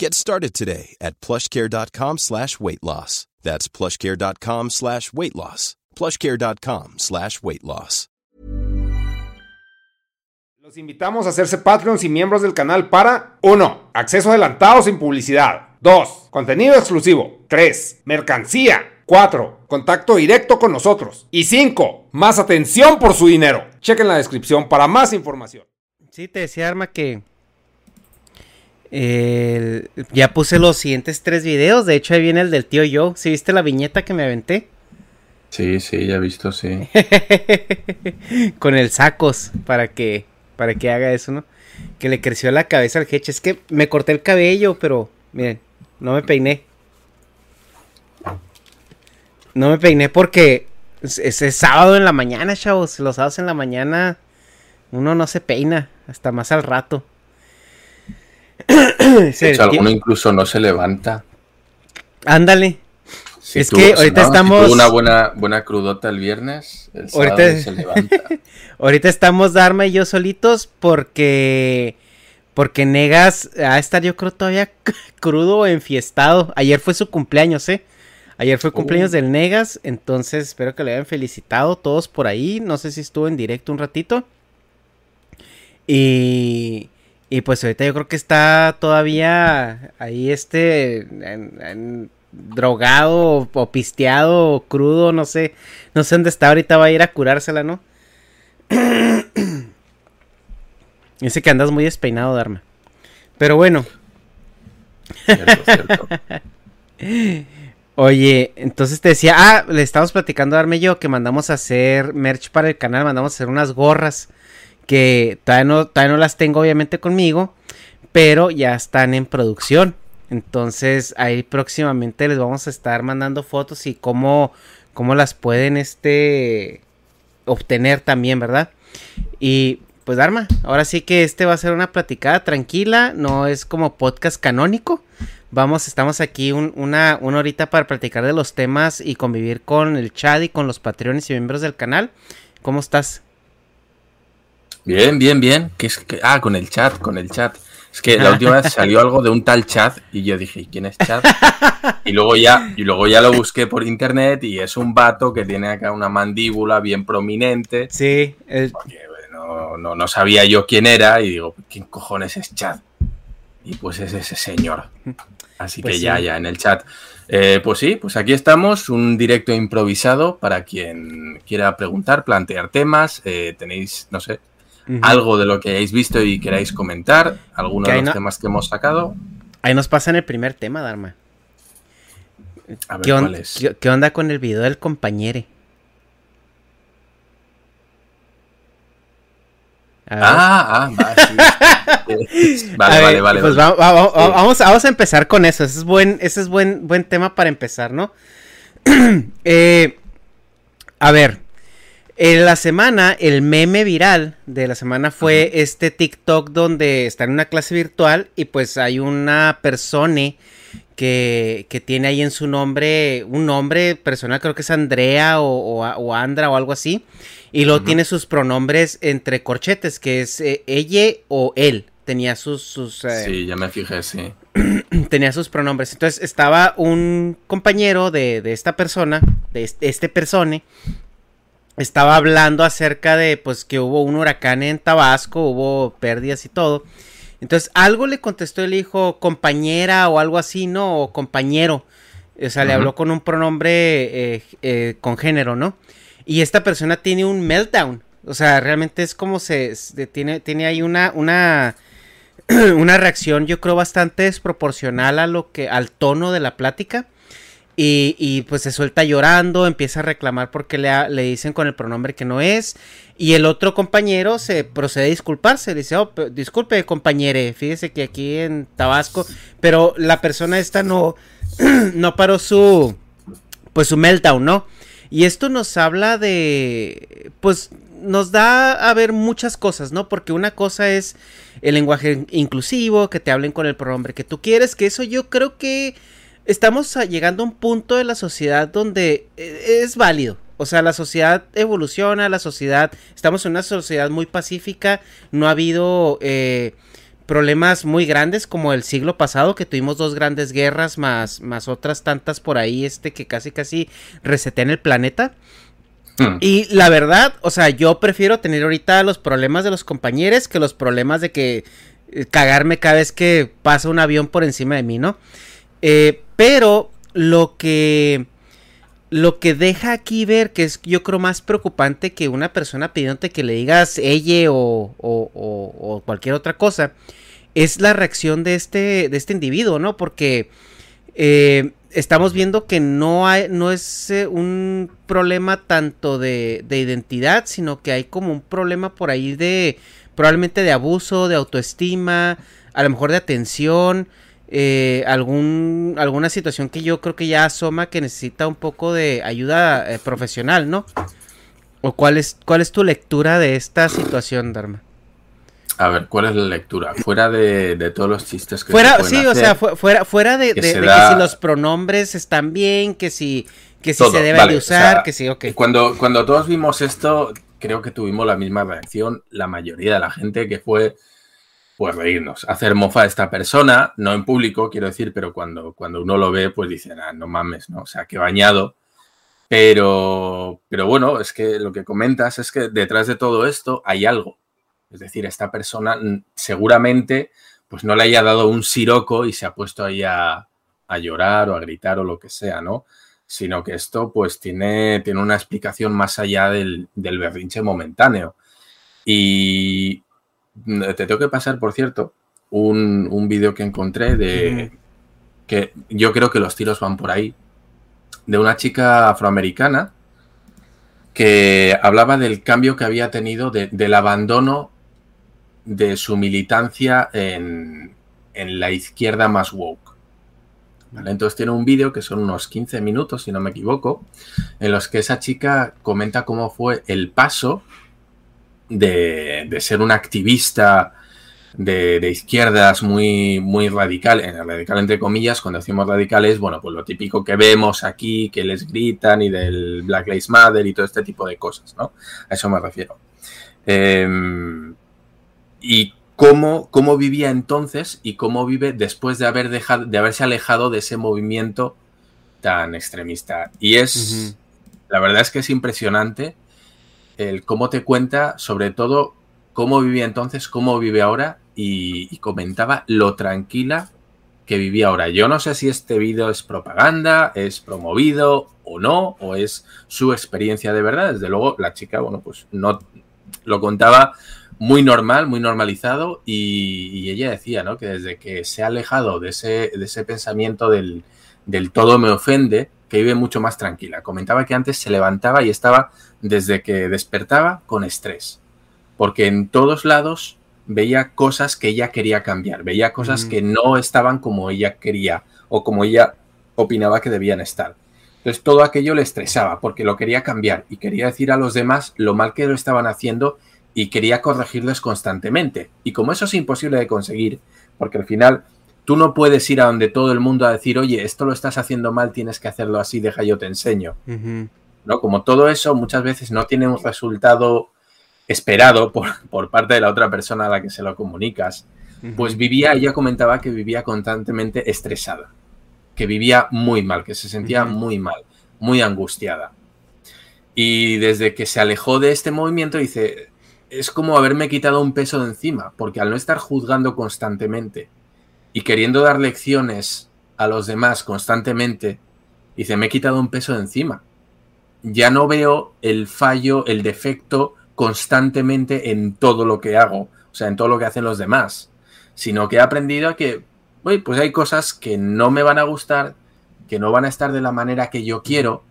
Get started today at plushcare.com slash weight loss. That's plushcare.com slash weight loss. plushcare.com slash weight loss. Los invitamos a hacerse Patreons y miembros del canal para 1. Acceso adelantado sin publicidad. 2. Contenido exclusivo. 3. Mercancía. 4. Contacto directo con nosotros. Y 5. Más atención por su dinero. Chequen la descripción para más información. Sí, te decía Arma que eh, ya puse los siguientes tres videos. De hecho, ahí viene el del tío yo. ¿Sí viste la viñeta que me aventé? Sí, sí, ya he visto, sí. Con el sacos para que para que haga eso, ¿no? Que le creció la cabeza al jeche. Es que me corté el cabello, pero miren, no me peiné. No me peiné porque es, es sábado en la mañana, chavos. Los sábados en la mañana uno no se peina hasta más al rato. De hecho, alguno incluso no se levanta. Ándale. Si es tú- que si ahorita no, si estamos. tuvo una buena, buena crudota el viernes, el sábado Ahorita- se levanta. Ahorita estamos Dharma y yo solitos porque. Porque Negas a estar yo creo todavía crudo o enfiestado. Ayer fue su cumpleaños, ¿eh? Ayer fue cumpleaños Oh. del Negas, entonces espero que le hayan felicitado todos por ahí. No sé si estuvo en directo un ratito. Y, y pues ahorita yo creo que está todavía ahí este en- en- drogado o, o pisteado o crudo, no sé. No sé dónde está ahorita, va a ir a curársela, ¿no? Dice que andas muy despeinado, Dharma. Pero bueno. Cierto, cierto. Oye, entonces te decía, ah, le estamos platicando a Dharma y yo que mandamos a hacer merch para el canal, mandamos a hacer unas gorras que todavía no, todavía no las tengo obviamente conmigo, pero ya están en producción. Entonces ahí próximamente les vamos a estar mandando fotos y cómo, cómo las pueden este obtener también, ¿verdad? Y pues Dharma, ahora sí que este va a ser una platicada tranquila, no es como podcast canónico. Vamos, estamos aquí un- una, una horita para platicar de los temas y convivir con el chat y con los patreones y miembros del canal. ¿Cómo estás? Bien, bien, bien. ¿Qué es que- Ah, con el chat, con el chat. Es que la última vez salió algo de un tal chat y yo dije, ¿quién es chat? Y luego ya, y luego ya lo busqué por internet y es un vato que tiene acá una mandíbula bien prominente. Sí, el- Porque, bueno, no, no sabía yo quién era y digo, ¿quién cojones es chat? Y pues es ese señor. Así Pues que ya, sí. ya en el chat. Eh, pues sí, pues aquí estamos, un directo improvisado para quien quiera preguntar, plantear temas. eh, tenéis, no sé, Algo de lo que hayáis visto y queráis comentar, alguno Que de los no- temas que hemos sacado. ahí nos pasan el primer tema, Dharma. A ver ¿Qué, on- cuál es. qué- qué onda con el video del ver. Ah, ah, va, sí. vale, A vale, vale. Pues vale. va- va- va- Sí. vamos, vamos a empezar con eso. Ese es buen, ese es buen, buen tema para empezar, ¿no? Eh, a ver. En la semana, el meme viral de la semana fue este TikTok donde está en una clase virtual y pues hay una persona que, que tiene ahí en su nombre un nombre personal, creo que es Andrea o, o, Andra o algo así. Y luego tiene sus pronombres entre corchetes, que es eh, ella o él. Tenía sus... sus eh, sí, ya me fijé, sí. tenía sus pronombres. Entonces estaba un compañero de, de esta persona, de este, este persone, estaba hablando acerca de pues que hubo un huracán en Tabasco, hubo pérdidas y todo. Entonces algo le contestó el hijo compañera o algo así, ¿no? O compañero. O sea, le habló con un pronombre eh, eh, con género, ¿no? Y esta persona tiene un meltdown. O sea, realmente es como se, tiene, tiene ahí una, una, una reacción, yo creo, bastante desproporcional a lo que, al tono de la plática. Y, pues se suelta llorando, empieza a reclamar porque le, le, dicen con el pronombre que no es. Y el otro compañero se procede a disculparse. Dice, oh, disculpe compañere, fíjese que aquí en Tabasco. Pero la persona esta no, no paró su, pues su meltdown, ¿no? Y esto nos habla de, pues nos da a ver muchas cosas, ¿no? Porque una cosa es el lenguaje inclusivo, que te hablen con el pronombre que tú quieres, que eso yo creo que estamos llegando a un punto de la sociedad donde eh, es válido. O sea, la sociedad evoluciona, la sociedad, estamos en una sociedad muy pacífica, no ha habido eh, problemas muy grandes como el siglo pasado, que tuvimos dos grandes guerras más, más otras tantas por ahí, este que casi casi resetean el planeta. Hmm. Y la verdad, o sea, yo prefiero tener ahorita los problemas de los compañeros que los problemas de que eh, cagarme cada vez que pasa un avión por encima de mí, ¿no? Eh, pero lo que lo que deja aquí ver que es yo creo más preocupante que una persona pidiéndote que le digas ella o, o, cualquier otra cosa es la reacción de este de este individuo no porque eh, estamos viendo que no hay no es eh, un problema tanto de, de identidad sino que hay como un problema por ahí de probablemente de abuso de autoestima a lo mejor de atención eh, algún, alguna situación que yo creo que ya asoma que necesita un poco de ayuda eh, profesional, ¿no? ¿O cuál es, cuál es tu lectura de esta situación, Dharma? A ver, ¿cuál es la lectura? Fuera de, todos los chistes que fuera, Sí, o sea, fuera, fuera de, que, si los pronombres están bien, que si, que si se debe de usar, que si, ok. Cuando, cuando todos vimos esto, creo que tuvimos la misma reacción, la mayoría de la gente, que fue pues reírnos, hacer mofa a esta persona, no en público, quiero decir, pero cuando, cuando uno lo ve, pues dice, ah, no mames, ¿no? O sea, qué bañado. Pero, pero bueno, es que lo que comentas es que detrás de todo esto hay algo. Es decir, esta persona seguramente pues no le haya dado un siroco y se ha puesto ahí a, llorar o a gritar o lo que sea, ¿no? Sino que esto pues tiene, tiene una explicación más allá del, del berrinche momentáneo. Y, te tengo que pasar, por cierto, un, un vídeo que encontré de que yo creo que los tiros van por ahí, de una chica afroamericana que hablaba del cambio que había tenido, del abandono de su militancia en, en la izquierda más woke. Entonces tiene un vídeo que son unos 15 minutos, si no me equivoco, en los que esa chica comenta cómo fue el paso de, ser un activista de, izquierdas muy, muy radical, en radical entre comillas, cuando decimos radicales, bueno, pues lo típico que vemos aquí, que les gritan y del Black Lives Matter y todo este tipo de cosas, ¿no? A eso me refiero. Em, y cómo, cómo, vivía entonces y cómo vive después de, haber dejado, de haberse alejado de ese movimiento tan extremista. Y es, la verdad es que es impresionante el cómo te cuenta, sobre todo, cómo vivía entonces, cómo vive ahora y, comentaba lo tranquila que vivía ahora. Yo no sé si este vídeo es propaganda, es promovido o no, o es su experiencia de verdad. Desde luego, la chica, bueno, pues no lo contaba muy normal, muy normalizado, y, ella decía, ¿no? Que desde que se ha alejado de ese, de ese pensamiento del, del todo me ofende, que vive mucho más tranquila. Comentaba que antes se levantaba y estaba desde que despertaba con estrés, porque en todos lados veía cosas que ella quería cambiar, veía cosas que no estaban como ella quería o como ella opinaba que debían estar. Entonces todo aquello le estresaba porque lo quería cambiar y quería decir a los demás lo mal que lo estaban haciendo y quería corregirles constantemente. Y como eso es imposible de conseguir, porque al final tú no puedes ir a donde todo el mundo a decir, oye, esto lo estás haciendo mal, tienes que hacerlo así, deja yo te enseño. ¿No? Como todo eso muchas veces no tiene un resultado esperado por, por, parte de la otra persona a la que se lo comunicas, pues vivía, ella comentaba que vivía constantemente estresada que vivía muy mal, que se sentía muy mal, muy angustiada. Y desde que se alejó de este movimiento, dice, es como haberme quitado un peso de encima, porque al no estar juzgando constantemente y queriendo dar lecciones a los demás constantemente, dice, me he quitado un peso de encima. Ya no veo el fallo, el defecto constantemente en todo lo que hago, o sea, en todo lo que hacen los demás, sino que he aprendido a que pues hay cosas que no me van a gustar, que no van a estar de la manera que yo quiero,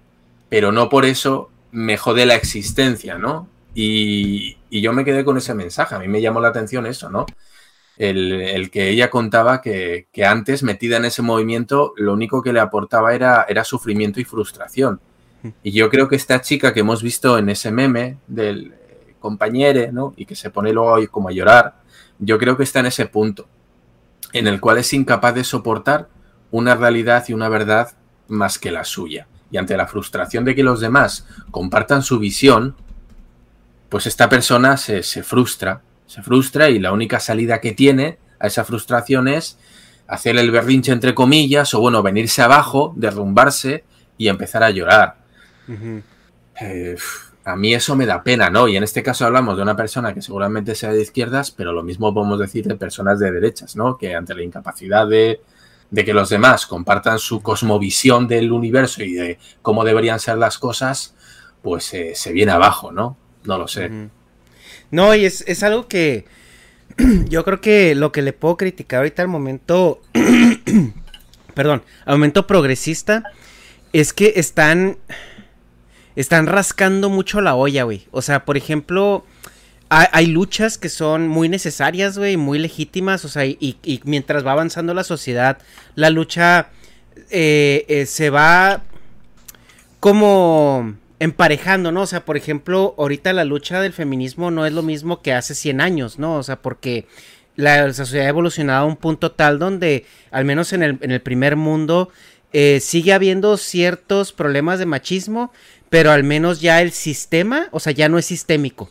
pero no por eso me jode la existencia, ¿no? Y, yo me quedé con ese mensaje, a mí me llamó la atención eso, ¿no? El, que ella contaba que, antes, metida en ese movimiento, lo único que le aportaba era, era sufrimiento y frustración. Y yo creo que esta chica que hemos visto en ese meme del compañero, ¿no? Y que se pone luego como a llorar, yo creo que está en ese punto en el cual es incapaz de soportar una realidad y una verdad más que la suya. Y ante la frustración de que los demás compartan su visión, pues esta persona se, frustra, se frustra y la única salida que tiene a esa frustración es hacer el berrinche entre comillas o bueno, venirse abajo, derrumbarse y empezar a llorar a mí eso me da pena, ¿no? Y en este caso hablamos de una persona que seguramente sea de izquierdas, pero lo mismo podemos decir de personas de derechas, ¿no? Que ante la incapacidad de, que los demás compartan su cosmovisión del universo y de cómo deberían ser las cosas, pues eh, se viene abajo, ¿no? No lo sé. No, y es, es algo que yo creo que lo que le puedo criticar ahorita al momento, perdón, al momento progresista, es que están están rascando mucho la olla, güey. O sea, por ejemplo, hay, luchas que son muy necesarias, güey, muy legítimas. O sea, y, mientras va avanzando la sociedad, la lucha eh, eh, se va como emparejando, ¿no? O sea, por ejemplo, ahorita la lucha del feminismo no es lo mismo que hace 100 años, ¿no? O sea, porque la, sociedad ha evolucionado a un punto tal donde, al menos en el, en el primer mundo, eh, sigue habiendo ciertos problemas de machismo, pero al menos ya el sistema, o sea, ya no es sistémico.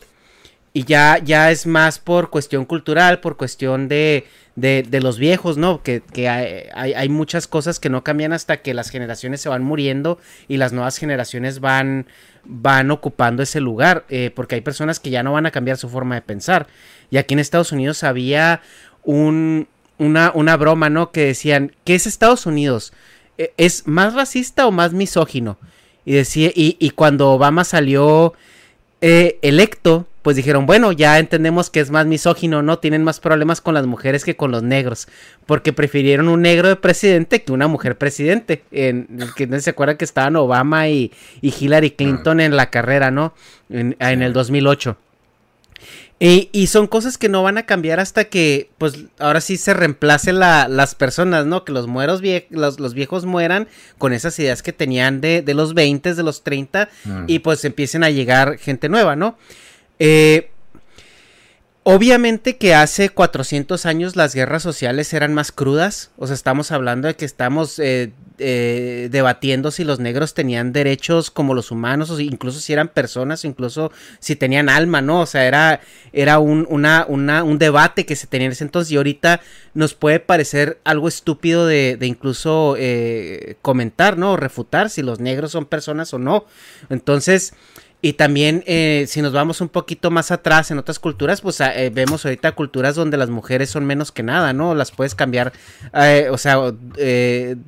Y ya, ya es más por cuestión cultural, por cuestión de, de, los viejos, ¿no? Que, que hay, hay, muchas cosas que no cambian hasta que las generaciones se van muriendo y las nuevas generaciones van, van ocupando ese lugar, eh, porque hay personas que ya no van a cambiar su forma de pensar. Y aquí en Estados Unidos había un, una, una broma, ¿no? Que decían, ¿qué es Estados Unidos? ¿E, ¿Es más racista o más misógino? Y decía, y, cuando Obama salió eh, electo, pues dijeron, bueno, ya entendemos que es más misógino, ¿no? Tienen más problemas con las mujeres que con los negros. Porque prefirieron un negro de presidente que una mujer presidente. En, que se acuerda que estaban Obama y, Hillary Clinton en la carrera, ¿no? En, en el 2008. Y, son cosas que no van a cambiar hasta que, pues, ahora sí se reemplacen las personas, ¿no? Que los, mueros los, viejos mueran con esas ideas que tenían de, de los 20, de los 30, mm. y pues empiecen a llegar gente nueva, ¿no? Eh, Obviamente que hace 400 años las guerras sociales eran más crudas, o sea, estamos hablando de que estamos eh, eh, debatiendo si los negros tenían derechos como los humanos, o incluso si eran personas, incluso si tenían alma, ¿no? O sea, era, era un, un debate que se tenía en ese entonces y ahorita nos puede parecer algo estúpido de, incluso eh, comentar, ¿no? O refutar si los negros son personas o no. Entonces... Y también, eh, si nos vamos un poquito más atrás en otras culturas, pues ah, eh, vemos ahorita culturas donde las mujeres son menos que nada, ¿no? Las puedes cambiar, o sea,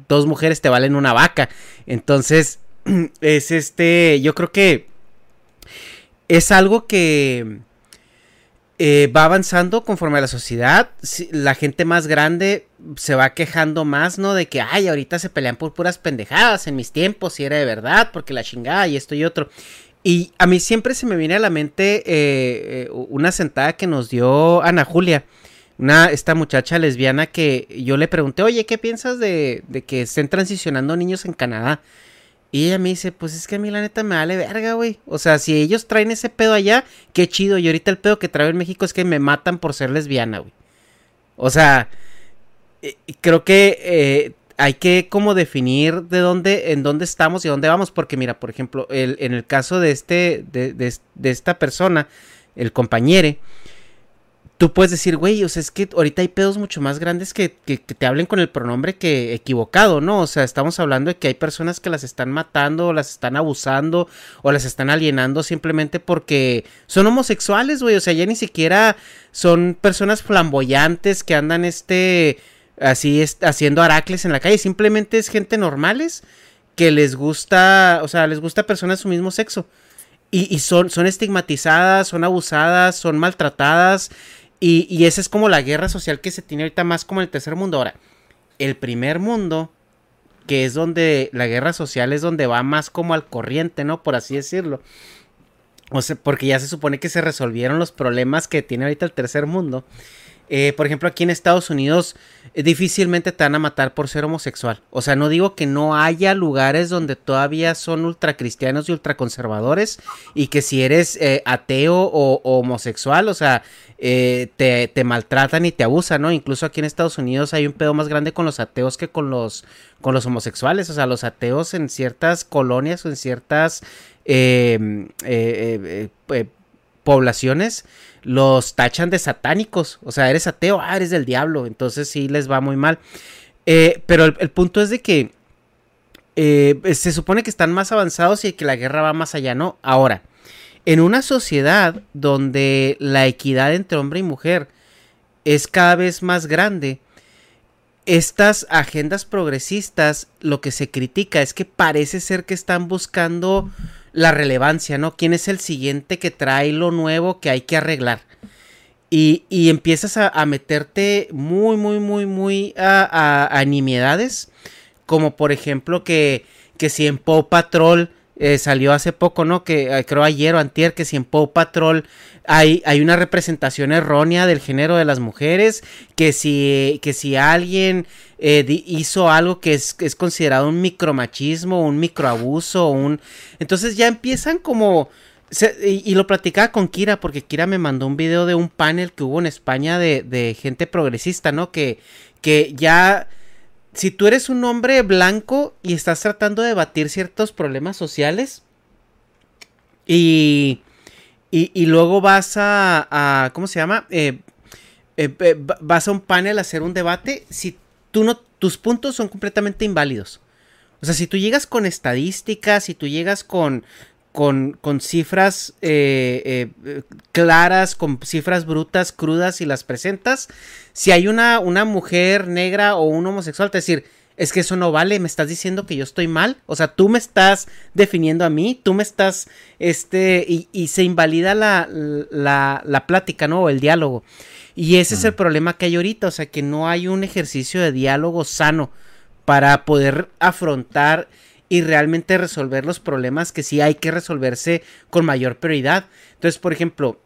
dos mujeres te valen una vaca. Entonces, es este, yo creo que es algo que va avanzando conforme a la sociedad. La gente más grande se va quejando más, ¿no? De que, ay, ahorita se pelean por puras pendejadas. En mis tiempos, si era de verdad, porque la chingada y esto y otro. Y a mí siempre se me viene a la mente eh, eh, una sentada que nos dio Ana Julia, una, esta muchacha lesbiana que yo le pregunté, oye, ¿qué piensas de, de que estén transicionando niños en Canadá? Y ella me dice, pues es que a mí la neta me vale verga, güey. O sea, si ellos traen ese pedo allá, qué chido. Y ahorita el pedo que traigo en México es que me matan por ser lesbiana, güey. O sea, eh, creo que eh, hay que como definir de dónde, en dónde estamos y dónde vamos. Porque mira, por ejemplo, el, en el caso de este, de, de, de esta persona, el compañere, tú puedes decir, güey, o sea, es que ahorita hay pedos mucho más grandes que, que, te hablen con el pronombre que equivocado, ¿no? O sea, estamos hablando de que hay personas que las están matando, las están abusando, o las están alienando simplemente porque son homosexuales, güey. O sea, ya ni siquiera son personas flamboyantes que andan este así es, haciendo aracles en la calle. Simplemente es gente normales que les gusta, o sea, les gusta personas de su mismo sexo. Y, y son, son estigmatizadas, son abusadas, son maltratadas. Y, y, esa es como la guerra social que se tiene ahorita más como el tercer mundo. Ahora, el primer mundo, que es donde la guerra social es donde va más como al corriente, ¿no? Por así decirlo. O sea, porque ya se supone que se resolvieron los problemas que tiene ahorita el tercer mundo. Eh, por ejemplo, aquí en Estados Unidos difícilmente te van a matar por ser homosexual. O sea, no digo que no haya lugares donde todavía son ultracristianos y ultraconservadores y que si eres eh, ateo o, homosexual, o sea, te, te, maltratan y te abusan, ¿no? Incluso aquí en Estados Unidos hay un pedo más grande con los ateos que con los, con los homosexuales. O sea, los ateos en ciertas colonias o en ciertas poblaciones los tachan de satánicos. O sea, eres ateo, ah, eres del diablo. Entonces sí les va muy mal. Eh, pero el, punto es de que eh, se supone que están más avanzados y que la guerra va más allá, ¿no? Ahora, en una sociedad donde la equidad entre hombre y mujer es cada vez más grande, estas agendas progresistas lo que se critica es que parece ser que están buscando la relevancia, ¿no? ¿Quién es el siguiente que trae lo nuevo que hay que arreglar? Y, y empiezas a, meterte muy, muy, muy, muy a, a, nimiedades. Como por ejemplo que, que si en Paw Patrol eh, salió hace poco, ¿no? Que eh, creo ayer o antier, que si en Paw Patrol hay, hay una representación errónea del género de las mujeres, que si, que si alguien eh, hizo algo que es, es, considerado un micromachismo, un microabuso, un... Entonces ya empiezan como... Y, y, lo platicaba con Kira, porque Kira me mandó un video de un panel que hubo en España de, de gente progresista, ¿no? Que, que ya si tú eres un hombre blanco y estás tratando de debatir ciertos problemas sociales y, y, luego vas a, ¿cómo se llama? Eh, eh, vas a un panel a hacer un debate, si tú no, tus puntos son completamente inválidos. O sea, si tú llegas con estadísticas, si tú llegas con, con, con cifras eh, eh, claras, con cifras brutas, crudas y las presentas. Si hay una, una mujer negra o un homosexual, te decir, es que eso no vale, me estás diciendo que yo estoy mal, o sea, tú me estás definiendo a mí, tú me estás, este, y, y se invalida la, la, la, plática, ¿no? O el diálogo. Y ese es el problema que hay ahorita, o sea, que no hay un ejercicio de diálogo sano para poder afrontar y realmente resolver los problemas que sí hay que resolverse con mayor prioridad. Entonces, por ejemplo,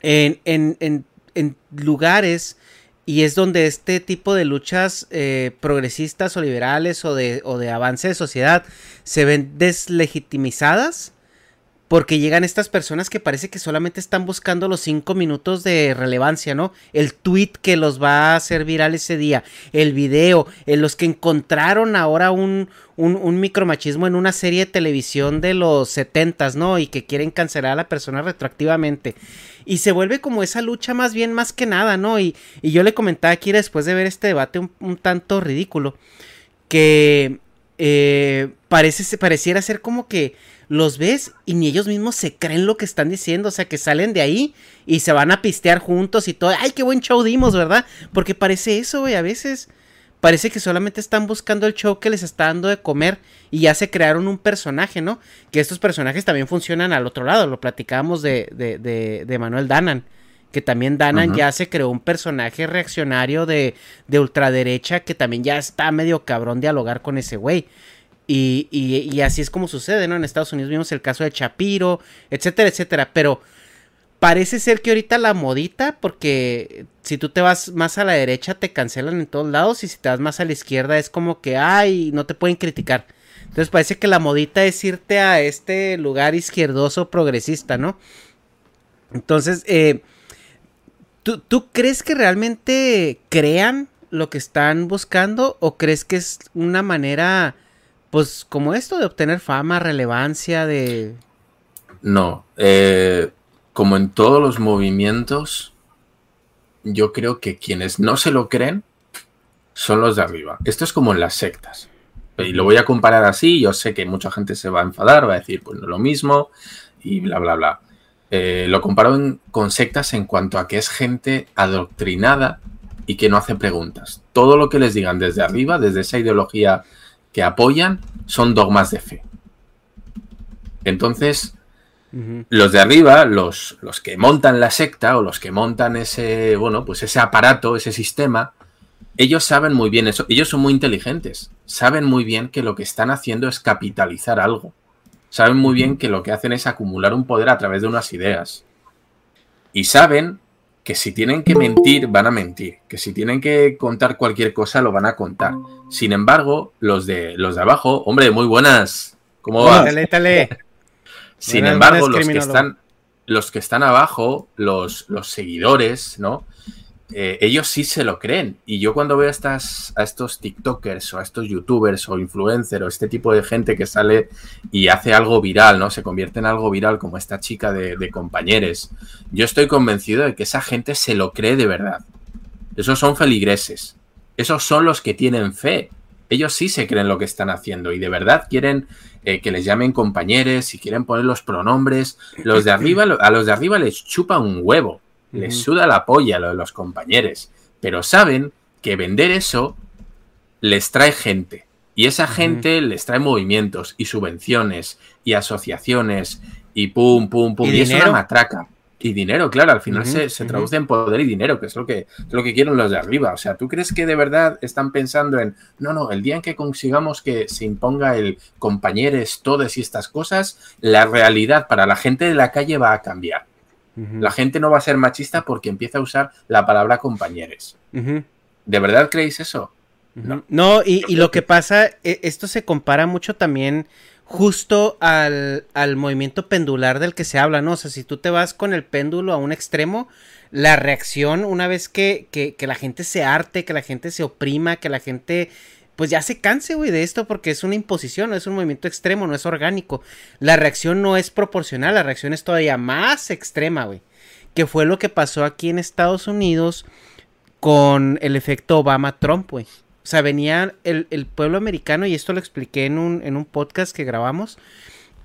en, en, en, lugares y es donde este tipo de luchas eh, progresistas o liberales o de, o de avance de sociedad se ven deslegitimizadas porque llegan estas personas que parece que solamente están buscando los cinco minutos de relevancia, ¿no? El tweet que los va a hacer viral ese día, el video, en los que encontraron ahora un, un, micromachismo en una serie de televisión de los setentas, ¿no? Y que quieren cancelar a la persona retroactivamente. Y se vuelve como esa lucha más bien, más que nada, ¿no? Y, y yo le comentaba aquí después de ver este debate un, un tanto ridículo, que eh, parece, pareciera ser como que los ves y ni ellos mismos se creen lo que están diciendo, o sea, que salen de ahí y se van a pistear juntos y todo. Ay, qué buen show dimos, ¿verdad? Porque parece eso, güey, a veces parece que solamente están buscando el show que les está dando de comer y ya se crearon un personaje, ¿no? Que estos personajes también funcionan al otro lado, lo platicábamos de, de, de, de Manuel Danan. Que también Danan uh -huh. ya se creó un personaje reaccionario de, de ultraderecha que también ya está medio cabrón dialogar con ese güey. Y, y, así es como sucede, ¿no? En Estados Unidos vimos el caso de Chapiro, etcétera, etcétera. Pero parece ser que ahorita la modita, porque si tú te vas más a la derecha te cancelan en todos lados y si te vas más a la izquierda es como que, ay, no te pueden criticar. Entonces parece que la modita es irte a este lugar izquierdoso progresista, ¿no? Entonces, eh, ¿tú, ¿tú crees que realmente crean lo que están buscando o crees que es una manera, pues, como esto de obtener fama, relevancia, de... No, eh, como en todos los movimientos, yo creo que quienes no se lo creen son los de arriba. Esto es como en las sectas. Y lo voy a comparar así, yo sé que mucha gente se va a enfadar, va a decir, pues no es lo mismo, y bla, bla, bla. Eh, lo comparo con sectas en cuanto a que es gente adoctrinada y que no hace preguntas. Todo lo que les digan desde arriba, desde esa ideología que apoyan, son dogmas de fe. Entonces, los de arriba, los, los que montan la secta o los que montan ese, bueno, pues ese aparato, ese sistema, ellos saben muy bien eso, ellos son muy inteligentes, saben muy bien que lo que están haciendo es capitalizar algo, saben muy bien que lo que hacen es acumular un poder a través de unas ideas. Y saben que si tienen que mentir, van a mentir, que si tienen que contar cualquier cosa, lo van a contar. Sin embargo, los de, los de abajo, hombre, muy buenas. ¿Cómo vas? Sin embargo, los que están, los que están abajo, los, los seguidores, ¿no? Eh, ellos sí se lo creen. Y yo cuando veo a, estas, a estos TikTokers o a estos YouTubers o influencers o este tipo de gente que sale y hace algo viral, ¿no? Se convierte en algo viral como esta chica de, de compañeros. Yo estoy convencido de que esa gente se lo cree de verdad. Esos son feligreses. Esos son los que tienen fe. Ellos sí se creen lo que están haciendo y de verdad quieren eh, que les llamen compañeros y quieren poner los pronombres. Los de arriba, a los de arriba les chupa un huevo les suda la polla lo de los compañeros, pero saben que vender eso les trae gente. Y esa gente les trae movimientos y subvenciones y asociaciones y pum, pum, pum. Y, es una matraca. Y dinero, claro, al final se, traduce en poder y dinero, que es lo que, es lo que quieren los de arriba. O sea, ¿tú crees que de verdad están pensando en, no, no, el día en que consigamos que se imponga el compañeros, todas y estas cosas, la realidad para la gente de la calle va a cambiar? La gente no va a ser machista porque empieza a usar la palabra compañeros. ¿De verdad creéis eso? No, y, lo que pasa, e, esto se compara mucho también justo al, movimiento pendular del que se habla, ¿no? O sea, si tú te vas con el péndulo a un extremo, la reacción una vez que, que, que la gente se arte, que la gente se oprima, que la gente pues ya se canse, güey, de esto porque es una imposición, no es un movimiento extremo, no es orgánico. La reacción no es proporcional, la reacción es todavía más extrema, güey. Que fue lo que pasó aquí en Estados Unidos con el efecto Obama-Trump, güey. O sea, venía el, pueblo americano, y esto lo expliqué en un, en un podcast que grabamos.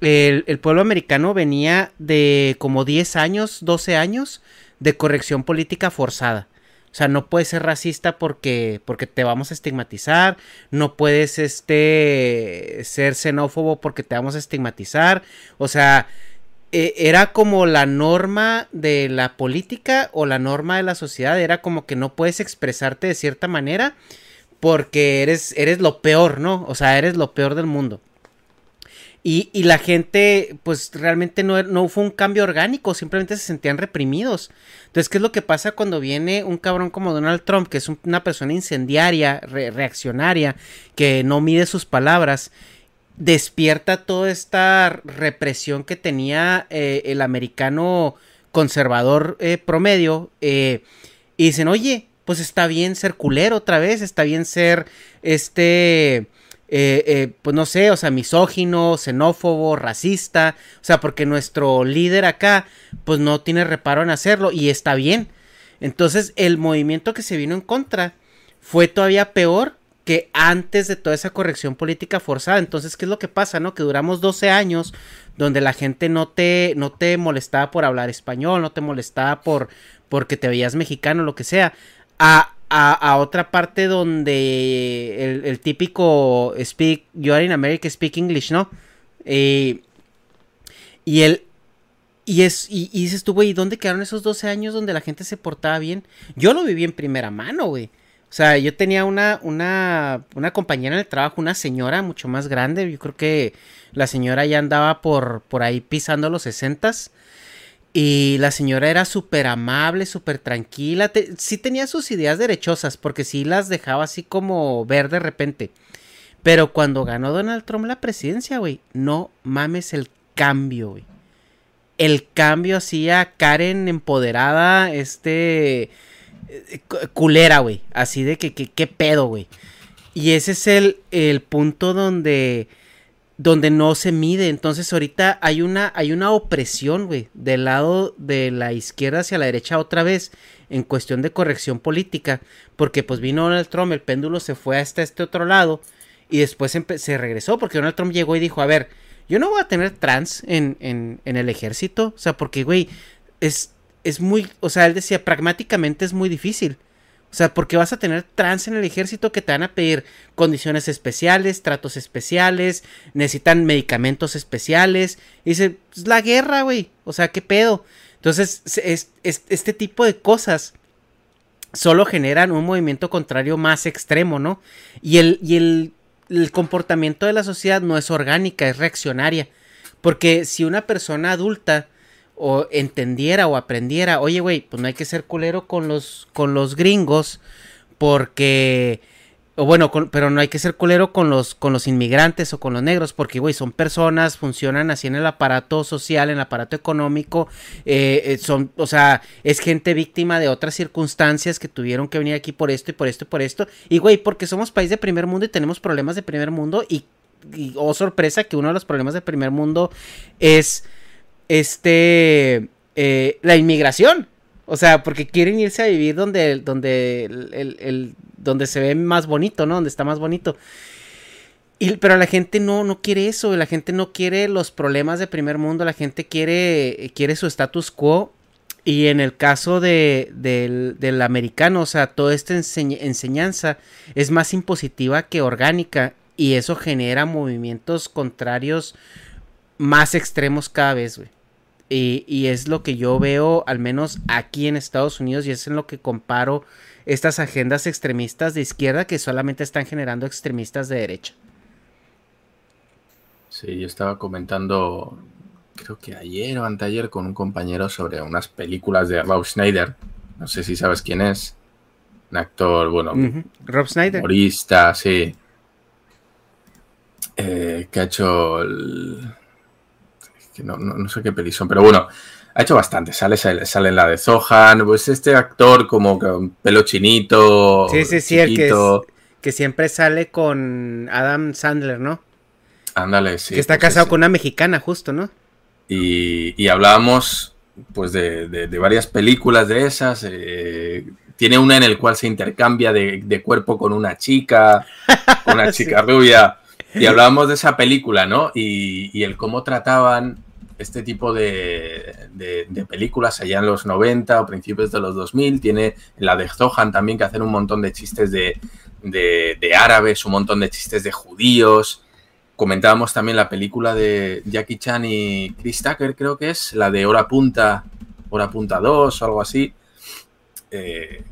El, el, pueblo americano venía de como 10 años, 12 años de corrección política forzada. O sea, no puedes ser racista porque, porque te vamos a estigmatizar. No puedes este, ser xenófobo porque te vamos a estigmatizar. O sea, e, era como la norma de la política o la norma de la sociedad. Era como que no puedes expresarte de cierta manera porque eres, eres lo peor, ¿no? O sea, eres lo peor del mundo. Y, la gente, pues realmente no, no, fue un cambio orgánico, simplemente se sentían reprimidos. Entonces, ¿qué es lo que pasa cuando viene un cabrón como Donald Trump, que es una persona incendiaria, reaccionaria, que no mide sus palabras? Despierta toda esta represión que tenía eh, el americano conservador eh, promedio. Eh, y dicen, oye, pues está bien ser culero otra vez, está bien ser este eh, eh, pues no sé, o sea, misógino, xenófobo, racista, o sea, porque nuestro líder acá, pues no tiene reparo en hacerlo y está bien. Entonces, el movimiento que se vino en contra fue todavía peor que antes de toda esa corrección política forzada. Entonces, ¿qué es lo que pasa, no? Que duramos 12 años donde la gente no te, no te molestaba por hablar español, no te molestaba por porque te veías mexicano, lo que sea. A, a, otra parte donde el, típico speak, you are in America, speak English, ¿no? Eh, y él, y, es, y, dices tú, güey, ¿dónde quedaron esos 12 años donde la gente se portaba bien? Yo lo viví en primera mano, güey. O sea, yo tenía una, una, una compañera en el trabajo, una señora mucho más grande. Yo creo que la señora ya andaba por, por ahí pisando los sesentas. Y la señora era súper amable, súper tranquila. sí tenía sus ideas derechosas, porque sí las dejaba así como ver de repente. Pero cuando ganó Donald Trump la presidencia, güey, no mames el cambio, güey. El cambio hacía Karen empoderada, este eh, culera, güey. Así de que, qué pedo, güey. Y ese es el, el punto donde donde no se mide. Entonces ahorita hay una, hay una opresión, güey, del lado de la izquierda hacia la derecha otra vez en cuestión de corrección política, porque pues vino Donald Trump, el péndulo se fue hasta este otro lado y después se regresó porque Donald Trump llegó y dijo, a ver, yo no voy a tener trans en, en, en el ejército, o sea, porque, güey, es, es muy, o sea, él decía, pragmáticamente es muy difícil. O sea, porque vas a tener trans en el ejército que te van a pedir condiciones especiales, tratos especiales, necesitan medicamentos especiales. Y dice, es la guerra, güey. O sea, ¿qué pedo? Entonces, es, este tipo de cosas solo generan un movimiento contrario más extremo, ¿no? Y el, y el, el comportamiento de la sociedad no es orgánica, es reaccionaria. Porque si una persona adulta o entendiera o aprendiera, oye, güey, pues no hay que ser culero con los, con los gringos porque... O bueno, pero no hay que ser culero con los, con los inmigrantes o con los negros, porque, güey, son personas, funcionan así en el aparato social, en el aparato económico, eh, eh, son, o sea, es gente víctima de otras circunstancias que tuvieron que venir aquí por esto y por esto y por esto. Y, güey, porque somos país de primer mundo y tenemos problemas de primer mundo y, y oh sorpresa, que uno de los problemas de primer mundo es este, eh, la inmigración. O sea, porque quieren irse a vivir donde, donde, el, donde se ve más bonito, ¿no? Donde está más bonito. Y, pero la gente no, no quiere eso, la gente no quiere los problemas de primer mundo, la gente quiere, quiere su status quo. Y en el caso de, del, del, americano, o sea, toda esta enseñanza es más impositiva que orgánica y eso genera movimientos contrarios más extremos cada vez, güey. Y, es lo que yo veo, al menos aquí en Estados Unidos, y es en lo que comparo estas agendas extremistas de izquierda que solamente están generando extremistas de derecha. Sí, yo estaba comentando, creo que ayer o anteayer, con un compañero sobre unas películas de Rob Schneider. No sé si sabes quién es. Un actor, bueno, Rob Schneider. Humorista, sí. Eh, que ha hecho el, que no, sé qué peli son, pero bueno, ha hecho bastante. Sale, sale, en la de Zohan, pues este actor como con pelo chinito. Sí, sí, sí, el que, que siempre sale con Adam Sandler, ¿no? Ándale, sí. Que está pues casado con una mexicana, justo, ¿no? Y, hablábamos, pues, de, varias películas de esas. Eh, tiene una en el cual se intercambia de, cuerpo con una chica, una chica rubia. Y hablábamos de esa película, ¿no? Y, y el cómo trataban este tipo de, películas allá en los 90 o principios de los 2000. Tiene la de Zohan también que hacen un montón de chistes de, árabes, un montón de chistes de judíos. Comentábamos también la película de Jackie Chan y Chris Tucker, creo que es, la de Hora Punta, Hora Punta 2 o algo así. Eh,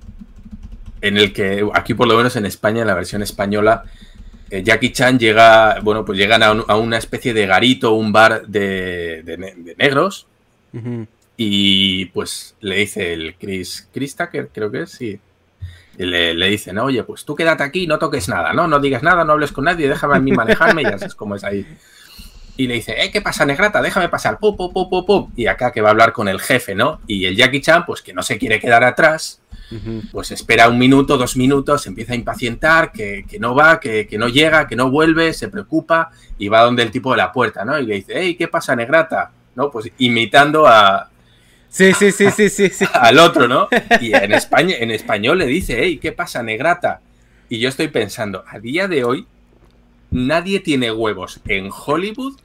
en el que, aquí por lo menos en España, en la versión española, Jackie Chan llega, bueno, pues llegan a, una especie de garito, un bar de, negros. Y pues le dice el Chris, Chris Tucker, creo que es, sí. le, le dicen, oye, pues tú quédate aquí, no toques nada, ¿no? No digas nada, no hables con nadie, déjame a mí manejarme y ya sabes cómo es ahí. Y le dice, eh, ¿qué pasa, negrata? Déjame pasar, pum, pum, pum, pum. Y acá que va a hablar con el jefe, ¿no? Y el Jackie Chan, pues que no se quiere quedar atrás, pues espera un minuto, dos minutos, empieza a impacientar, que, no va, que, no llega, que no vuelve, se preocupa y va donde el tipo de la puerta, ¿no? Y le dice, hey, ¿qué pasa, negrata? ¿No? Pues imitando a... Sí, sí, sí, sí, sí, sí. Al otro, ¿no? Y en, España, en español le dice, hey, ¿qué pasa, negrata? Y yo estoy pensando, a día de hoy, nadie tiene huevos en Hollywood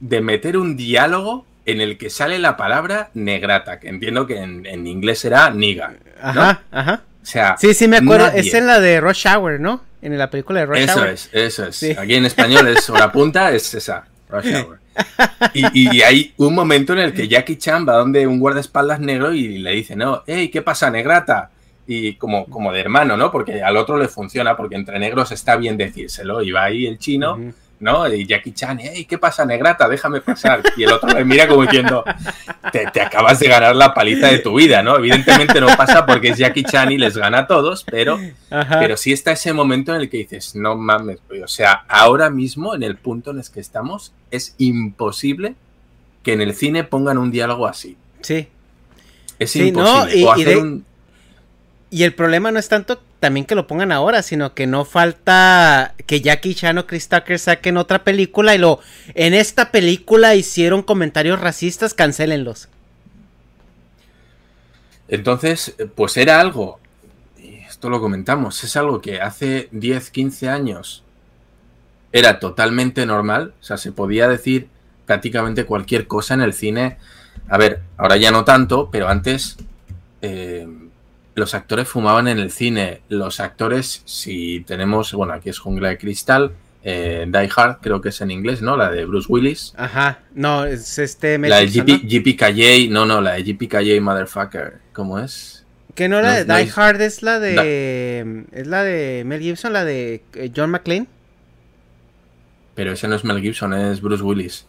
de meter un diálogo en el que sale la palabra negrata, que entiendo que en, inglés será niga. Ajá, ajá. O sea, sí, sí, me acuerdo. Es en la de Rush Hour, ¿no? En la película de Rush eso Es, eso es, Aquí en español es hora punta, es esa, Rush Hour. Y, y, hay un momento en el que Jackie Chan va donde un guardaespaldas negro y le dice, no, hey, ¿qué pasa, negrata? Y como, como de hermano, ¿no? Porque al otro le funciona, porque entre negros está bien decírselo. Y va ahí el chino ¿no? Y Jackie Chan, hey, ¿qué pasa, negrata? Déjame pasar. Y el otro me mira como diciendo, te, te, acabas de ganar la paliza de tu vida, ¿no? Evidentemente no pasa porque es Jackie Chan y les gana a todos, pero, pero sí está ese momento en el que dices, no mames, o sea, ahora mismo, en el punto en el que estamos, es imposible que en el cine pongan un diálogo así. Sí. Es imposible. y, y, y el problema no es tanto también que lo pongan ahora, sino que no falta que Jackie Chan o Chris Tucker saquen otra película y lo en esta película hicieron comentarios racistas, cancelenlos. Entonces, pues era algo, y esto lo comentamos, es algo que hace 10, 15 años era totalmente normal, o sea, se podía decir prácticamente cualquier cosa en el cine. A ver, ahora ya no tanto, pero antes eh, los actores fumaban en el cine. Los actores, si tenemos, bueno, aquí es Jungla de Cristal, eh, Die Hard, creo que es en inglés, ¿no? La de Bruce Willis. Ajá, no, es este... la de GP, no, no, la de GPKJ Motherfucker, ¿cómo es? Que no la de Die Hard, es la de... es la de Mel Gibson, la de eh, John McClane. Pero ese no es Mel Gibson, es Bruce Willis.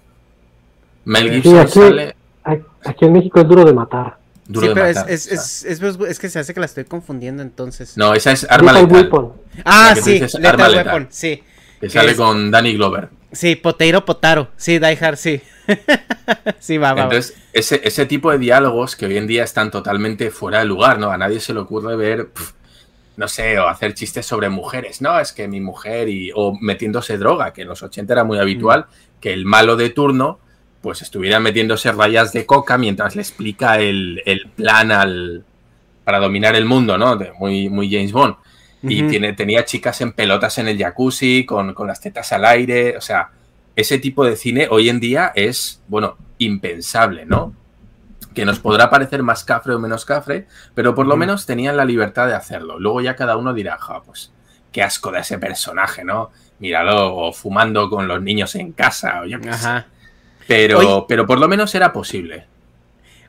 Mel Gibson sale... Aquí en México es duro de matar sí, pero es, es, es, que se hace que la estoy confundiendo entonces. No, esa es Arma Letal. Ah, sí, Lethal Weapon, sí. Que sale con Danny Glover. Sí, Poteiro Potaro. Sí, Die Hard, sí. sí, va, va. Entonces, ese, ese tipo de diálogos que hoy en día están totalmente fuera de lugar, ¿no? A nadie se le ocurre ver, no sé, o hacer chistes sobre mujeres. No, es que mi mujer y. o metiéndose droga, que en los 80 era muy habitual, mm. que el malo de turno pues estuviera metiéndose rayas de coca mientras le explica el, plan al, para dominar el mundo, ¿no? muy, muy James Bond. Y tiene, tenía chicas en pelotas en el jacuzzi, con, las tetas al aire. O sea, ese tipo de cine hoy en día es, bueno, impensable, ¿no? Que nos podrá parecer más cafre o menos cafre, pero por lo menos tenían la libertad de hacerlo. Luego ya cada uno dirá, pues, qué asco de ese personaje, ¿no? Míralo, o fumando con los niños en casa, o yo qué Sé. Pero, pero por lo menos era posible.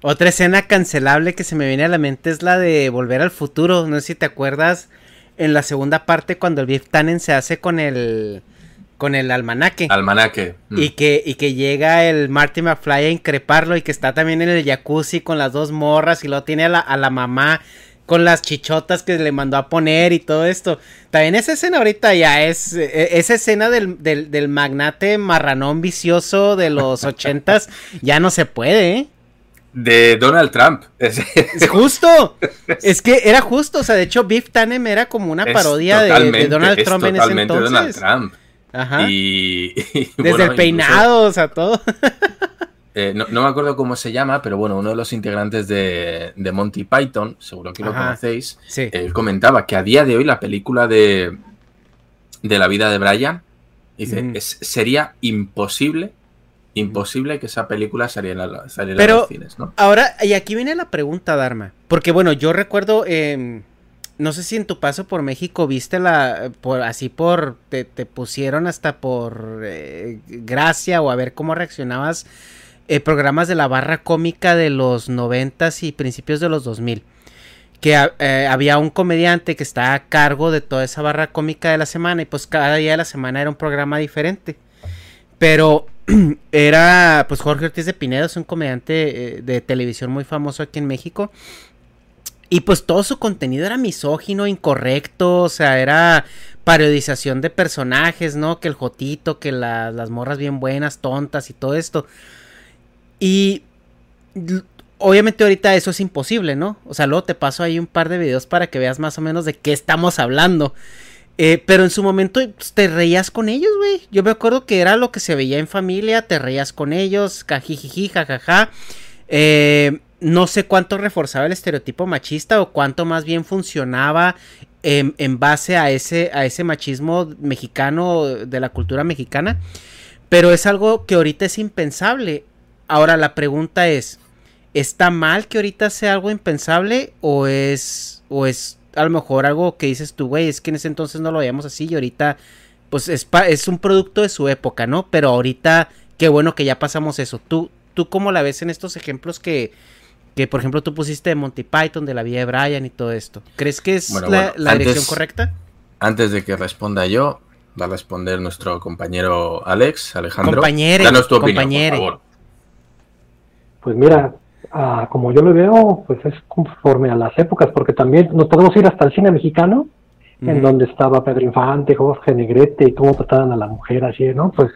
Otra escena cancelable que se me viene a la mente es la de Volver al Futuro. No sé si te acuerdas en la segunda parte cuando el Biff Tannen se hace con el con el almanaque. Almanaque. Mm. Y, que, y que llega el Marty McFly a increparlo y que está también en el jacuzzi con las dos morras y lo tiene a la, a la mamá con las chichotas que le mandó a poner y todo esto. También esa escena ahorita ya es. E, esa escena del, magnate marranón vicioso de los ochentas ya no se puede, ¿eh? De Donald Trump. Es justo. Es que era justo. O sea, de hecho, Biff Tannen era como una parodia de, Donald Trump en ese entonces. Donald Trump. Ajá. Y, Desde el peinado, o sea, todo. Eh, no, me acuerdo cómo se llama, pero bueno, uno de los integrantes de, Monty Python, seguro que lo conocéis, él comentaba que a día de hoy la película de, de la vida de Brian, dice, sería imposible, imposible que esa película saliera, en los cines, ¿no? Ahora, y aquí viene la pregunta, Dharma, porque bueno, yo recuerdo... Em, no sé si en tu paso por México viste la, por así por, te, pusieron hasta por eh, gracia o a ver cómo reaccionabas eh, programas de la barra cómica de los noventas y principios de los 2000. Que eh, había un comediante que estaba a cargo de toda esa barra cómica de la semana y pues cada día de la semana era un programa diferente. Pero era pues Jorge Ortiz de Pinedo, es un comediante eh, de televisión muy famoso aquí en México. Y pues todo su contenido era misógino, incorrecto, o sea, era parodización de personajes, ¿no? Que el Jotito, que las morras bien buenas, tontas y todo esto. Y obviamente ahorita eso es imposible, ¿no? O sea, luego te paso ahí un par de videos para que veas más o menos de qué estamos hablando. Eh, pero en su momento pues, te reías con ellos, güey. Yo me acuerdo que era lo que se veía en familia, te reías con ellos, cajijiji, jajaja. Eh, no sé cuánto reforzaba el estereotipo machista o cuánto más bien funcionaba en, en, base a ese, a ese machismo mexicano de la cultura mexicana. Pero es algo que ahorita es impensable. Ahora la pregunta es, ¿está mal que ahorita sea algo impensable o es o es a lo mejor algo que dices tú, güey, es que en ese entonces no lo veíamos así y ahorita pues es, es un producto de su época, ¿no? Pero ahorita qué bueno que ya pasamos eso. ¿Tú tú cómo la ves en estos ejemplos que que por ejemplo tú pusiste de Monty Python, de la vida de Brian y todo esto? ¿Crees que es la, dirección correcta? Antes de que responda yo, va a responder nuestro compañero Alex, Alejandro. Compañere, Danos tu opinión, compañere. por favor. Pues mira, ah, como yo lo veo, pues es conforme a las épocas, porque también nos podemos ir hasta el cine mexicano, en donde estaba Pedro Infante, Jorge Negrete y cómo trataban a la mujer así, ¿no? Pues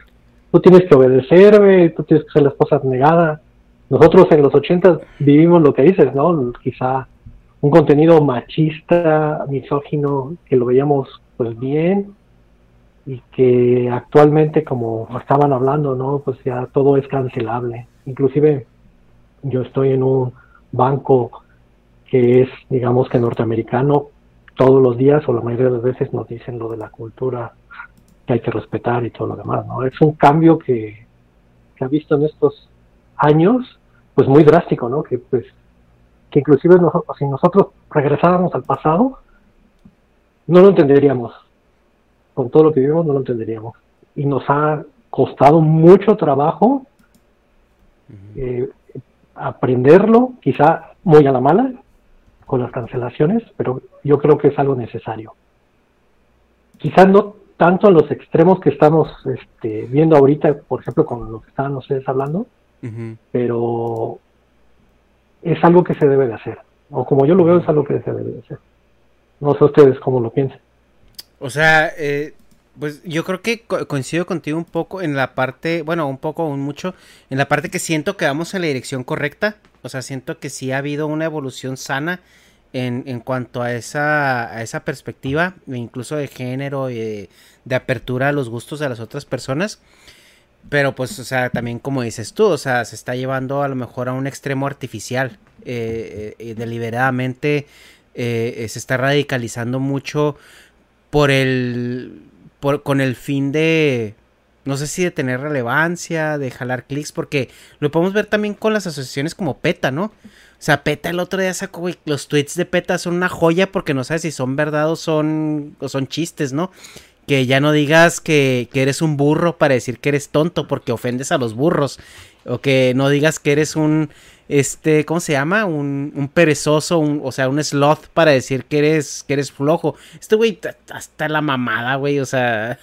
tú tienes que obedecerme, tú tienes que ser la esposa negada. Nosotros en los 80 vivimos lo que dices, ¿no? Quizá un contenido machista, misógino, que lo veíamos pues bien y que actualmente como estaban hablando, ¿no? Pues ya todo es cancelable. Inclusive yo estoy en un banco que es, digamos que norteamericano, todos los días o la mayoría de las veces nos dicen lo de la cultura que hay que respetar y todo lo demás, ¿no? Es un cambio que, que ha visto en estos años, pues muy drástico, ¿no? Que pues, que inclusive nosotros, si nosotros regresáramos al pasado, no lo entenderíamos. Con todo lo que vivimos no lo entenderíamos. Y nos ha costado mucho trabajo eh, aprenderlo, quizá muy a la mala, con las cancelaciones, pero yo creo que es algo necesario. Quizá no tanto en los extremos que estamos este, viendo ahorita, por ejemplo, con lo que estaban ustedes hablando, pero es algo que se debe de hacer. O como yo lo veo, es algo que se debe de hacer. No sé ustedes cómo lo piensan. O sea, eh, pues yo creo que co- coincido contigo un poco en la parte, bueno, un poco, un mucho, en la parte que siento que vamos en la dirección correcta. O sea, siento que sí ha habido una evolución sana en, en cuanto a esa, a esa perspectiva, e incluso de género y de, de apertura a los gustos de las otras personas. Pero pues, o sea, también como dices tú, o sea, se está llevando a lo mejor a un extremo artificial. eh, eh, deliberadamente eh, se está radicalizando mucho por el. Por, con el fin de. No sé si de tener relevancia, de jalar clics, porque lo podemos ver también con las asociaciones como PETA, ¿no? O sea, PETA el otro día sacó, güey, los tweets de PETA son una joya porque no sabes si son verdad o son, o son chistes, ¿no? Que ya no digas que, que eres un burro para decir que eres tonto porque ofendes a los burros. O que no digas que eres un, este, ¿cómo se llama? Un, un perezoso, o sea, un sloth para decir que eres, que eres flojo. Este güey, ta- hasta la mamada, güey, o sea...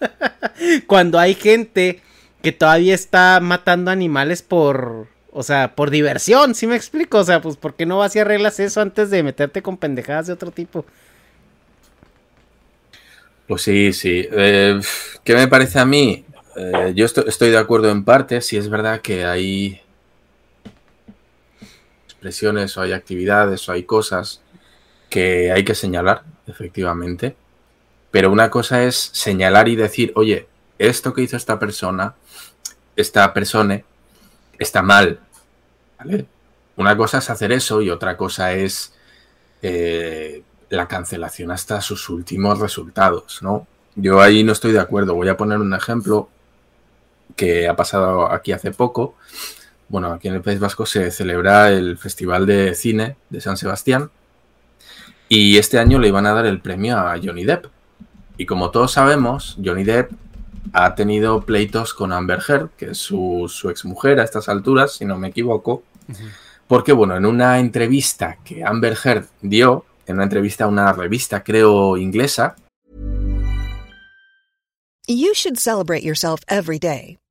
Cuando hay gente que todavía está matando animales por, o sea, por diversión, ¿sí me explico? O sea, pues, ¿por qué no vas y arreglas eso antes de meterte con pendejadas de otro tipo? Pues sí, sí. Eh, ¿Qué me parece a mí? Eh, yo esto- estoy de acuerdo en parte. Si es verdad que hay expresiones o hay actividades o hay cosas que hay que señalar, efectivamente. Pero una cosa es señalar y decir, oye, esto que hizo esta persona, esta persona, está mal. ¿Vale? Una cosa es hacer eso y otra cosa es eh, la cancelación hasta sus últimos resultados, ¿no? Yo ahí no estoy de acuerdo. Voy a poner un ejemplo que ha pasado aquí hace poco. Bueno, aquí en el País Vasco se celebra el Festival de Cine de San Sebastián y este año le iban a dar el premio a Johnny Depp. Y como todos sabemos, Johnny Depp ha tenido pleitos con Amber Heard, que es su, su exmujer a estas alturas, si no me equivoco, porque, bueno, en una entrevista que Amber Heard dio, en una entrevista a una revista, creo, inglesa, You should celebrate yourself every day,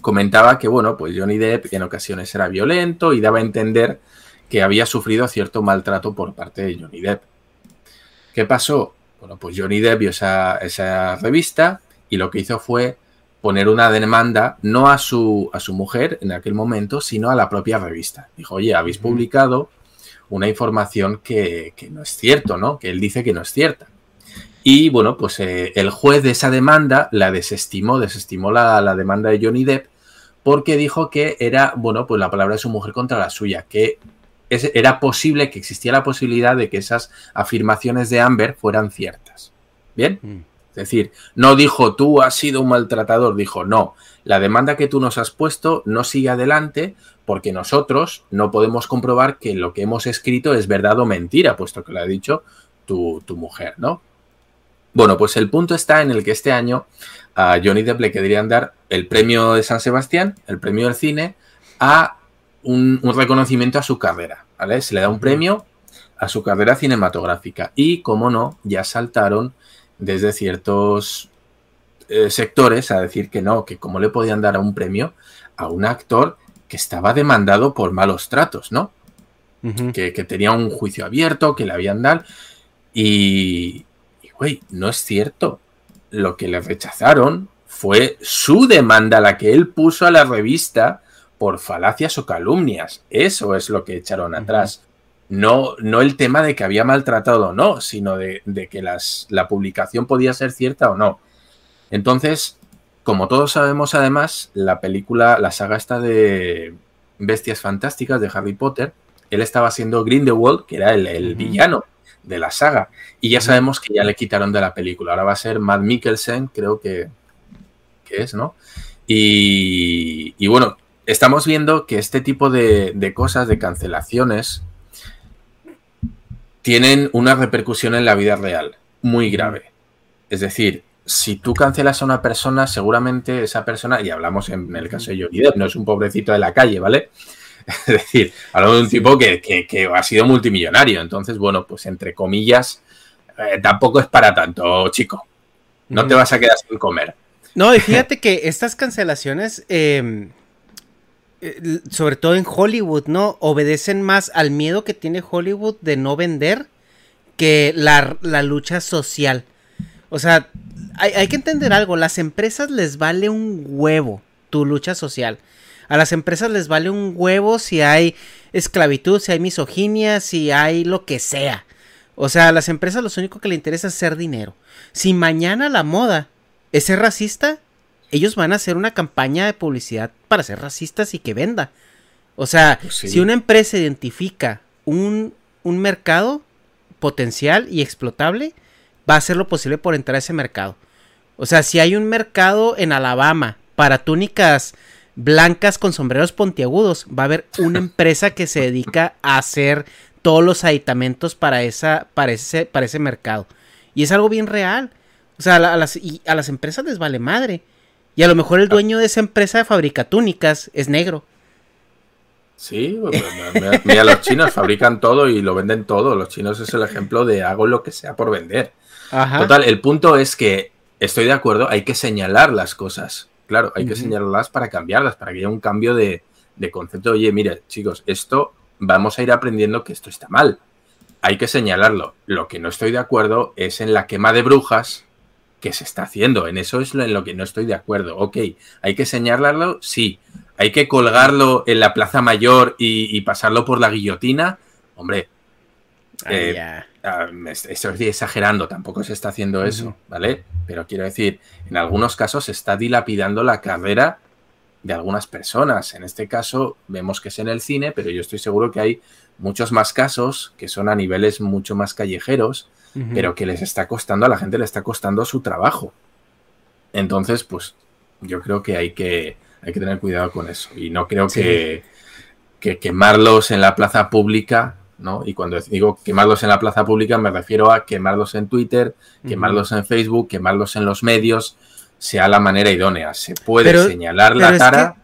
Comentaba que, bueno, pues Johnny Depp en ocasiones era violento y daba a entender que había sufrido cierto maltrato por parte de Johnny Depp. ¿Qué pasó? Bueno, pues Johnny Depp vio esa, esa revista y lo que hizo fue poner una demanda no a su, a su mujer en aquel momento, sino a la propia revista. Dijo, oye, habéis publicado una información que, que no es cierto, ¿no? Que él dice que no es cierta. Y bueno, pues eh, el juez de esa demanda la desestimó, desestimó la, la, demanda de Johnny Depp porque dijo que era, bueno, pues la palabra de su mujer contra la suya, que es, era posible, que existía la posibilidad de que esas afirmaciones de Amber fueran ciertas. ¿Bien? Mm. Es decir, no dijo tú has sido un maltratador, dijo no, la demanda que tú nos has puesto no sigue adelante porque nosotros no podemos comprobar que lo que hemos escrito es verdad o mentira, puesto que lo ha dicho tu, tu mujer, ¿no? Bueno, pues el punto está en el que este año a Johnny Depp le querían dar el premio de San Sebastián, el premio del cine, a un, un, reconocimiento a su carrera, ¿vale? Se le da un premio a su carrera cinematográfica y, como no, ya saltaron desde ciertos eh, sectores a decir que no, que cómo le podían dar a un premio a un actor que estaba demandado por malos tratos, ¿no? Uh -huh. que, que, tenía un juicio abierto, que le habían dado. Y, güey, no es cierto. Lo que le rechazaron fue su demanda, la que él puso a la revista por falacias o calumnias. Eso es lo que echaron atrás. No, no el tema de que había maltratado o no, sino de, de que las, la publicación podía ser cierta o no. Entonces, como todos sabemos, además, la película, la saga esta de Bestias Fantásticas de Harry Potter, él estaba siendo Grindelwald, que era el, el uh -huh. villano de la saga. Y ya sabemos que ya le quitaron de la película. Ahora va a ser Matt Mikkelsen, creo que, que es, ¿no? Y, y, bueno, estamos viendo que este tipo de, de, cosas, de cancelaciones, tienen una repercusión en la vida real muy grave. Es decir, si tú cancelas a una persona, seguramente esa persona, y hablamos en el caso de Johnny Depp, no es un pobrecito de la calle, ¿vale? Es decir, hablamos de un tipo que, que, que, ha sido multimillonario. Entonces, bueno, pues entre comillas, eh, tampoco es para tanto, chico. No te vas a quedar sin comer. No, y fíjate que estas cancelaciones, eh, sobre todo en Hollywood, ¿no? Obedecen más al miedo que tiene Hollywood de no vender que la, la lucha social. O sea, hay, hay, que entender algo, las empresas les vale un huevo tu lucha social. A las empresas les vale un huevo si hay esclavitud, si hay misoginia, si hay lo que sea. O sea, a las empresas lo único que les interesa es hacer dinero. Si mañana la moda es ser racista, ellos van a hacer una campaña de publicidad para ser racistas y que venda. O sea, pues sí. si una empresa identifica un, un mercado potencial y explotable, va a hacer lo posible por entrar a ese mercado. O sea, si hay un mercado en Alabama para túnicas blancas con sombreros pontiagudos, va a haber una empresa que se dedica a hacer todos los aditamentos para, esa, para, ese, para ese mercado. Y es algo bien real. O sea, a las, y a las empresas les vale madre. Y a lo mejor el dueño de esa empresa fabrica túnicas es negro. Sí, mira, mira, los chinos fabrican todo y lo venden todo. Los chinos es el ejemplo de hago lo que sea por vender. Ajá. Total, el punto es que estoy de acuerdo, hay que señalar las cosas. Claro, hay uh -huh. que señalarlas para cambiarlas, para que haya un cambio de, de concepto. Oye, mire, chicos, esto vamos a ir aprendiendo que esto está mal. Hay que señalarlo. Lo que no estoy de acuerdo es en la quema de brujas que se está haciendo. En eso es en lo que no estoy de acuerdo. Ok, hay que señalarlo, sí. Hay que colgarlo en la Plaza Mayor y, y pasarlo por la guillotina. Hombre, eh, yeah. Uh, estoy exagerando, tampoco se está haciendo eso. ¿vale? Pero quiero decir, en algunos casos se está dilapidando la carrera de algunas personas. En este caso vemos que es en el cine, pero yo estoy seguro que hay muchos más casos que son a niveles mucho más callejeros, uh -huh. pero que les está costando, a la gente le está costando su trabajo. Entonces, pues yo creo que hay que, hay que tener cuidado con eso. Y no creo sí. que, que quemarlos en la plaza pública ¿no? Y cuando digo quemarlos en la plaza pública me refiero a quemarlos en Twitter, quemarlos uh -huh. en Facebook, quemarlos en los medios, sea la manera idónea. Se puede pero, señalar pero la cara que...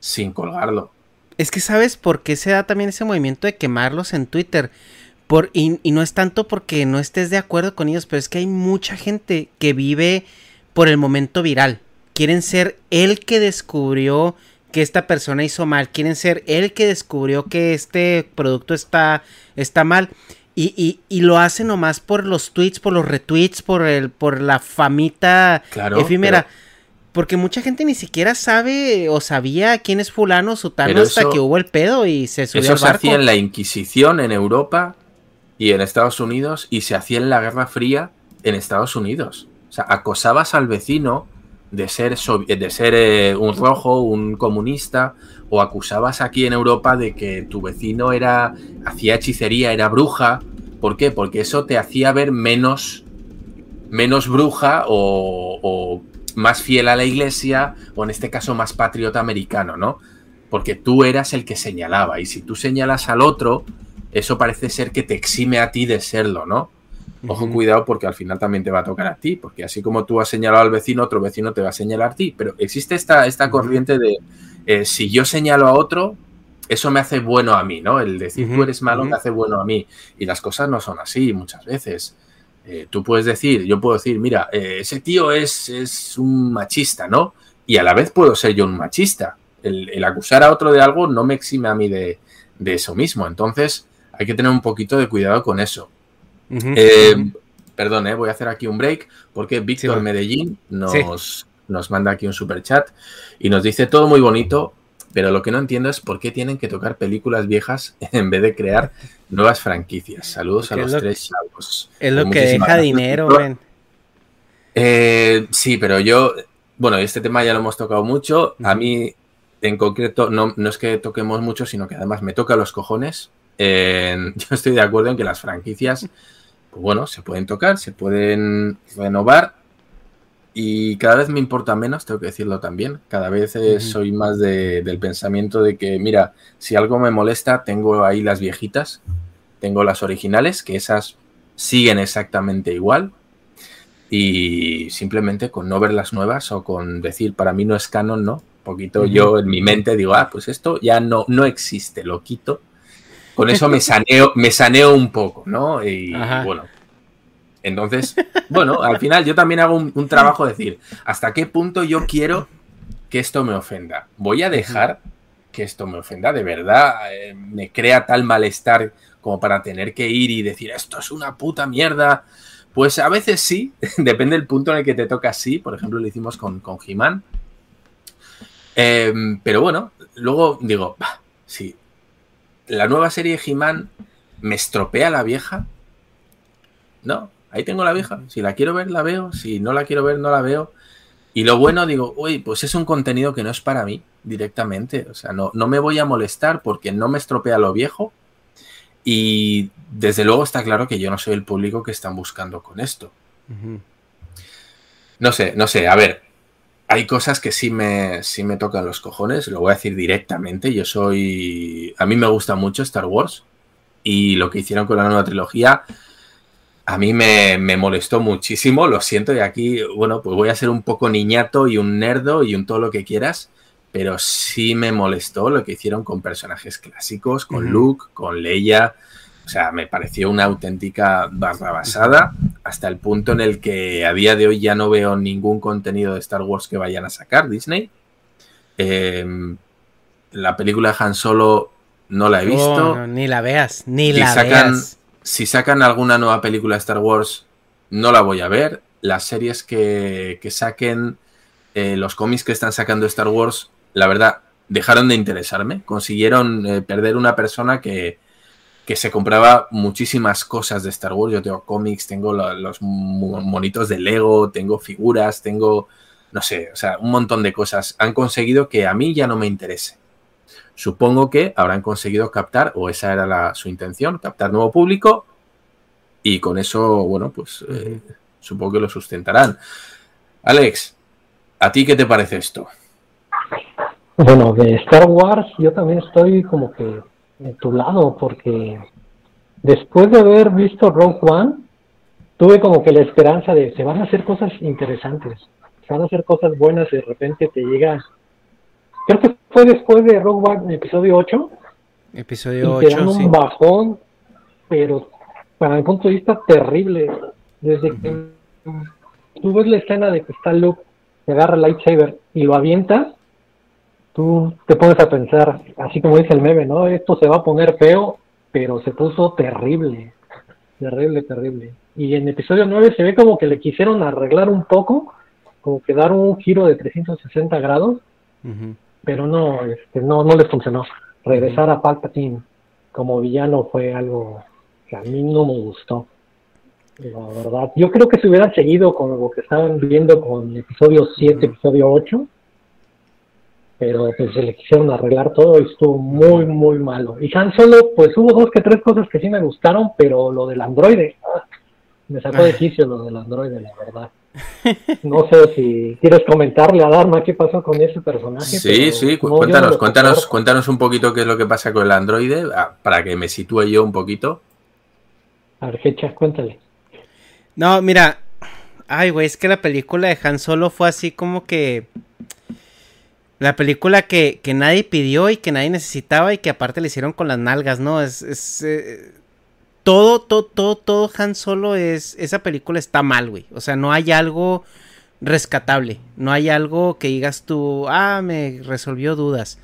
sin colgarlo. Es que sabes por qué se da también ese movimiento de quemarlos en Twitter. Por, y, y no es tanto porque no estés de acuerdo con ellos, pero es que hay mucha gente que vive por el momento viral. Quieren ser el que descubrió que esta persona hizo mal, quieren ser el que descubrió que este producto está, está mal. Y, y, y, lo hace nomás por los tweets, por los retweets, por el, por la famita efímera. Porque mucha gente ni siquiera sabe o sabía quién es fulano o sutano hasta que hubo el pedo y se subió Eso se hacía en la Inquisición en Europa y en Estados Unidos y se hacía en la Guerra Fría en Estados Unidos. O sea, acosabas al vecino de ser, de ser eh, un rojo, un comunista, o acusabas aquí en Europa de que tu vecino era hacía hechicería, era bruja. ¿Por qué? Porque eso te hacía ver menos, menos bruja o, o más fiel a la iglesia, o en este caso más patriota americano, ¿no? Porque tú eras el que señalaba, y si tú señalas al otro, eso parece ser que te exime a ti de serlo, ¿no? Ojo, cuidado, porque al final también te va a tocar a ti, porque así como tú has señalado al vecino, otro vecino te va a señalar a ti. Pero existe esta, esta corriente de eh, si yo señalo a otro, eso me hace bueno a mí, ¿no? El decir tú eres malo me hace bueno a mí. Y las cosas no son así muchas veces. Eh, tú puedes decir, yo puedo decir, mira, eh, ese tío es, es, un machista, ¿no? Y a la vez puedo ser yo un machista. El, acusar a otro de algo no me exime a mí de, de eso mismo. Entonces, hay que tener un poquito de cuidado con eso. Eh, perdón, eh, voy a hacer aquí un break porque Víctor Medellín nos, nos manda aquí un super chat y nos dice todo muy bonito, pero lo que no entiendo es por qué tienen que tocar películas viejas en vez de crear nuevas franquicias. Saludos a los tres chavos. Es lo que deja dinero, ven. Eh, sí, pero yo, bueno, este tema ya lo hemos tocado mucho. A mí, en concreto, no, no es que toquemos mucho, sino que además me toca los cojones. yo estoy de acuerdo en que las franquicias pues bueno, se pueden tocar, se pueden renovar y cada vez me importa menos, tengo que decirlo también. Cada vez soy más del pensamiento de que, mira, si algo me molesta, tengo ahí las viejitas, tengo las originales, que esas siguen exactamente igual. Y simplemente con no ver las nuevas o con decir para mí no es canon, no. Un poquito yo en mi mente digo, ah, pues esto ya no, no existe, lo quito con eso me saneo, me saneo un poco, ¿no? Y bueno. Entonces, bueno, al final yo también hago un, trabajo de decir, ¿hasta qué punto yo quiero que esto me ofenda? ¿Voy a dejar que esto me ofenda? ¿De verdad eh, me crea tal malestar como para tener que ir y decir, esto es una puta mierda? Pues a veces sí, depende del punto en el que te toca sí. Por ejemplo, lo hicimos con, con He-Man. Em, pero bueno, luego digo, bah, sí, la nueva serie de He-Man me estropea la vieja. No, ahí tengo la vieja. Si la quiero ver, la veo. Si no la quiero ver, no la veo. Y lo bueno, digo, uy, pues es un contenido que no es para mí directamente. O sea, no, no me voy a molestar porque no me estropea lo viejo. Y desde luego está claro que yo no soy el público que están buscando con esto. No sé, no sé. A ver, hay cosas que sí me, sí me tocan los cojones, lo voy a decir directamente. Yo soy. A mí me gusta mucho Star Wars y lo que hicieron con la nueva trilogía a mí me, molestó muchísimo. Lo siento, y aquí, bueno, pues voy a ser un poco niñato y un nerdo y un todo lo que quieras, pero sí me molestó lo que hicieron con personajes clásicos, con Luke, con Leia. O sea, me pareció una auténtica barrabasada hasta el punto en el que a día de hoy ya no veo ningún contenido de Star Wars que vayan a sacar Disney. Em, la película de Han Solo no la he visto. ni la veas, ni la veas. Si sacan alguna nueva película de Star Wars, no la voy a ver. Las series que, saquen, eh, los cómics que están sacando Star Wars, la verdad, dejaron de interesarme. Consiguieron eh, perder una persona que, que se compraba muchísimas cosas de Star Wars. Yo tengo cómics, tengo los monitos de Lego, tengo figuras, tengo, no sé, o sea, un montón de cosas. Han conseguido que a mí ya no me interese. Supongo que habrán conseguido captar, o esa era su intención, captar nuevo público y con eso, bueno, pues eh, supongo que lo sustentarán. Alex, ¿a ti qué te parece esto? Bueno, de Star Wars yo también estoy como que en tu lado, porque después de haber visto Rogue One, tuve como que la esperanza de se van a hacer cosas interesantes, se van a hacer cosas buenas y de repente te llega. Creo que fue después de Rogue One, episodio 8. Episodio 8. Te dan un bajón, pero para mi punto de vista, terrible. Desde que tú ves la escena de que está Luke, se agarra el lightsaber y lo avienta, tú te pones a pensar, así como dice el meme, ¿no? Esto se va a poner feo, pero se puso terrible. Terrible, terrible. Y en episodio 9 se ve como que le quisieron arreglar un poco, como que dar un giro de 360 grados, pero no, este, no, no les funcionó. Regresar a Palpatine como villano fue algo que a mí no me gustó. La verdad, yo creo que si hubieran seguido con lo que estaban viendo con episodio 7, episodio 8, pero pues se le quisieron arreglar todo y estuvo muy, muy malo. Y Han Solo, pues hubo dos que tres cosas que sí me gustaron, pero lo del androide, ah, me sacó de quicio lo del androide, la verdad. No sé si quieres comentarle a Dharma qué pasó con ese personaje. Sí, sí, cuéntanos, cuéntanos, cuéntanos un poquito qué es lo que pasa con el androide, ah, para que me sitúe yo un poquito. Argecha, cuéntale. No, mira, ay, güey, es que la película de Han Solo fue así como que la película que, que, nadie pidió y que nadie necesitaba y que aparte le hicieron con las nalgas, ¿no? Es, es eh, todo, todo, todo, todo Han Solo es, esa película está mal, güey. O sea, no hay algo rescatable, no hay algo que digas tú, ah, me resolvió dudas.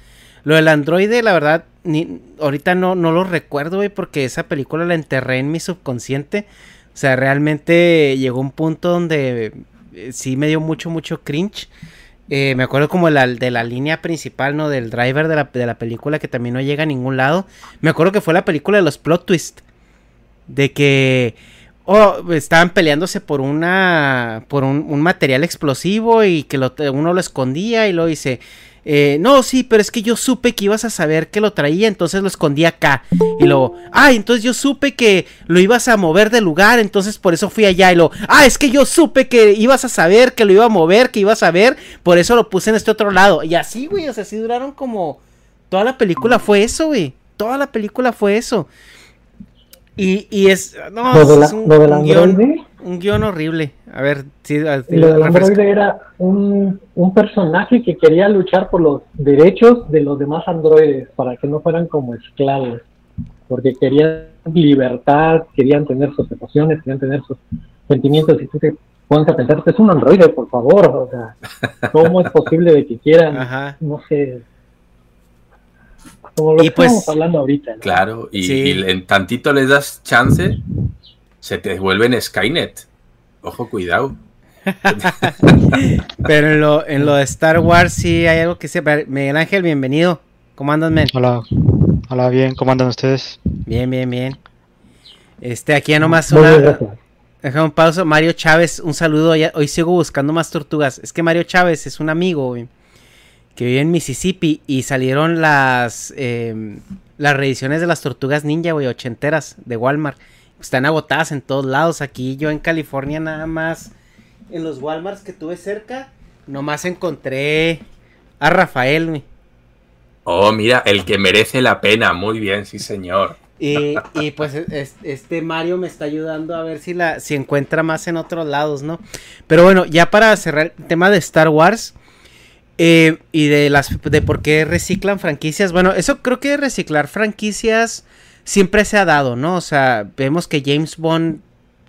Lo del androide, la verdad, ni, ahorita no, no lo recuerdo, güey, porque esa película la enterré en mi subconsciente. O sea, realmente llegó un punto donde eh, sí me dio mucho, mucho cringe. Eh, me acuerdo como la, de la, línea principal, ¿no? Del driver de la, de la, película que también no llega a ningún lado. Me acuerdo que fue la película de los plot twists. De que oh, estaban peleándose por una. por un, un material explosivo y que lo, uno lo escondía y lo dice. Eh, no, sí, pero es que yo supe que ibas a saber que lo traía, entonces lo escondí acá. Y luego, ah, entonces yo supe que lo ibas a mover del lugar, entonces por eso fui allá. Y luego, ah, es que yo supe que ibas a saber que lo iba a mover, que ibas a ver, por eso lo puse en este otro lado. Y así, güey, o sea, así duraron como. Toda la película fue eso, güey. Toda la película fue eso. Y, y es. No, es un, un guion horrible. A ver, si. Sí, lo del androide era un, un, personaje que quería luchar por los derechos de los demás androides para que no fueran como esclavos. Porque querían libertad, querían tener sus emociones, querían tener sus sentimientos. Y tú te pones a pensar, es un androide, por favor. O sea, ¿cómo es posible de que quieran, no sé, como lo y pues, estamos hablando ahorita. Claro, y, y, en tantito les das chance, se te vuelven Skynet. Ojo, cuidado. Pero en lo, en lo de Star Wars sí hay algo que se... Miguel Ángel, bienvenido. ¿Cómo andan, men? Hola. Hola, bien. ¿Cómo andan ustedes? Bien, bien, bien. Este, aquí ya nomás una... Deja un pausa. Mario Chávez, un saludo. Hoy sigo buscando más tortugas. Es que Mario Chávez es un amigo, que vive en Mississippi y salieron las... Eh, las reediciones de las tortugas ninja, güey, ochenteras de Walmart están agotadas en todos lados. Aquí yo en California nada más, en los Walmarts que tuve cerca, nomás encontré a Rafael. Oh, mira, el que merece la pena. Muy bien, sí, señor. Y, y pues este Mario me está ayudando a ver si la si encuentra más en otros lados, ¿no? Pero bueno, ya para cerrar el tema de Star Wars eh, y de las de por qué reciclan franquicias. Bueno, eso creo que reciclar franquicias siempre se ha dado, ¿no? O sea, vemos que James Bond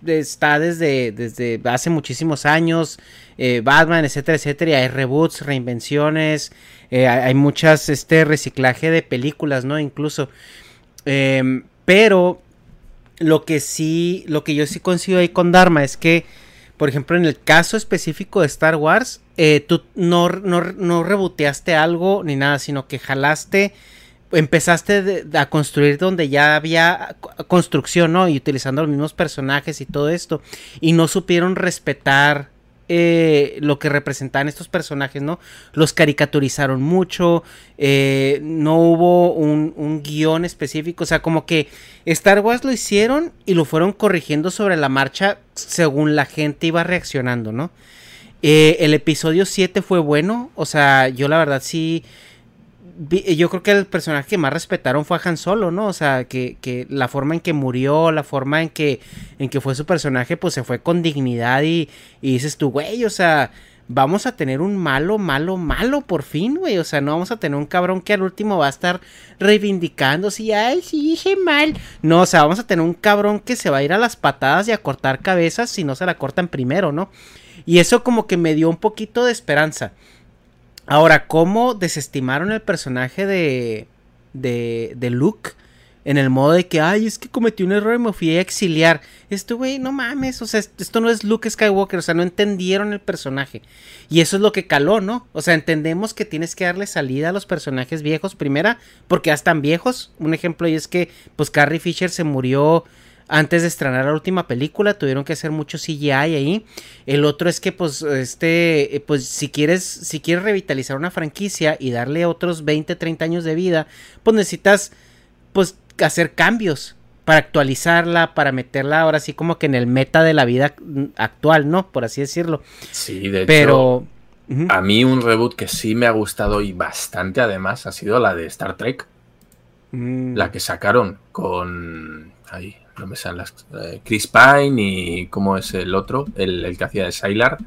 está desde, desde hace muchísimos años, eh, Batman, etcétera, etcétera, y hay reboots, reinvenciones, eh, hay, muchas, este, reciclaje de películas, ¿no? Incluso, em, pero lo que sí, lo que yo sí consigo ahí con Dharma es que, por ejemplo, en el caso específico de Star Wars, eh, tú no, no, no reboteaste algo ni nada, sino que jalaste empezaste a construir donde ya había construcción, ¿no? Y utilizando los mismos personajes y todo esto. Y no supieron respetar eh, lo que representaban estos personajes, ¿no? Los caricaturizaron mucho, eh, no hubo un, un, guion específico, o sea, como que Star Wars lo hicieron y lo fueron corrigiendo sobre la marcha según la gente iba reaccionando, ¿no? Eh, el episodio 7 fue bueno, o sea, yo la verdad sí yo creo que el personaje que más respetaron fue a Han Solo, ¿no? O sea, que, que, la forma en que murió, la forma en que, en que fue su personaje, pues se fue con dignidad y, y dices tú, güey, o sea, vamos a tener un malo, malo, malo por fin, güey. O sea, no vamos a tener un cabrón que al último va a estar reivindicándose y, ay, sí, dije mal. No, o sea, vamos a tener un cabrón que se va a ir a las patadas y a cortar cabezas si no se la cortan primero, ¿no? Y eso como que me dio un poquito de esperanza. Ahora, ¿cómo desestimaron el personaje de, de, de Luke? en el modo de que, ay, es que cometí un error y me fui a exiliar. Esto, güey, no mames, o sea, esto no es Luke Skywalker, o sea, no entendieron el personaje. Y eso es lo que caló, ¿no? O sea, entendemos que tienes que darle salida a los personajes viejos, primera, porque ya están viejos. Un ejemplo y es que, pues, Carrie Fisher se murió antes de estrenar la última película, tuvieron que hacer mucho CGI ahí. El otro es que, pues, este, pues, si quieres, si quieres revitalizar una franquicia y darle otros 20, 30 años de vida, pues necesitas, pues, hacer cambios para actualizarla, para meterla ahora sí como que en el meta de la vida actual, ¿no? Por así decirlo. Sí, de Pero, hecho, a mí un reboot que sí me ha gustado y bastante además ha sido la de Star Trek. Mm. La que sacaron con... Ahí, no me salen las... eh, Chris Pine y... ¿Cómo es el otro? El, el que hacía de Sylar.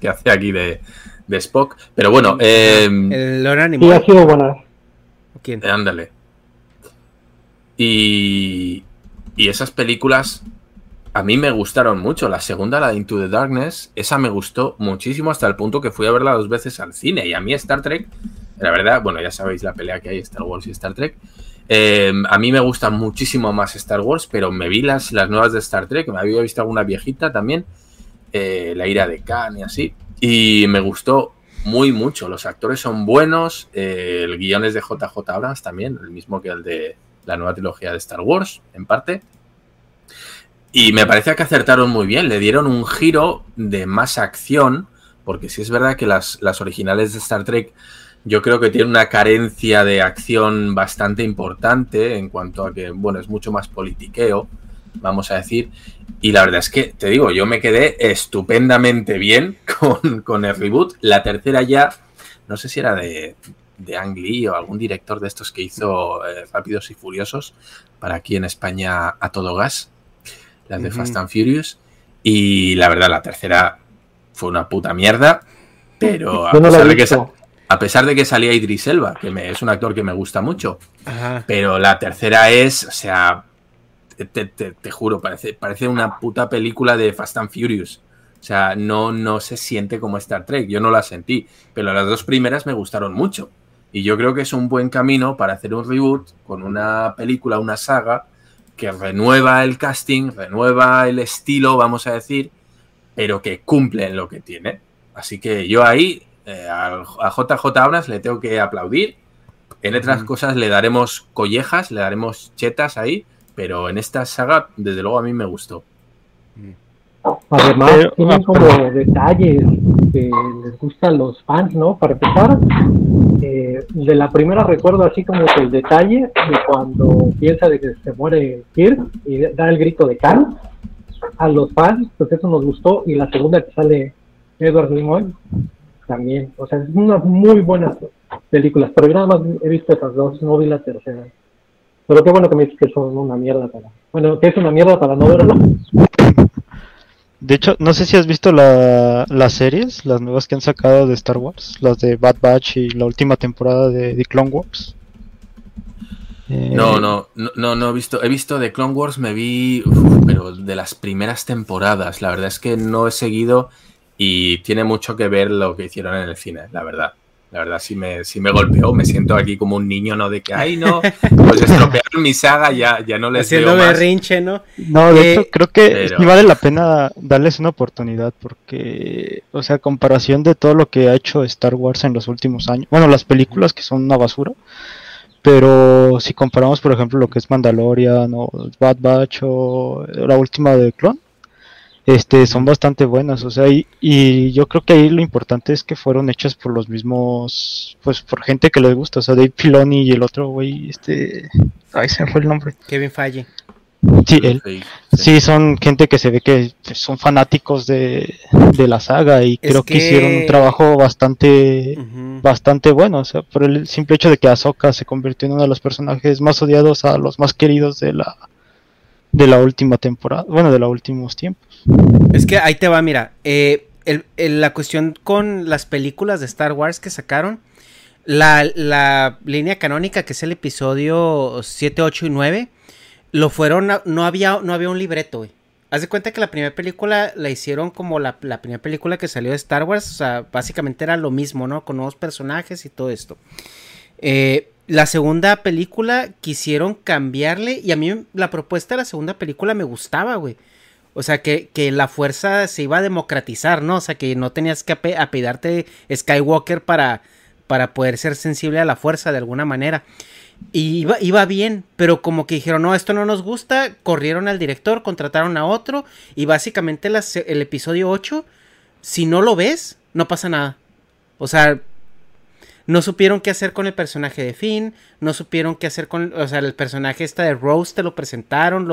Que hace aquí de, de Spock. Pero bueno, eh, el Animal. ha sido. Eh, Ándale. Y, y esas películas a mí me gustaron mucho. La segunda, la de Into the Darkness, esa me gustó muchísimo hasta el punto que fui a verla dos veces al cine. Y a mí Star Trek, la verdad, bueno, ya sabéis la pelea que hay Star Wars y Star Trek. Eh, a mí me gusta muchísimo más Star Wars, pero me vi las, las nuevas de Star Trek, me había visto alguna viejita también, eh, La ira de Khan y así, y me gustó muy mucho. Los actores son buenos, eh, el guion es de JJ Abrams también, el mismo que el de la nueva trilogía de Star Wars, en parte. Y me parece que acertaron muy bien, le dieron un giro de más acción, porque sí es verdad que las, las originales de Star Trek yo creo que tienen una carencia de acción bastante importante en cuanto a que, bueno, es mucho más politiqueo, vamos a decir. Y la verdad es que, te digo, yo me quedé estupendamente bien con, con el reboot. La tercera ya, no sé si era de, de Ang Lee o algún director de estos que hizo eh, Rápidos y Furiosos para aquí en España a todo gas, las de. Fast and Furious. Y la verdad, la tercera fue una puta mierda, pero a no pesar, de que, a pesar de que salía Idris Elba, que me- es un actor que me gusta mucho, Ajá. pero la tercera es, o sea, te, te- te- te juro, parece, parece una puta película de Fast and Furious. O sea, no, no se siente como Star Trek. Yo no la sentí, pero las dos primeras me gustaron mucho. Y yo creo que es un buen camino para hacer un reboot con una película, una saga que renueva el casting, renueva el estilo, vamos a decir, pero que cumple en lo que tiene. Así que yo ahí eh, a JJ Abrams le tengo que aplaudir. En otras cosas le daremos collejas, le daremos chetas ahí, pero en esta saga, desde luego, a mí me gustó. Además, Pero- tienen ah, como detalles que les gustan los fans, ¿no? Para empezar, eh, de la primera recuerdo así como que el detalle de cuando piensa de que se muere Kirk y da el grito de Khan. A los fans, pues eso nos gustó. Y la segunda que sale Edward Nimoy, también. O sea, es unas muy buenas películas. Pero yo nada más he visto esas dos, no vi la tercera. Pero qué bueno que me dices que son una mierda para... Bueno, que es una mierda para no verlo. De hecho, no sé si has visto la- las series, las nuevas que han sacado de Star Wars, las de Bad Batch y la última temporada de, de Clone Wars. Eh, No, no, no, no, no he visto. He visto de Clone Wars, me vi, uf, pero de las primeras temporadas. La verdad es que no he seguido y tiene mucho que ver lo que hicieron en el cine, la verdad. La verdad sí me, sí me golpeó, me siento aquí como un niño, ¿no? De que, ay, no, pues estropearon mi saga, ya, ya no les Haciendo veo más. berrinche, ¿no? No, de Eh, hecho, creo que pero- sí vale la pena darles una oportunidad porque, o sea, a comparación de todo lo que ha hecho Star Wars en los últimos años, bueno, las películas que son una basura, pero si comparamos, por ejemplo, lo que es Mandalorian o Bad Batch o la última de Clone, este, son bastante buenas, o sea, y, y yo creo que ahí lo importante es que fueron hechas por los mismos, pues por gente que les gusta, o sea, Dave Filoni y el otro güey, este, ay, se me fue el nombre. Kevin Feige. Sí, él. Sí, Sí, son gente que se ve que pues, son fanáticos de, de la saga y Es creo que... que- hicieron un trabajo bastante bastante bueno, o sea, por el simple hecho de que Ahsoka se convirtió en uno de los personajes más odiados a los más queridos de la de la última temporada, bueno, de los últimos tiempos. Es que ahí te va, mira. eh, la cuestión con las películas de Star Wars que sacaron. La, línea canónica, que es el episodio 7, 8 y 9. Lo fueron. no, había, no había un libreto, güey. Haz de cuenta que la primera película la hicieron como la, la primera película que salió de Star Wars. O sea, básicamente era lo mismo, ¿no? Con nuevos personajes y todo esto. Eh, la segunda película quisieron cambiarle y a mí la propuesta de la segunda película me gustaba, güey. O sea, que, que, la fuerza se iba a democratizar, ¿no? O sea, que no tenías que apedarte Skywalker para, para poder ser sensible a la fuerza de alguna manera. Y iba, iba, bien, pero como que dijeron, no, esto no nos gusta, corrieron al director, contrataron a otro, y básicamente el episodio 8, si no lo ves, no pasa nada. O sea, no supieron qué hacer con el personaje de Finn, no supieron qué hacer con, o sea, el personaje esta de Rose te lo presentaron.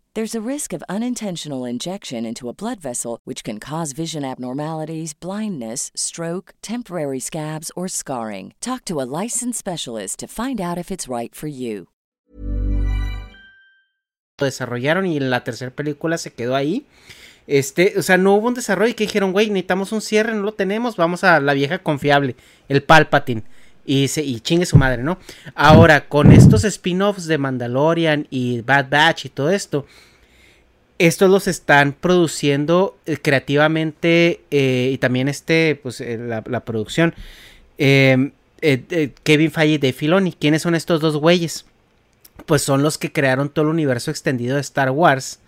There's a risk of unintentional injection into a blood vessel, which can cause vision abnormalities, blindness, stroke, temporary scabs, or scarring. Talk to a licensed specialist to find out if it's right for you. Desarrollaron y en la tercera película se quedó ahí. Este, o sea, no hubo un desarrollo y que dijeron, güey, necesitamos un cierre, no lo tenemos, vamos a la vieja confiable, el Palpatine. Y, se, y chingue su madre, ¿no? Ahora, con estos spin-offs de Mandalorian y Bad Batch y todo esto, estos los están produciendo eh, creativamente eh, y también este, pues eh, la, producción. Em, Kevin Feige de Filoni. ¿Quiénes son estos dos güeyes? Pues son los que crearon todo el universo extendido de Star Wars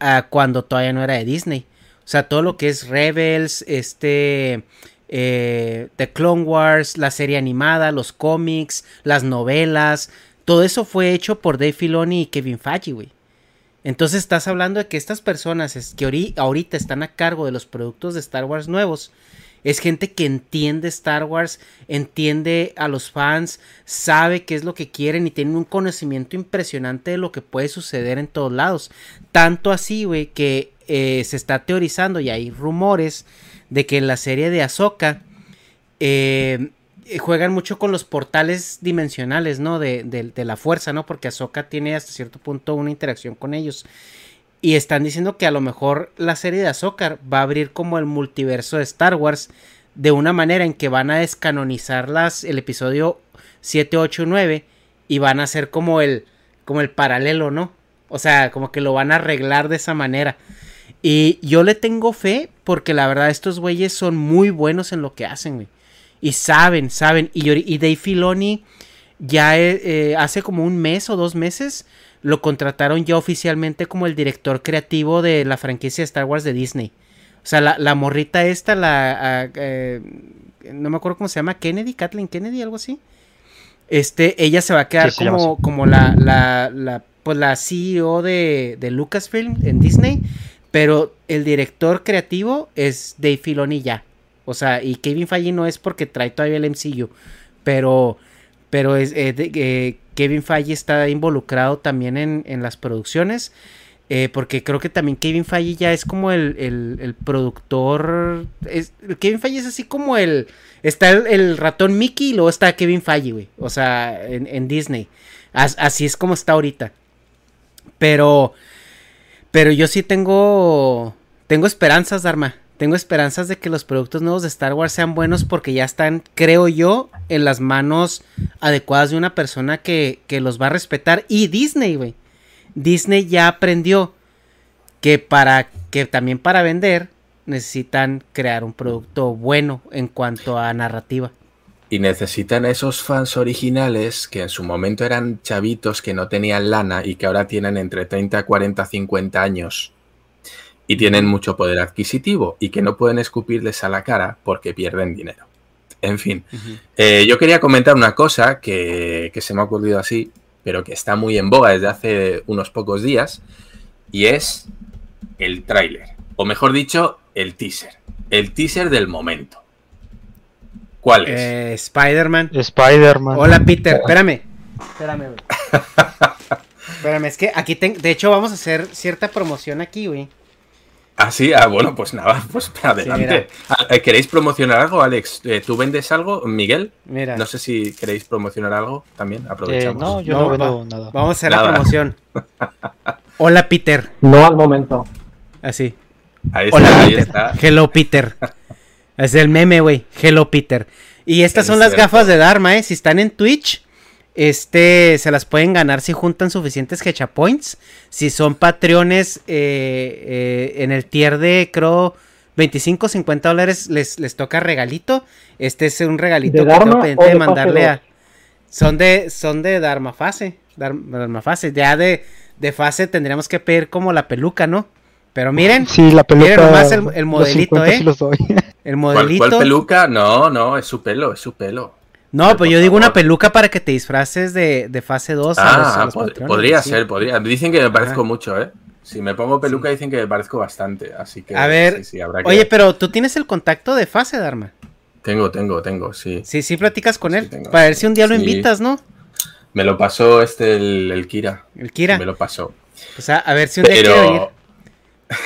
uh, cuando todavía no era de Disney. O sea, todo lo que es Rebels, este, eh, The Clone Wars, la serie animada, los cómics, las novelas, todo eso fue hecho por Dave Filoni y Kevin Feige. Entonces estás hablando de que estas personas que ahorita están a cargo de los productos de Star Wars nuevos, es gente que entiende Star Wars, entiende a los fans, sabe qué es lo que quieren y tiene un conocimiento impresionante de lo que puede suceder en todos lados. Tanto así, güey, que eh, se está teorizando y hay rumores de que en la serie de Ahsoka eh, juegan mucho con los portales dimensionales, ¿no? De, de, la fuerza, ¿no? Porque Ahsoka tiene hasta cierto punto una interacción con ellos. Y están diciendo que a lo mejor la serie de Ahsoka va a abrir como el multiverso de Star Wars de una manera en que van a descanonizar las, el episodio 7, 8 y 9 y van a hacer como el, como el paralelo, ¿no? O sea, como que lo van a arreglar de esa manera. Y yo le tengo fe porque la verdad estos güeyes son muy buenos en lo que hacen, güey. Y saben, saben. Y, y Dave Filoni ya eh, eh, hace como un mes o dos meses lo contrataron ya oficialmente como el director creativo de la franquicia de Star Wars de Disney. O sea, la, morrita esta, la... Eh, no me acuerdo cómo se llama, Kennedy, Kathleen Kennedy, algo así. Este, ella se va a quedar como, como la, la, la, pues la CEO de, de Lucasfilm en Disney. Pero el director creativo es Dave Filoni ya. O sea, y Kevin Feige no es porque trae todavía el MCU. Pero, pero es, eh, Kevin Feige está involucrado también en, las producciones. Eh, porque creo que también Kevin Feige ya es como el, el, productor. Es, Kevin Feige es así como el. Está el, ratón Mickey y luego está Kevin Feige, güey. O sea, en, Disney. As, así es como está ahorita. Pero. Pero yo sí tengo. Tengo esperanzas, Dharma. Tengo esperanzas de que los productos nuevos de Star Wars sean buenos porque ya están, creo yo, en las manos adecuadas de una persona que, que los va a respetar. Y Disney, güey. Disney ya aprendió que para que también para vender necesitan crear un producto bueno en cuanto a narrativa. Y necesitan esos fans originales que en su momento eran chavitos que no tenían lana y que ahora tienen entre 30, 40, 50 años y tienen mucho poder adquisitivo y que no pueden escupirles a la cara porque pierden dinero. En fin, uh -huh. eh, yo quería comentar una cosa que, que se me ha ocurrido así, pero que está muy en boga desde hace unos pocos días, y es el tráiler, o mejor dicho, el teaser. El teaser del momento. ¿Cuál es? Eh, Spider-Man. Spider-Man. Hola, Peter. Espérame. Espérame, güey. Espérame, es que aquí, te... de hecho, vamos a hacer cierta promoción aquí, güey. Ah, sí, ah, bueno, pues nada, pues adelante. Sí, ¿Queréis promocionar algo, Alex? Eh, ¿Tú vendes algo, Miguel? Mira. No sé si queréis promocionar algo también, aprovechamos. Eh, no, yo no, no vendo va, nada. Vamos a hacer nada. la promoción. Hola, Peter. No al momento. Así. Ahí está, Hola, ahí Peter. está. Hello, Peter. Es el meme, güey. Hello, Peter. Y estas Es son las cierto. gafas de Dharma, ¿eh? Si están en Twitch, este se las pueden ganar si juntan suficientes Hecha Points. Si son patrones eh, eh, en el tier de, creo, 25, 50 dólares, les, les toca regalito. Este es un regalito ¿De que Dharma tengo pendiente de mandarle a. Son de, son de Dharma Fase. Dharma Fase. Ya de, de fase tendríamos que pedir como la peluca, ¿no? Pero miren, Sí, la peluca. miren nomás el, el los modelito, 50 ¿eh? sí los doy. El ¿Cuál, modelito. cuál peluca? No, no, es su pelo, es su pelo. No, pues yo digo una peluca para que te disfraces de, de fase 2 a los, a Ah, los pod- patrones, podría sí. ser, podría. Dicen que me parezco mucho, ¿eh? Si me pongo peluca dicen que me parezco bastante, así que... A ver, sí, habrá que- Oye, pero tú tienes el contacto de fase, Dharma. Tengo, tengo, tengo, sí. Sí, sí platicas con Sí, él. tengo. Para ver si un día lo invitas, ¿no? Me lo pasó este, el, el Kira. El Kira. Me lo pasó. O sea, a ver si un día quiere venir. Pero...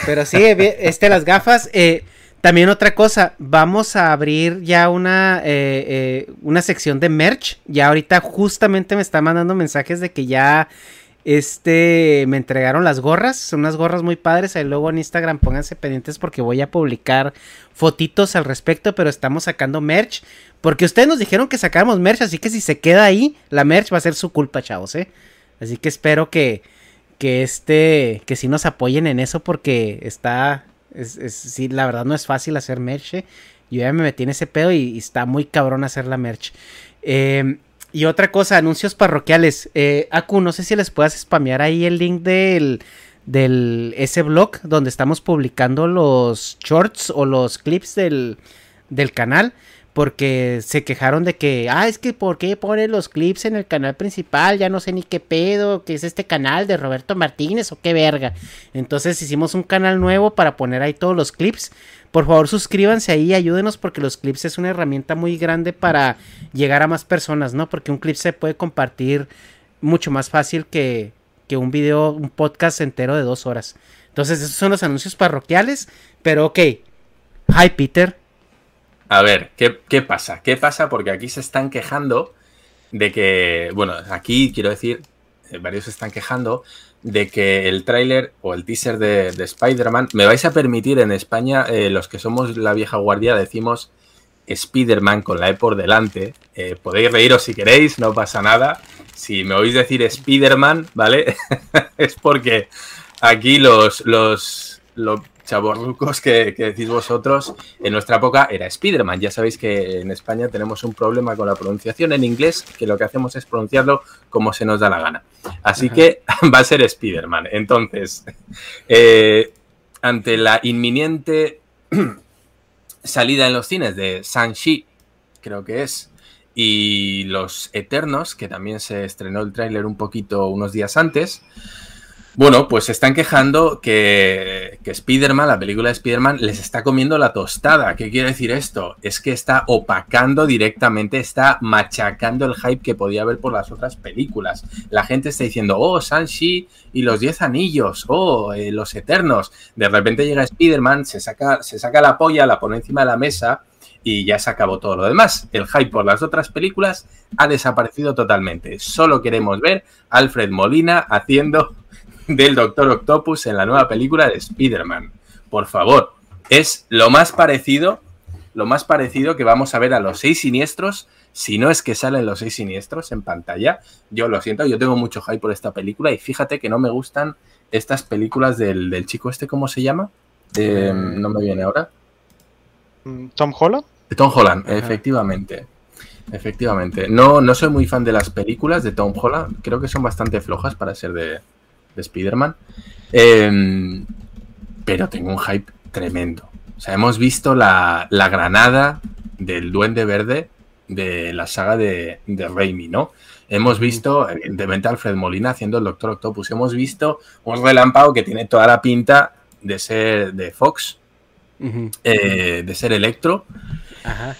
Pero sí, este, las gafas. eh, también otra cosa, vamos a abrir ya una, eh, eh, una sección de merch. Ya ahorita justamente me está mandando mensajes de que ya este me entregaron las gorras. Son unas gorras muy padres. Ahí luego en Instagram pónganse pendientes porque voy a publicar fotitos al respecto. Pero estamos sacando merch. Porque ustedes nos dijeron que sacáramos merch. Así que si se queda ahí, la merch va a ser su culpa, chavos, ¿eh? Así que espero que, que este, que sí nos apoyen en eso porque está, es, es- sí, la verdad no es fácil hacer merch. eh. Yo ya me metí en ese pedo y, está muy cabrón hacer la merch. Eh, y otra cosa, anuncios parroquiales. Eh, Aku, no sé si les puedas spamear ahí el link del, del ese blog donde estamos publicando los shorts o los clips del, del canal. Porque se quejaron de que, ah, es que ¿por qué ponen los clips en el canal principal? Ya no sé ni qué pedo, que es este canal de Roberto Martínez o qué verga. Entonces hicimos un canal nuevo para poner ahí todos los clips. Por favor, suscríbanse ahí, ayúdenos porque los clips es una herramienta muy grande para llegar a más personas, ¿no? Porque un clip se puede compartir mucho más fácil que, que un video, un podcast entero de dos horas. Entonces, esos son los anuncios parroquiales. Pero ok. Hi, Peter. A ver, ¿qué, qué pasa? ¿Qué pasa? Porque aquí se están quejando de que, bueno, aquí quiero decir, eh, varios se están quejando de que el tráiler o el teaser de, de Spider-Man, me vais a permitir en España, eh, los que somos la vieja guardia, decimos Spider-Man con la E por delante. Eh, podéis reíros si queréis, no pasa nada. Si me oís decir Spider-Man, ¿vale? es porque aquí los, los, los chavorrucos que, que decís vosotros, en nuestra época era Spider-Man. Ya sabéis que en España tenemos un problema con la pronunciación en inglés, que lo que hacemos es pronunciarlo como se nos da la gana. Así Ajá. que va a ser Spider-Man. Entonces, eh, ante la inminente salida en los cines de Shang-Chi, creo que es, y Los Eternos, que también se estrenó el tráiler un poquito unos días antes, Bueno, pues se están quejando que, que Spider-Man, la película de Spider-Man, les está comiendo la tostada. ¿Qué quiere decir esto? Es que está opacando directamente, está machacando el hype que podía haber por las otras películas. La gente está diciendo, oh, Sanshi y los Diez Anillos, oh, eh, los Eternos. De repente llega Spider-Man, se saca, se saca la polla, la pone encima de la mesa y ya se acabó todo lo demás. El hype por las otras películas ha desaparecido totalmente. Solo queremos ver a Alfred Molina haciendo del Doctor Octopus en la nueva película de Spider-Man. Por favor, es lo más parecido, lo más parecido que vamos a ver a los seis siniestros, si no es que salen los seis siniestros en pantalla. Yo lo siento, yo tengo mucho hype por esta película y fíjate que no me gustan estas películas del, chico este, ¿cómo se llama? Eh, no me viene ahora. Mm, Tom Holland. Tom Holland, efectivamente. Efectivamente. No, no soy muy fan de las películas de Tom Holland. Creo que son bastante flojas para ser de, de Spider-Man. Em, pero tengo un hype tremendo. O sea, hemos visto la, granada del Duende Verde de la saga de, de Raimi, ¿no? Hemos visto, evidentemente, Alfred Molina haciendo el Doctor Octopus. Hemos visto un relámpago que tiene toda la pinta de ser de Fox, eh, de ser Electro.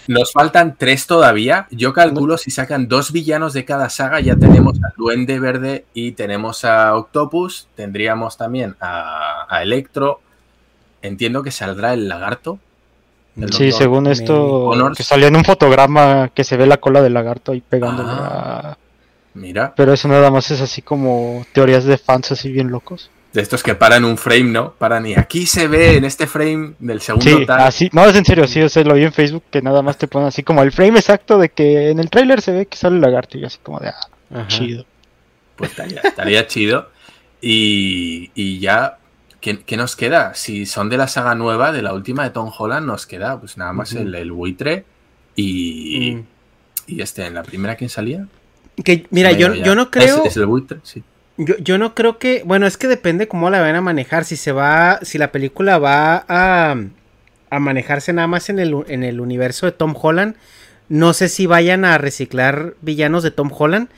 Nos faltan tres todavía. Yo calculo si sacan dos villanos de cada saga, ya tenemos al Duende Verde y tenemos a Octopus. Tendríamos también a, Electro. Entiendo que saldrá el lagarto. sí, según esto, que salió en un fotograma que se ve la cola del lagarto ahí pegándole ah, Mira. Pero eso nada más es así como teorías de fans así bien locos de estos que paran un frame, ¿no? Paran y aquí se ve en este frame del segundo sí, Así, no, es en serio, sí, o lo vi en Facebook que nada más te ponen así como el frame exacto de que en el tráiler se ve que sale el lagarto y así como de, ah, chido. Pues estaría, chido. Y, y ya, ¿qué, nos queda? Si son de la saga nueva, de la última de Tom Holland, nos queda pues nada más el, el, buitre y, mm. y este, en la primera, ¿quién salía? Que, mira, yo, yo no creo... es el buitre, sí. Yo, yo no creo que. Bueno, es que depende cómo la van a manejar. Si se va. Si la película va a. a manejarse nada más en el, en el universo de Tom Holland. No sé si vayan a reciclar villanos de Tom Holland.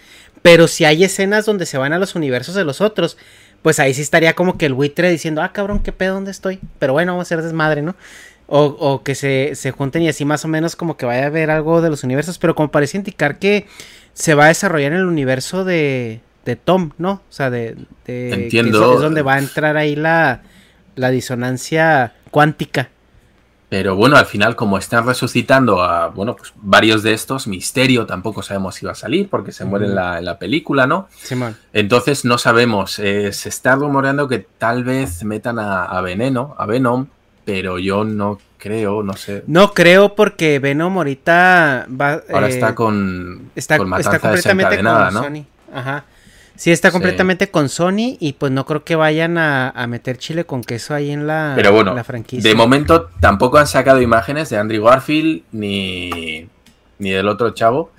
Pero si hay escenas donde se van a los universos de los otros. Pues ahí sí estaría como que el buitre diciendo, ah, cabrón, qué pedo, ¿dónde estoy? Pero bueno, vamos a hacer desmadre, ¿no? O, o que se, se junten y así más o menos como que vaya a haber algo de los universos. Pero como parece indicar que se va a desarrollar en el universo de, de Tom, ¿no? O sea, de... Entiendo. es donde va a entrar ahí la, la disonancia cuántica. Pero bueno, al final, como están resucitando a, bueno, pues varios de estos, Misterio tampoco sabemos si va a salir porque se muere en, la, película, ¿no? Sí, Entonces no sabemos. Eh, se está rumoreando que tal vez metan a, Veneno, a Venom, pero yo no creo, no sé. No creo porque Venom ahorita va. Ahora está eh, con, está, con está completamente con ¿no? Sony. Ajá. Sí, está completamente con Sony y pues no creo que vayan a, meter chile con queso ahí en la, Pero bueno, la franquicia. De momento tampoco han sacado imágenes de Andrew Garfield ni, ni del otro chavo.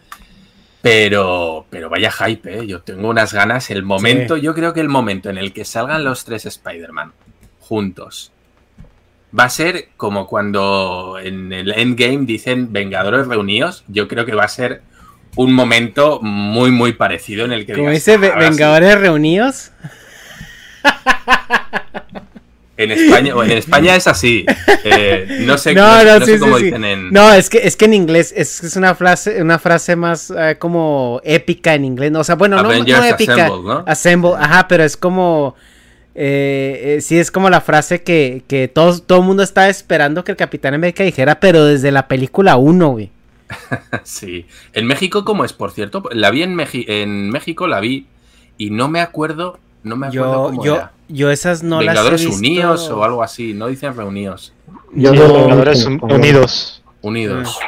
Pero, pero vaya hype, ¿eh? yo tengo unas ganas. El momento, yo creo que el momento en el que salgan los tres Spider-Man juntos va a ser como cuando en el Endgame dicen Vengadores reunidos. Yo creo que va a ser un momento muy, muy parecido en el que... Como dice Vengadores reunidos. En España, en España es así. Eh, no sé, no, cómo dicen en. No, es que, es que en inglés es, una frase, una frase más eh, como épica en inglés. o sea, bueno, no, épica. Assemble, ¿no? Assemble, ajá, pero es como. Eh, sí, es como la frase que, que todo, todo el mundo estaba esperando que el Capitán América dijera, pero desde la película 1, güey. sí. En México, ¿cómo es, por cierto? La vi en, en México, la vi y no me acuerdo. No me acuerdo yo, cómo yo, era. yo esas no las he visto. Unidos o algo así, no dicen reunidos. Yo Vengadores Unidos. Unidos.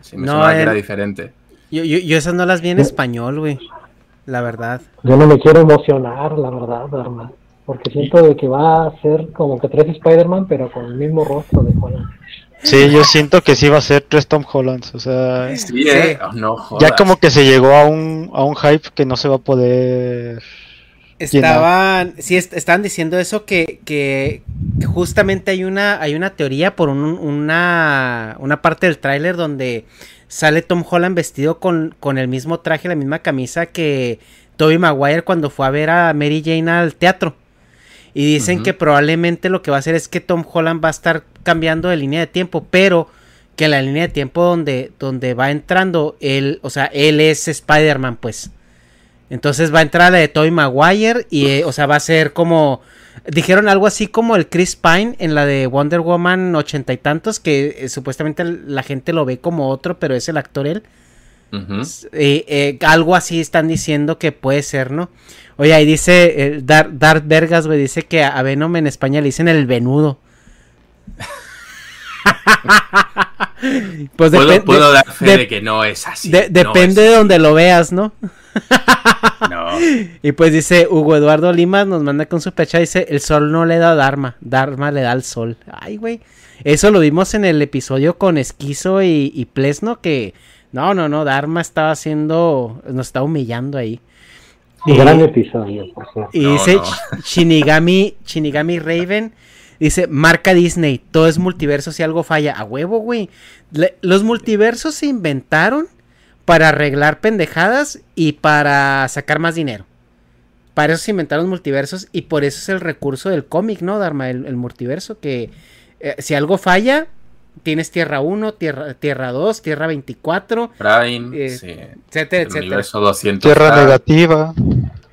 Sí, me no, que era diferente. Yo, yo, yo, esas no las vi en español, güey. La verdad. Yo no me quiero emocionar, la verdad, hermano. Porque siento de que va a ser como que tres Spider-Man, pero con el mismo rostro de Juan. Sí, yo siento que sí va a ser tres Tom Hollands, o sea, eh, ya como que se llegó a un, a un hype que no se va a poder. Estaban, sí, estaban diciendo eso que, que, justamente hay una, hay una teoría por una, una parte del tráiler donde sale Tom Holland vestido con, con el mismo traje, la misma camisa que Tobey Maguire cuando fue a ver a Mary Jane al teatro. Y dicen que probablemente lo que va a hacer es que Tom Holland va a estar cambiando de línea de tiempo, pero que la línea de tiempo donde, donde va entrando él, o sea, él es Spider-Man, pues. Entonces va a entrar la de Tobey Maguire y, eh, o sea, va a ser como... Dijeron algo así como el Chris Pine en la de Wonder Woman ochenta y tantos, que eh, supuestamente la gente lo ve como otro, pero es el actor él. Eh, algo así están diciendo que puede ser, ¿no? Oye, ahí dice Dar Darth Vergas, güey, dice que a Venom en España le dicen el venudo. pues puedo, puedo dar fe de, que no es así. depende de donde lo veas, ¿no? no. Y pues dice Hugo Eduardo Lima, nos manda con su pecha, dice, el sol no le da Dharma, Dharma le da al sol. Ay, güey. Eso lo vimos en el episodio con Esquizo y, y Plesno, que no, no, no, Dharma estaba haciendo, nos está humillando ahí. Un gran episodio, Y dice Shinigami, Shinigami Raven, dice, marca Disney, todo es multiverso si algo falla. A huevo, güey. los multiversos se inventaron para arreglar pendejadas y para sacar más dinero. Para eso se inventaron multiversos y por eso es el recurso del cómic, ¿no, Dharma? El, multiverso, que eh, si algo falla, tienes Tierra 1, Tierra, tierra 2, Tierra 24. Prime, eh, sí. etcétera, etcétera. Universo 200. Tierra negativa.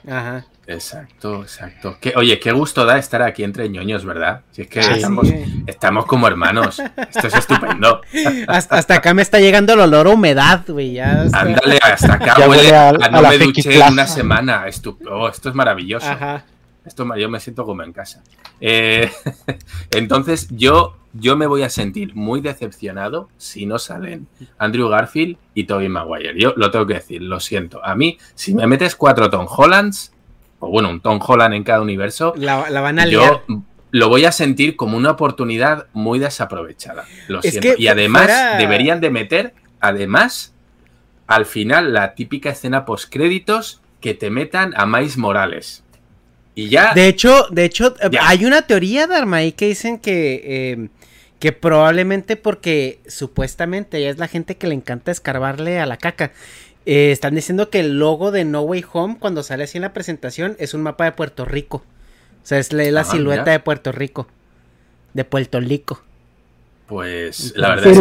Ajá. Exacto, exacto. oye, qué gusto da estar aquí entre ñoños, ¿verdad? Si es que estamos, como hermanos. Esto es estupendo. Hasta, acá me está llegando el olor a humedad, güey. Ándale, hasta acá huele a, no me duché en una semana. Oh, esto es maravilloso. Ajá. Esto yo me siento como en casa. Eh, entonces, yo, yo me voy a sentir muy decepcionado si no salen Andrew Garfield y Tobey Maguire. Yo lo tengo que decir, lo siento. A mí, si me metes cuatro Tom Hollands o bueno, un Tom Holland en cada universo, la, van a liar. Yo lo voy a sentir como una oportunidad muy desaprovechada. Lo siento. y además deberían de meter, además, al final la típica escena post créditos que te metan a Mais Morales. Y ya. De hecho, de hecho, hay una teoría de Armaí que dicen que. Eh, que probablemente porque supuestamente ella es la gente que le encanta escarbarle a la caca. Eh, están diciendo que el logo de No Way Home, cuando sale así en la presentación, es un mapa de Puerto Rico. O sea, es la, ah, silueta de Puerto Rico. De Puerto Rico. Pues la verdad es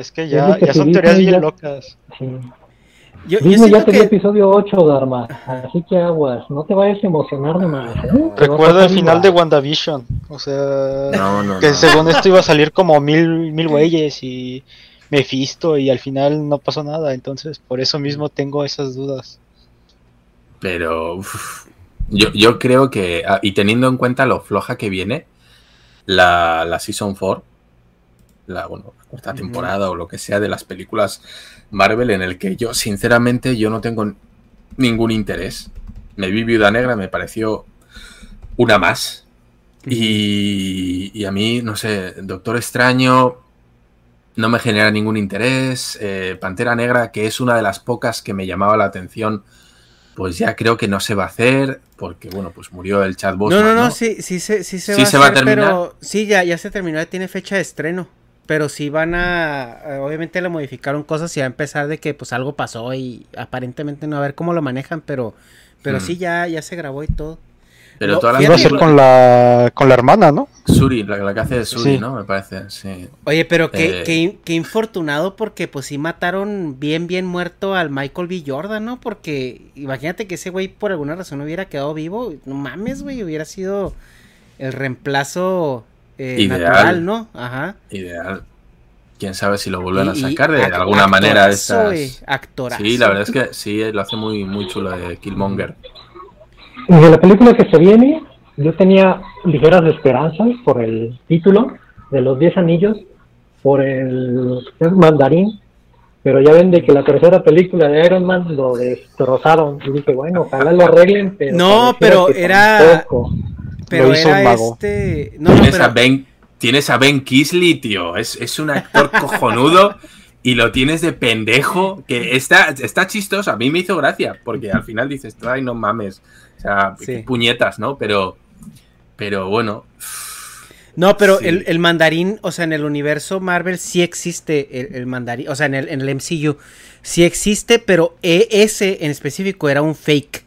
que, es que ya, ya son teorías bien locas. Yo, yo ya tenía episodio 8, Dharma. Así que aguas, no te vayas a emocionar de más. ¿eh? Recuerdo el final de WandaVision. O sea, que según esto iba a salir como mil, mil güeyes y Mephisto y al final no pasó nada, entonces por eso mismo tengo esas dudas. Pero yo, yo, creo que, ah, y teniendo en cuenta lo floja que viene, la, la Season 4, la, bueno, cuarta temporada o lo que sea de las películas Marvel, en el que yo, sinceramente, yo no tengo ningún interés. Me vi Viuda Negra, me pareció una más. Y, y a mí, no sé, Doctor Extraño, no me genera ningún interés. Eh, Pantera Negra, que es una de las pocas que me llamaba la atención, pues ya creo que no se va a hacer, porque bueno, pues murió el chat No, no, no, sí, sí, sí, sí se, va, a terminar. Pero, sí, ya, ya se terminó, ya tiene fecha de estreno. Pero sí van a. Eh, obviamente le modificaron cosas y va a empezar de que pues algo pasó y aparentemente no a ver cómo lo manejan, pero. Pero mm. sí, ya, ya se grabó y todo. Pero toda la Iba a ser con la, con la hermana, ¿no? Suri, la, que hace de Suri, ¿no? Me parece, sí. Oye, pero qué, eh, qué, infortunado porque pues sí mataron bien, bien muerto al Michael B. Jordan, ¿no? Porque imagínate que ese güey por alguna razón hubiera quedado vivo. No mames, güey, hubiera sido el reemplazo eh, natural, ¿no? Ajá. Ideal. Quién sabe si lo vuelven a sacar de, alguna manera. Estas... Sí, la verdad es que sí, lo hace muy, muy chulo de Killmonger. De la película que se viene, yo tenía ligeras esperanzas por el título de los 10 anillos, por el mandarín, pero ya ven de que la tercera película de Iron Man lo destrozaron. Y dije, bueno, ojalá lo arreglen, pero. No, pero era. Pero era este. No, ¿Tienes, a ben, tienes a Ben Kisley, tío. Es, es un actor cojonudo y lo tienes de pendejo. Que está, está chistoso. A mí me hizo gracia, porque al final dices, ay, no mames. O sea, puñetas, ¿no? Pero, pero bueno. No, pero el, mandarín, o sea, en el universo Marvel sí existe el, mandarín, o sea, en el, en el MCU sí existe, pero e, ese en específico era un fake.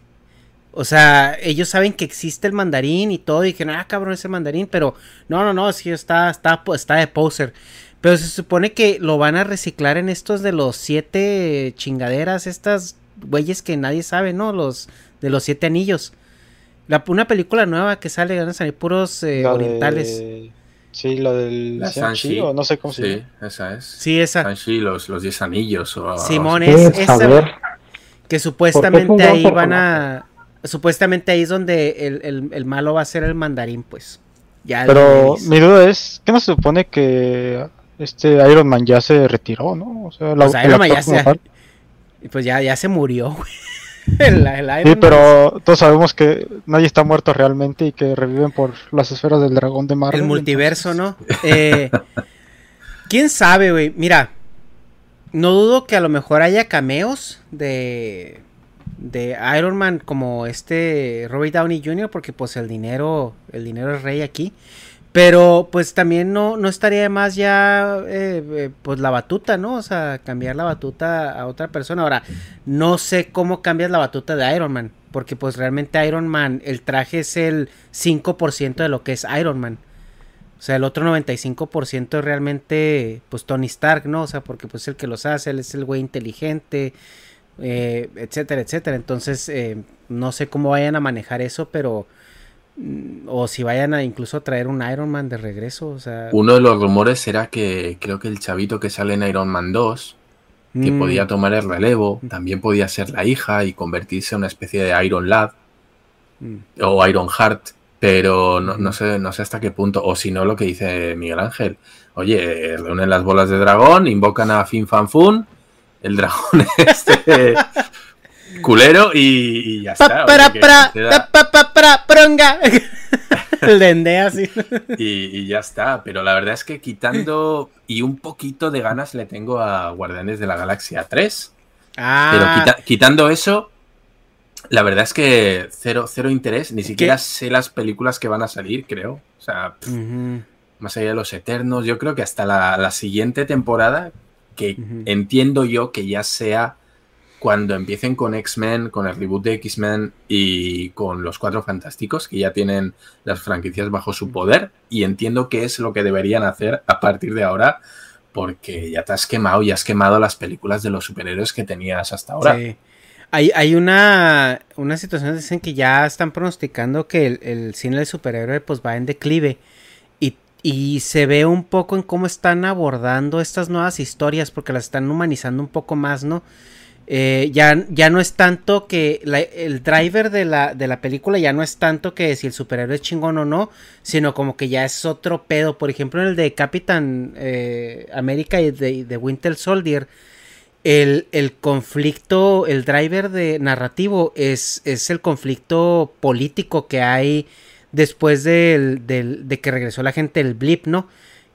O sea, ellos saben que existe el mandarín y todo, y dijeron, ah, cabrón, ese mandarín, pero no, no, no, es que está, está, está de poser. Pero se supone que lo van a reciclar en estos de los siete chingaderas, estas güeyes que nadie sabe, ¿no? Los de los siete anillos. La, una película nueva que sale, van a salir puros eh, orientales. Sí, la del La Sanchi, o no sé cómo se Sí, llama. esa es. Sí, esa. Sanchi, los, los diez anillos. O, Simón o- es Sí, esa, que supuestamente ahí van a supuestamente ahí es donde el, el- el malo va a ser el mandarín, pues. Ya Pero mi duda es, ¿qué no se supone que este Iron Man ya se retiró, no? O sea, la, Pues Iron Man ya se- pues ya, ya se murió, güey. El- el Iron Sí, Man pero todos sabemos que nadie está muerto realmente y que reviven por las esferas del dragón de Marvel. El multiverso, ¿no? Eh, ¿Quién sabe, güey? Mira, no dudo que a lo mejor haya cameos de de Iron Man como este Robert Downey Jr. porque pues el dinero el dinero es rey aquí. Pero pues también no, no estaría más ya eh, eh, pues la batuta, ¿no? O sea, cambiar la batuta a otra persona. Ahora, no sé cómo cambias la batuta de Iron Man. Porque pues realmente Iron Man, el traje es el 5% de lo que es Iron Man. O sea, el otro 95% es realmente pues Tony Stark, ¿no? O sea, porque pues el que los hace, él es el güey inteligente, eh, etcétera, etcétera. Entonces, eh, no sé cómo vayan a manejar eso, pero... mm, O si vayan a incluso traer un Iron Man de regreso, o sea... Uno de los rumores era que creo que el chavito que sale en Iron Man 2, que Mm. podía tomar el relevo, también podía ser la hija y convertirse en una especie de Iron Lad Mm. o Iron Heart, pero no, no sé, no sé hasta qué punto. O si no, lo que dice Miguel Ángel. Oye, reúnen las bolas de dragón, invocan a Fin Fan Fun, el dragón este culero y, y ya está. para, para, conceda- ta, pa, pa, para, pronga. El dende así. y, y ya está. Pero la verdad es que quitando y un poquito de ganas le tengo a Guardianes de la Galaxia 3. Ah, Pero quita- quitando eso, la verdad es que cero, cero interés. Ni siquiera sé las películas que van a salir, creo. O sea, pff, más allá de los Eternos, yo creo que hasta la, la siguiente temporada, que entiendo yo que ya sea cuando empiecen con X-Men, con el reboot de X-Men y con los Cuatro Fantásticos, que ya tienen las franquicias bajo su poder, y entiendo que es lo que deberían hacer a partir de ahora, porque ya te has quemado, ya has quemado las películas de los superhéroes que tenías hasta ahora. Sí. Hay, hay una, una situación, dicen que ya están pronosticando que el, el cine de superhéroe pues va en declive. Y, se ve un poco en cómo están abordando estas nuevas historias, porque las están humanizando un poco más, ¿no? Eh, ya, ya no es tanto que el driver de la, de la película ya no es tanto que si el superhéroe es chingón o no, sino como que ya es otro pedo. Por ejemplo, en el de Capitán eh, América y de, de Winter Soldier, el, el conflicto, el driver de narrativo es, es el conflicto político que hay después del, del- de que regresó la gente del blip, ¿no?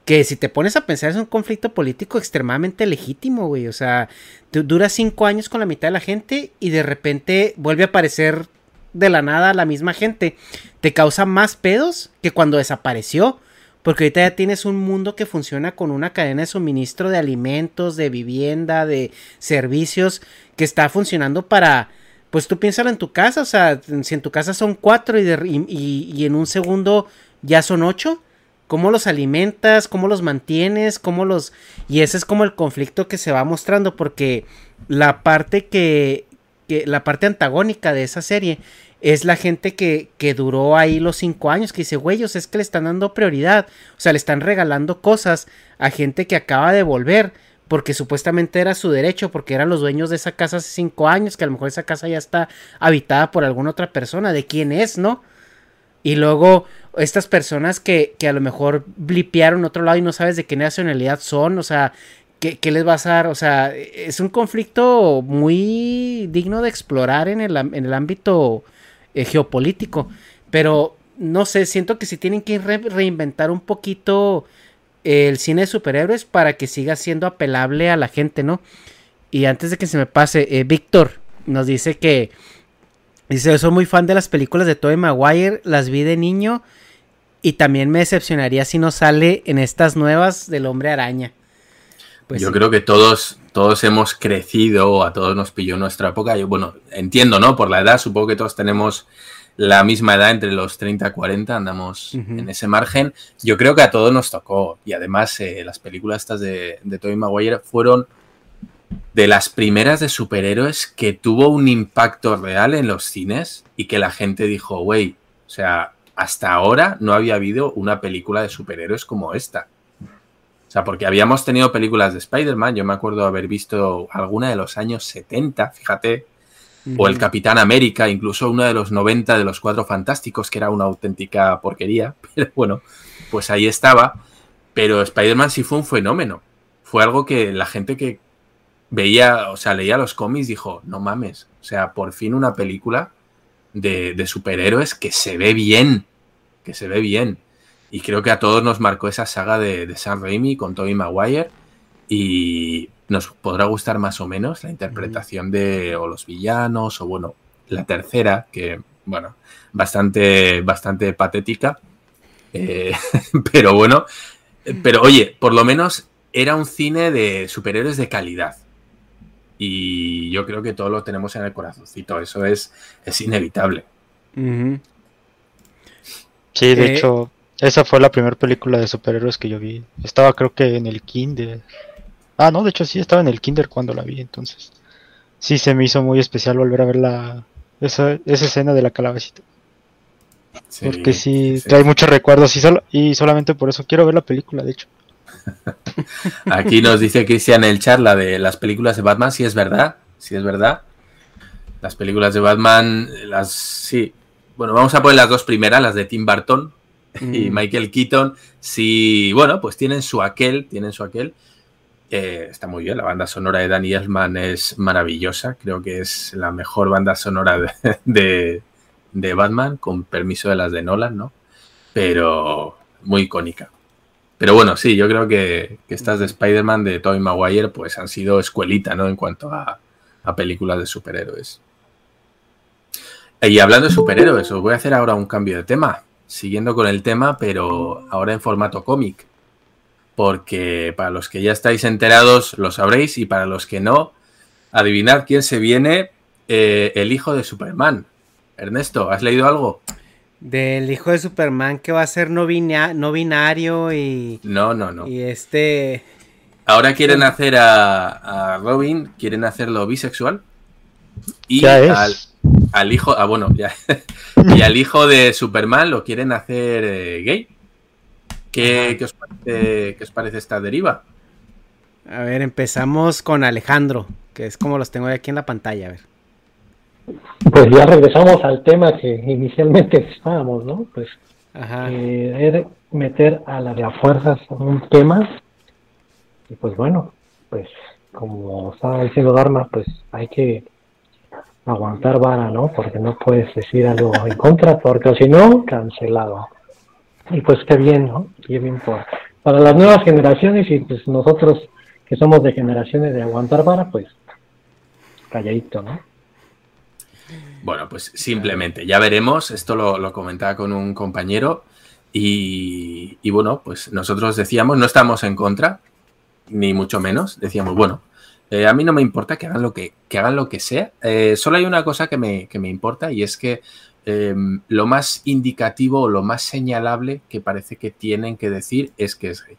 Que si te pones a pensar es un conflicto político extremadamente legítimo, güey. O sea, tú duras cinco años con la mitad de la gente y de repente vuelve a aparecer de la nada la misma gente. Te causa más pedos que cuando desapareció. Porque ahorita ya tienes un mundo que funciona con una cadena de suministro de alimentos, de vivienda, de servicios, que está funcionando para, pues tú piénsalo en tu casa, o sea, si en tu casa son cuatro y, en un segundo ya son ocho, ¿cómo los alimentas? ¿Cómo los mantienes? ¿Cómo los...? Y ese es como el conflicto que se va mostrando, porque la parte que, la parte antagónica de esa serie es la gente que, que duró ahí los cinco años, que dice, güey, es que le están dando prioridad, o sea, le están regalando cosas a gente que acaba de volver, porque supuestamente era su derecho, porque eran los dueños de esa casa hace cinco años, que a lo mejor esa casa ya está habitada por alguna otra persona, de quién es, ¿no? Y luego estas personas que, que a lo mejor blipearon otro lado y no sabes de qué nacionalidad son, o sea, ¿qué, qué les vas a dar? O sea, es un conflicto muy digno de explorar en el, en el ámbito eh, geopolítico, pero no sé, siento que si tienen que re- reinventar un poquito el cine de superhéroes para que siga siendo apelable a la gente, ¿no? Y antes de que se me pase, eh, Víctor nos dice que Dice, yo soy muy fan de las películas de Tobey Maguire, las vi de niño y también me decepcionaría si no sale en estas nuevas del Hombre Araña. Pues Yo sí. creo que todos, todos hemos crecido, a todos nos pilló nuestra época. Yo, bueno, entiendo, ¿no? Por la edad, supongo que todos tenemos la misma edad, entre los 30 y 40, andamos en ese margen. Yo creo que a todos nos tocó. Y además, eh, las películas estas de, de Tobey Maguire fueron de las primeras de superhéroes que tuvo un impacto real en los cines y que la gente dijo, güey, o sea, hasta ahora no había habido una película de superhéroes como esta. O sea, porque habíamos tenido películas de Spider-Man, yo me acuerdo haber visto alguna de los años 70, fíjate, o el. Capitán América, incluso uno de los 90 de los Cuatro Fantásticos, que era una auténtica porquería, pero bueno, pues ahí estaba. Pero Spider-Man sí fue un fenómeno. Fue algo que la gente que veía, o sea, leía los cómics dijo, no mames, o sea, por fin una película de, de superhéroes que se ve bien, que se ve bien. Y creo que a todos nos marcó esa saga de, de Sam Raimi con Tobey Maguire y nos podrá gustar más o menos la interpretación de o los villanos o bueno, la tercera que bueno, bastante bastante patética. Eh, pero bueno, pero oye, por lo menos era un cine de superhéroes de calidad. Y yo creo que todo lo tenemos en el corazoncito, eso es, es inevitable. Sí, de Eh, hecho, esa fue la primera película de superhéroes que yo vi. Estaba creo que en el kinder. Ah, no, de hecho sí, estaba en el kinder cuando la vi, entonces. Sí, se me hizo muy especial volver a ver la, esa, esa escena de la calabacita. Sí, Porque sí, sí. trae muchos recuerdos y, solo, y solamente por eso quiero ver la película, de hecho. Aquí nos dice Cristian el chat la de las películas de Batman, si es verdad, si es verdad. Las películas de Batman, las sí. Bueno, vamos a poner las dos primeras, las de Tim Burton y Mm. Michael Keaton. Sí, bueno, pues tienen su aquel, tienen su aquel. Eh, está muy bien, la banda sonora de Danny Elfman es maravillosa. Creo que es la mejor banda sonora de, de, Batman, con permiso de las de Nolan, ¿no? Pero muy icónica. Pero bueno, sí, yo creo que, que estas de Spider-Man de Tobey Maguire pues han sido escuelita, ¿no? En cuanto a, a películas de superhéroes. Y hablando de superhéroes, os voy a hacer ahora un cambio de tema, siguiendo con el tema, pero ahora en formato cómic. Porque para los que ya estáis enterados lo sabréis y para los que no, adivinad quién se viene eh, el hijo de Superman. Ernesto, ¿has leído algo? Del hijo de Superman que va a ser no, bina- no binario y, No, no, no. y este... Ahora quieren hacer a, a Robin, quieren hacerlo bisexual. Y Ya es. al, al hijo, ah, bueno, ya. y al hijo de Superman lo quieren hacer eh, gay. ¿Qué, qué os parece, qué os parece esta deriva? A ver, empezamos con Alejandro, que es como los tengo aquí en la pantalla, a ver. Pues ya regresamos al tema que inicialmente estábamos, ¿no? Pues Ajá. eh, meter a la de a fuerzas un tema. Y pues bueno, pues como estaba diciendo Dharma, pues hay que aguantar vara, ¿no? Porque no puedes decir algo en contra, porque si no, cancelado. Y pues qué bien, ¿no? Qué bien por, para las nuevas generaciones y pues nosotros que somos de generaciones de aguantar vara, pues calladito, ¿no? Bueno, pues simplemente, ya veremos. Esto lo, lo comentaba con un compañero. Y, y bueno, pues nosotros decíamos, no estamos en contra, ni mucho menos. Decíamos, bueno, eh, a mí no me importa que hagan lo que, que hagan lo que sea. Eh, solo hay una cosa que me, que me importa y es que eh, lo más indicativo o lo más señalable que parece que tienen que decir es que es gay.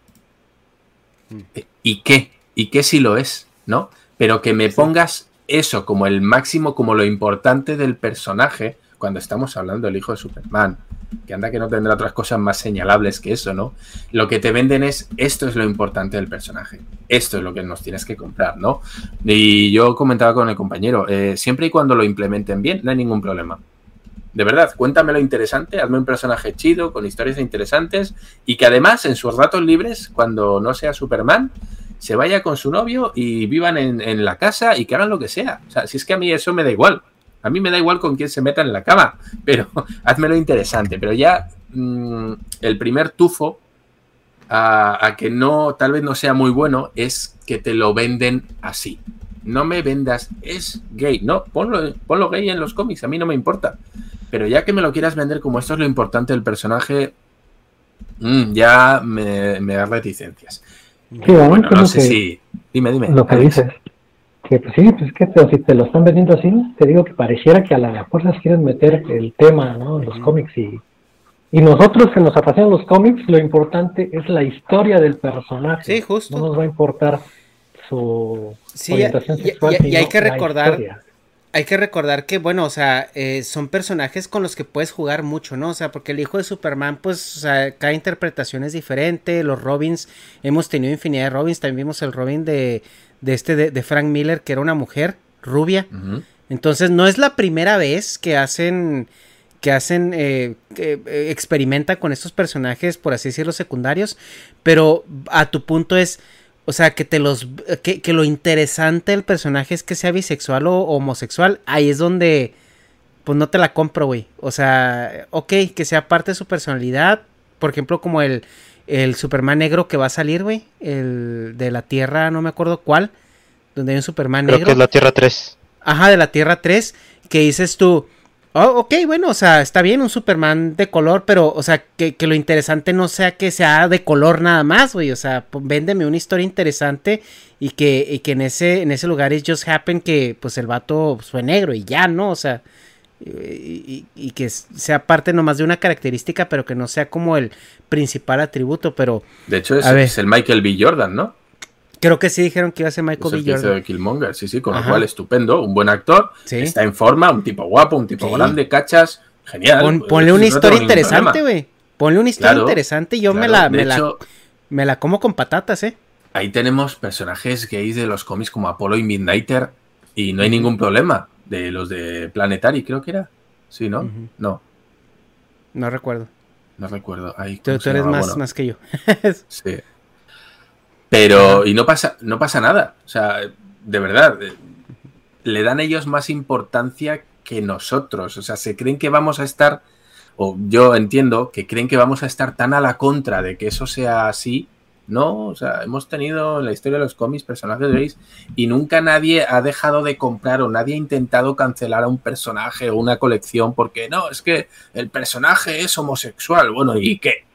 Eh, ¿Y qué? ¿Y qué si lo es? ¿No? Pero que me pongas eso como el máximo, como lo importante del personaje, cuando estamos hablando del hijo de Superman, que anda que no tendrá otras cosas más señalables que eso, ¿no? Lo que te venden es esto es lo importante del personaje, esto es lo que nos tienes que comprar, ¿no? Y yo comentaba con el compañero, eh, siempre y cuando lo implementen bien, no hay ningún problema. De verdad, cuéntame lo interesante, hazme un personaje chido, con historias interesantes y que además en sus ratos libres, cuando no sea Superman, se vaya con su novio y vivan en, la casa y que hagan lo que sea. O sea, si es que a mí eso me da igual. A mí me da igual con quién se meta en la cama, pero házmelo interesante. Pero ya mm, el primer tufo a, a, que no, tal vez no sea muy bueno, es que te lo venden así. No me vendas, es gay. No, ponlo, ponlo gay en los cómics, a mí no me importa. Pero ya que me lo quieras vender como esto es lo importante del personaje, mmm, ya me, me da reticencias. Sí, bueno, no sé que, si. Dime, dime. Lo que dices. Que pues sí, pues que si te lo están vendiendo así, te digo que pareciera que a las fuerzas quieren meter el tema, ¿no? Los cómics y y nosotros que nos apasionan los cómics, lo importante es la historia del personaje. Sí, justo. No nos va a importar su Sí, orientación y, sexual. y- y hay sino que recordar, historia. Hay que recordar que, bueno, o sea, eh, son personajes con los que puedes jugar mucho, ¿no? O sea, porque el hijo de Superman, pues, o sea, cada interpretación es diferente. Los Robins, hemos tenido infinidad de Robins. También vimos el Robin de, de este, de, de Frank Miller, que era una mujer rubia. Entonces, no es la primera vez que hacen, que hacen, eh, eh, experimentan con estos personajes, por así decirlo, secundarios. Pero a tu punto es, o sea, que te los, que, que lo interesante del personaje es que sea bisexual o homosexual. Ahí es donde, pues no te la compro, güey. O sea, ok, que sea parte de su personalidad. Por ejemplo, como el, el Superman negro que va a salir, güey. El de la Tierra, no me acuerdo cuál. Donde hay un Superman Creo negro. que es la Tierra 3. Ajá, de la Tierra 3, que dices tú, oh, ok, bueno, o sea, está bien un Superman de color, pero, o sea, que, que lo interesante no sea que sea de color nada más, güey, o sea, pues, véndeme una historia interesante y que, y que en ese, en ese lugar es just happen que, pues, el vato fue negro y ya, ¿no? O sea, y, y- y que sea parte nomás de una característica, pero que no sea como el principal atributo, pero... De hecho, es, A ver. es el Michael B. Jordan, ¿no? Creo que sí dijeron que iba a ser Michael el B. Jordan. de Killmonger, sí, sí, con Ajá. lo cual estupendo, un buen actor, Sí. está en forma, un tipo guapo, un tipo Sí. grande, cachas, genial. Pon- Pues, ponle una historia interesante, güey. Ponle una historia Claro, interesante y yo me la, me, la, me la como con patatas, ¿eh? ahí tenemos personajes gays de los cómics como Apollo y Midnighter y no hay ningún problema. De los de Planetary, creo que era. Sí, ¿no? No, No recuerdo. no recuerdo. Ahí, Tú, ¿cómo tú eres más, Bueno, más que yo. Sí. Pero, y no pasa, no pasa nada. O sea, de verdad, eh, le dan ellos más importancia que nosotros. O sea, se creen que vamos a estar, o yo entiendo que creen que vamos a estar tan a la contra de que eso sea así. No, o sea, hemos tenido en la historia de los cómics personajes gays y nunca nadie ha dejado de comprar o nadie ha intentado cancelar a un personaje o una colección porque no, es que el personaje es homosexual. Bueno, ¿y qué?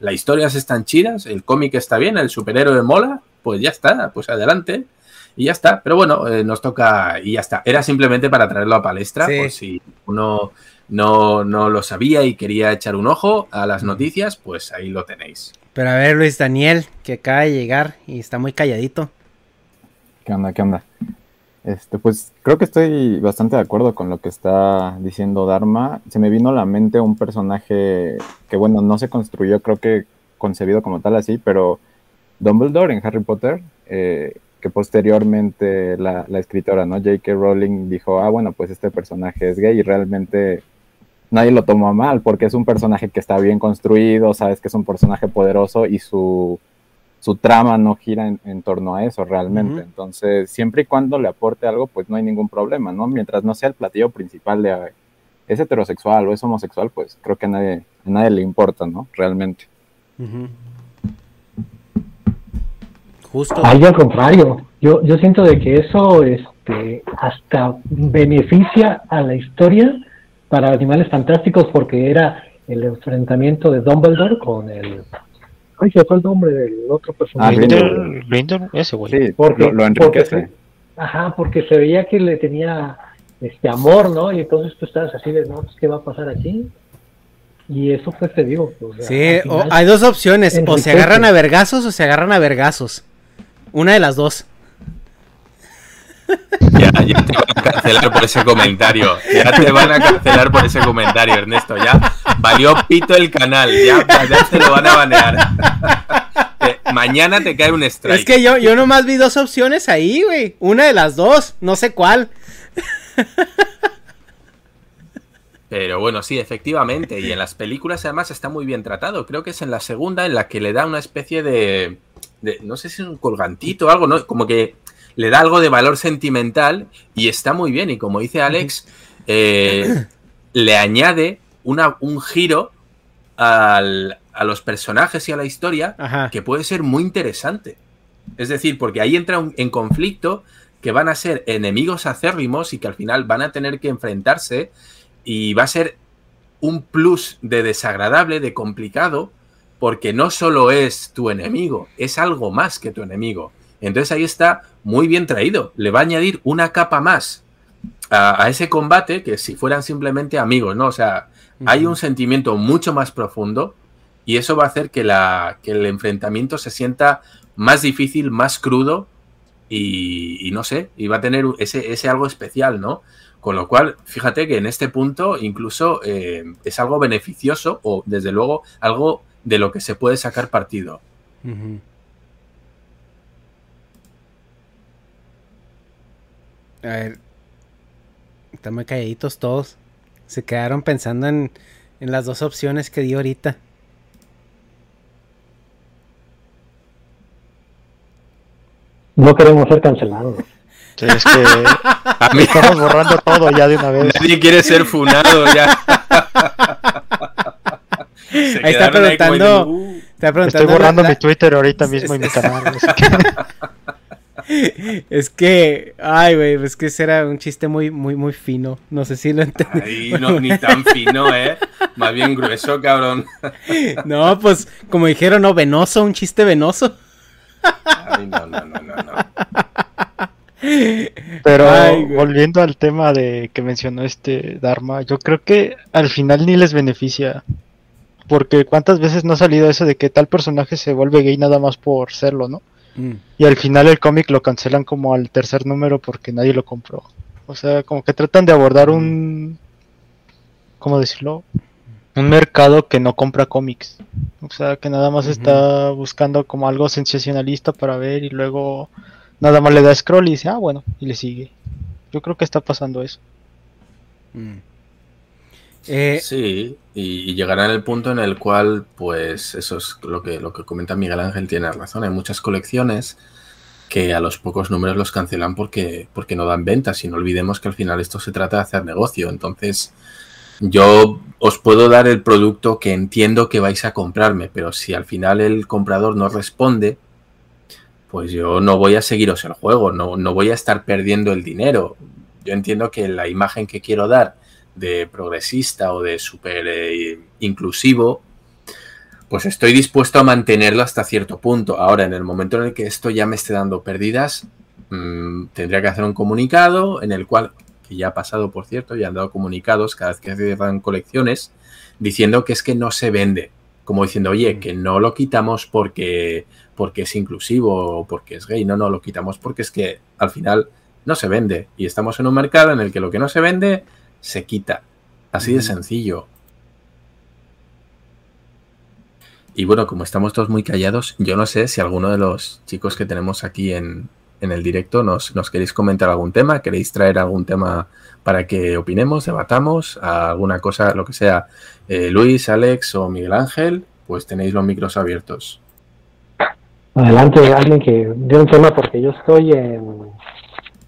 Las historias están chidas, el cómic está bien, el superhéroe mola, pues ya está, pues adelante. Y ya está. Pero bueno, eh, nos toca y ya está. Era simplemente para traerlo a palestra, Sí. por si uno no, no lo sabía y quería echar un ojo a las noticias, pues ahí lo tenéis. Pero a ver, Luis Daniel, que acaba de llegar y está muy calladito. ¿Qué onda? ¿Qué onda? Este, pues creo que estoy bastante de acuerdo con lo que está diciendo Dharma. Se me vino a la mente un personaje que, bueno, no se construyó, creo que concebido como tal así, pero Dumbledore en Harry Potter, eh, que posteriormente la, la escritora, ¿no? J.K. Rowling dijo, ah, bueno, pues este personaje es gay y realmente nadie lo tomó mal porque es un personaje que está bien construido, sabes que es un personaje poderoso y su, su trama no gira en, en torno a eso realmente. Entonces, siempre y cuando le aporte algo, pues no hay ningún problema, ¿no? Mientras no sea el platillo principal de es heterosexual o es homosexual, pues creo que a nadie, a nadie le importa, ¿no? Realmente. Justo. Ahí al contrario, yo, yo siento de que eso este, hasta beneficia a la historia para Animales Fantásticos porque era el enfrentamiento de Dumbledore con el... Ay, se fue el nombre del otro Ah, personaje. Grindelwald. Grindel, ese güey. Sí, Porque- lo, lo enriquece. porque Ajá, porque se veía que le tenía este amor, ¿no? Y entonces tú estabas así de, no, pues, ¿qué va a pasar aquí? Y eso pues te digo. o sea, Sí, o- hay dos opciones, o se agarran a vergazos o se agarran a vergazos. Una de las dos. Ya, ya te van a cancelar por ese comentario. Ya te van a cancelar por ese comentario, Ernesto. Ya valió pito el canal. Ya, ya se lo van a banear. Mañana te cae un strike. Es que yo, yo nomás vi dos opciones ahí, güey. Una de las dos, no sé cuál. Pero bueno, sí, efectivamente. Y en las películas además está muy bien tratado. Creo que es en la segunda en la que le da una especie de. de- no sé si es un colgantito o algo, ¿no? Como que le da algo de valor sentimental y está muy bien. Y como dice Alex, eh, le añade una, un giro al- a los personajes y a la historia Ajá. que puede ser muy interesante. Es decir, porque ahí entra un- en conflicto que van a ser enemigos acérrimos y que al final van a tener que enfrentarse y va a ser un plus de desagradable, de complicado, porque no solo es tu enemigo, es algo más que tu enemigo. Entonces ahí está muy bien traído. Le va a añadir una capa más a, ese combate que si fueran simplemente amigos, ¿no? O sea, hay un sentimiento mucho más profundo y eso va a hacer que, la, que el enfrentamiento se sienta más difícil, más crudo y, no sé, y va a tener ese, ese, algo especial, ¿no? Con lo cual, fíjate que en este punto incluso eh, es algo beneficioso o desde luego algo de lo que se puede sacar partido. A ver, están muy calladitos todos. Se quedaron pensando en, en las dos opciones que di ahorita. No queremos ser cancelados. Sí, es que a mí estamos borrando todo ya de una vez. Nadie quiere ser funado ya. ahí está preguntando, uh". está preguntando. Estoy borrando mi Twitter ahorita mismo y mi canal. Es que, ay, güey, es que ese era un chiste muy, muy, muy fino. No sé si lo entendí. Ay, no, ni tan fino, ¿eh? Más bien grueso, cabrón. no, pues, como dijeron, no, venoso, un chiste venoso. Ay, no, no, no, no, no. Pero volviendo al tema de que mencionó este Dharma, yo creo que al final ni les beneficia. Porque cuántas veces no ha salido eso de que tal personaje se vuelve gay nada más por serlo, ¿no? Mm. Y al final el cómic lo cancelan como al tercer número porque nadie lo compró. O sea, como que tratan de abordar un... ¿Cómo decirlo? Un mercado que no compra cómics. O sea, que nada más está buscando como algo sensacionalista para ver y luego nada más le da scroll y dice, ah, bueno, y le sigue. Yo creo que está pasando eso. Mm. Eh, sí, y, llegará en el punto en el cual, pues, eso es lo que, lo que comenta Miguel Ángel, tiene razón. Hay muchas colecciones que a los pocos números los cancelan porque, porque no dan ventas. Y no olvidemos que al final esto se trata de hacer negocio. Entonces, yo os puedo dar el producto que entiendo que vais a comprarme, pero si al final el comprador no responde, pues yo no voy a seguiros el juego, no, no voy a estar perdiendo el dinero. Yo entiendo que la imagen que quiero dar de progresista o de súper eh, inclusivo, pues estoy dispuesto a mantenerlo hasta cierto punto. Ahora, en el momento en el que esto ya me esté dando pérdidas, mm, tendría que hacer un comunicado en el cual, que ya ha pasado, por cierto, ya han dado comunicados cada vez que se dan colecciones, diciendo que es que no se vende. Como diciendo, oye, que no lo quitamos porque, porque es inclusivo o porque es gay. No, no, lo quitamos porque es que al final no se vende. Y estamos en un mercado en el que lo que no se vende se quita. Así de sencillo. Y bueno, como estamos todos muy callados, yo no sé si alguno de los chicos que tenemos aquí en, en el directo nos, nos, queréis comentar algún tema, queréis traer algún tema para que opinemos, debatamos, alguna cosa, lo que sea. Eh, Luis, Alex o Miguel Ángel, pues tenéis los micros abiertos. Adelante, alguien que dé un tema porque yo estoy en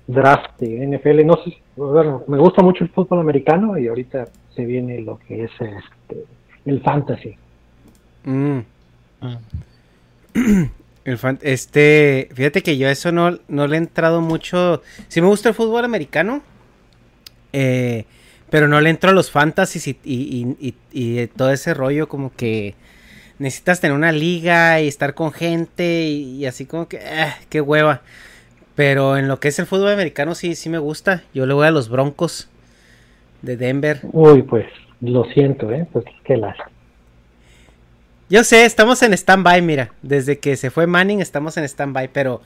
draft de NFL. No sé, bueno, me gusta mucho el fútbol americano y ahorita se viene lo que es este, el fantasy. Mm. El este, fíjate que yo eso no, no le he entrado mucho. Sí me gusta el fútbol americano, eh, pero no le entro a los fantasies y, y, y, todo ese rollo como que necesitas tener una liga y estar con gente y, así como que, ah, qué hueva. Pero en lo que es el fútbol americano sí, sí me gusta. Yo le voy a los Broncos de Denver. Uy, pues lo siento, ¿eh? Pues qué lástima. Yo sé, estamos en stand-by, mira. Desde que se fue Manning estamos en stand-by, pero...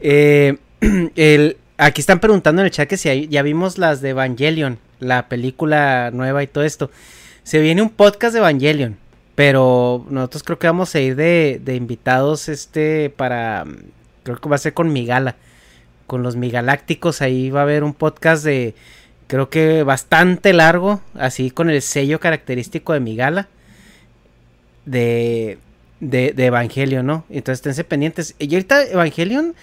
Eh, el, aquí están preguntando en el chat que si ya vimos las de Evangelion, la película nueva y todo esto. Se viene un podcast de Evangelion, pero nosotros creo que vamos a ir de, de invitados este para... Creo que va a ser con Migala con los Migalácticos. Ahí va a haber un podcast de, creo que bastante largo, así con el sello característico de Migala, de, de, de Evangelion, ¿no? Entonces esténse pendientes. Y ahorita Evangelion,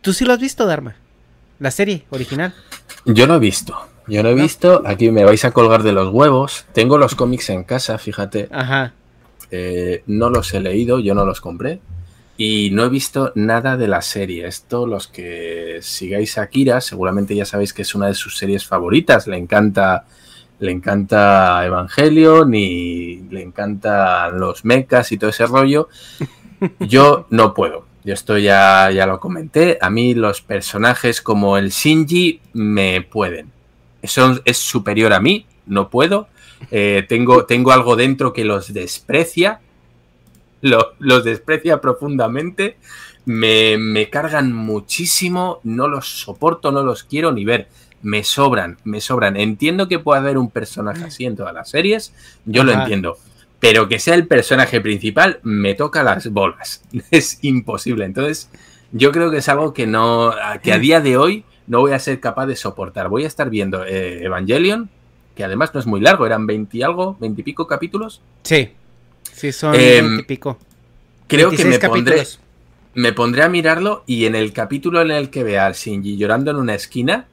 ¿tú sí lo has visto, Dharma? La serie original. Yo no he visto. Yo no he visto. Aquí me vais a colgar de los huevos. Tengo los cómics en casa, fíjate. Ajá. Eh, no los he leído, yo no los compré. Y no he visto nada de la serie. Esto, los que sigáis a Kira, seguramente ya sabéis que es una de sus series favoritas. Le encanta, le encanta Evangelion y le encantan los mechas y todo ese rollo. Yo no puedo. Yo esto ya, ya lo comenté. A mí los personajes como el Shinji me pueden. Eso es superior a mí, no puedo. Eh, tengo, tengo algo dentro que los desprecia. Los desprecia profundamente. Me, me cargan muchísimo. No los soporto, no los quiero ni ver me sobran, me sobran. Entiendo que pueda haber un personaje así en todas las series, yo lo entiendo. Pero que sea el personaje principal, me toca las bolas. Es imposible. Entonces, yo creo que es algo que no. que a día de hoy no voy a ser capaz de soportar. Voy a estar viendo eh, Evangelion, que además no es muy largo, eran 20 y algo, 20 y pico capítulos. Sí. Sí, son Em, 20 y pico. Creo que 26 me pondré, me pondré a mirarlo y en el capítulo en el que vea al Shinji llorando en una esquina,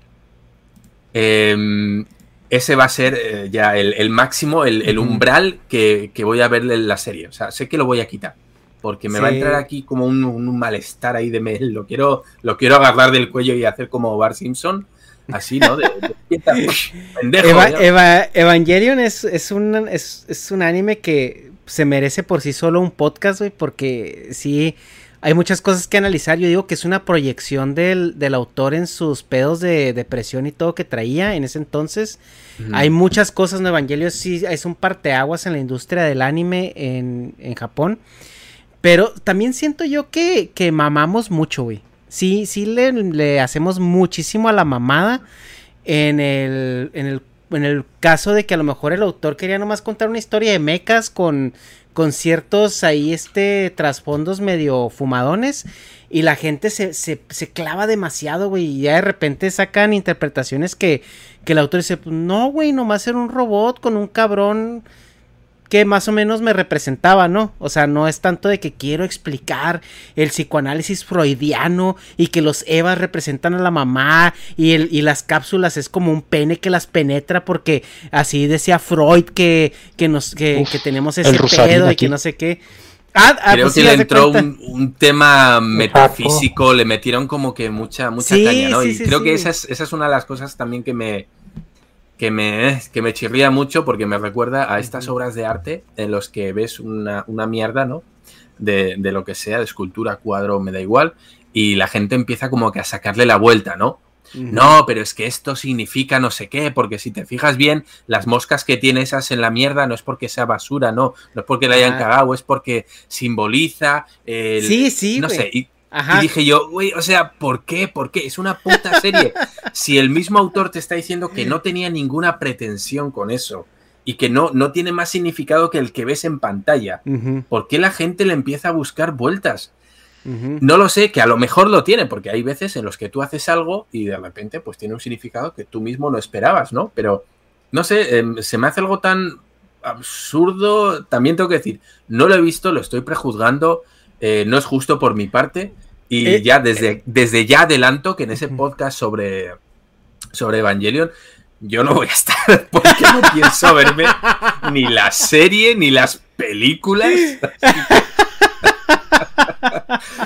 em, ese va a ser eh, ya el, el máximo, el, umbral que, que voy a ver en la serie. O sea, sé que lo voy a quitar. Porque me va a entrar aquí como un, un malestar ahí de me, lo quiero, lo quiero agarrar del cuello y hacer como Bart Simpson. Así, ¿no? De, de- pendejo. Eva-. Eva- Evangelion es, es, un, es, es un anime que se merece por sí solo un podcast, güey, porque sí, hay muchas cosas que analizar. Yo digo que es una proyección del, del autor en sus pedos de depresión y todo que traía en ese entonces. Hay muchas cosas, ¿no? Evangelion sí es un parteaguas en la industria del anime en, en Japón. Pero también siento yo que, que mamamos mucho, güey. Sí, sí le, le hacemos muchísimo a la mamada en el, en el, en el caso de que a lo mejor el autor quería nomás contar una historia de mecas con, con ciertos ahí este trasfondos medio fumadones y la gente se, se, se clava demasiado, güey, y ya de repente sacan interpretaciones que, que el autor dice, "Pues no, güey, nomás era un robot con un cabrón que más o menos me representaba, ¿no? O sea, no es tanto de que quiero explicar el psicoanálisis freudiano y que los Evas representan a la mamá y, el, y las cápsulas es como un pene que las penetra porque así decía Freud que, que, nos, que, Uf, que tenemos ese pedo y que no sé qué. Ah, ah, Creo pues que sí, le entró un, un tema metafísico, le metieron como que mucha, mucha Sí, caña, ¿no? sí, y sí, creo sí. que esa es, esa es una de las cosas también que me, que me, que me chirría mucho porque me recuerda a estas obras de arte en los que ves una, una mierda, ¿no? De, de lo que sea, de escultura, cuadro, me da igual, y la gente empieza como que a sacarle la vuelta, ¿no? No, pero es que esto significa no sé qué, porque si te fijas bien, las moscas que tiene esas en la mierda no es porque sea basura, no, no es porque la hayan Ah. cagado, es porque simboliza el, Sí, sí, no sé, y, Ajá. y dije yo, güey, o sea, ¿por qué? ¿Por qué? Es una puta serie. si el mismo autor te está diciendo que no tenía ninguna pretensión con eso y que no, no tiene más significado que el que ves en pantalla, Ujú, ¿por qué la gente le empieza a buscar vueltas? No lo sé, que a lo mejor lo tiene, porque hay veces en los que tú haces algo y de repente pues tiene un significado que tú mismo no esperabas, ¿no? Pero, no sé, em, se me hace algo tan absurdo, también tengo que decir, no lo he visto, lo estoy prejuzgando, eh, no es justo por mi parte y Eh, ya desde, desde ya adelanto que en ese podcast sobre, sobre Evangelion yo no voy a estar porque no pienso verme ni la serie ni las películas.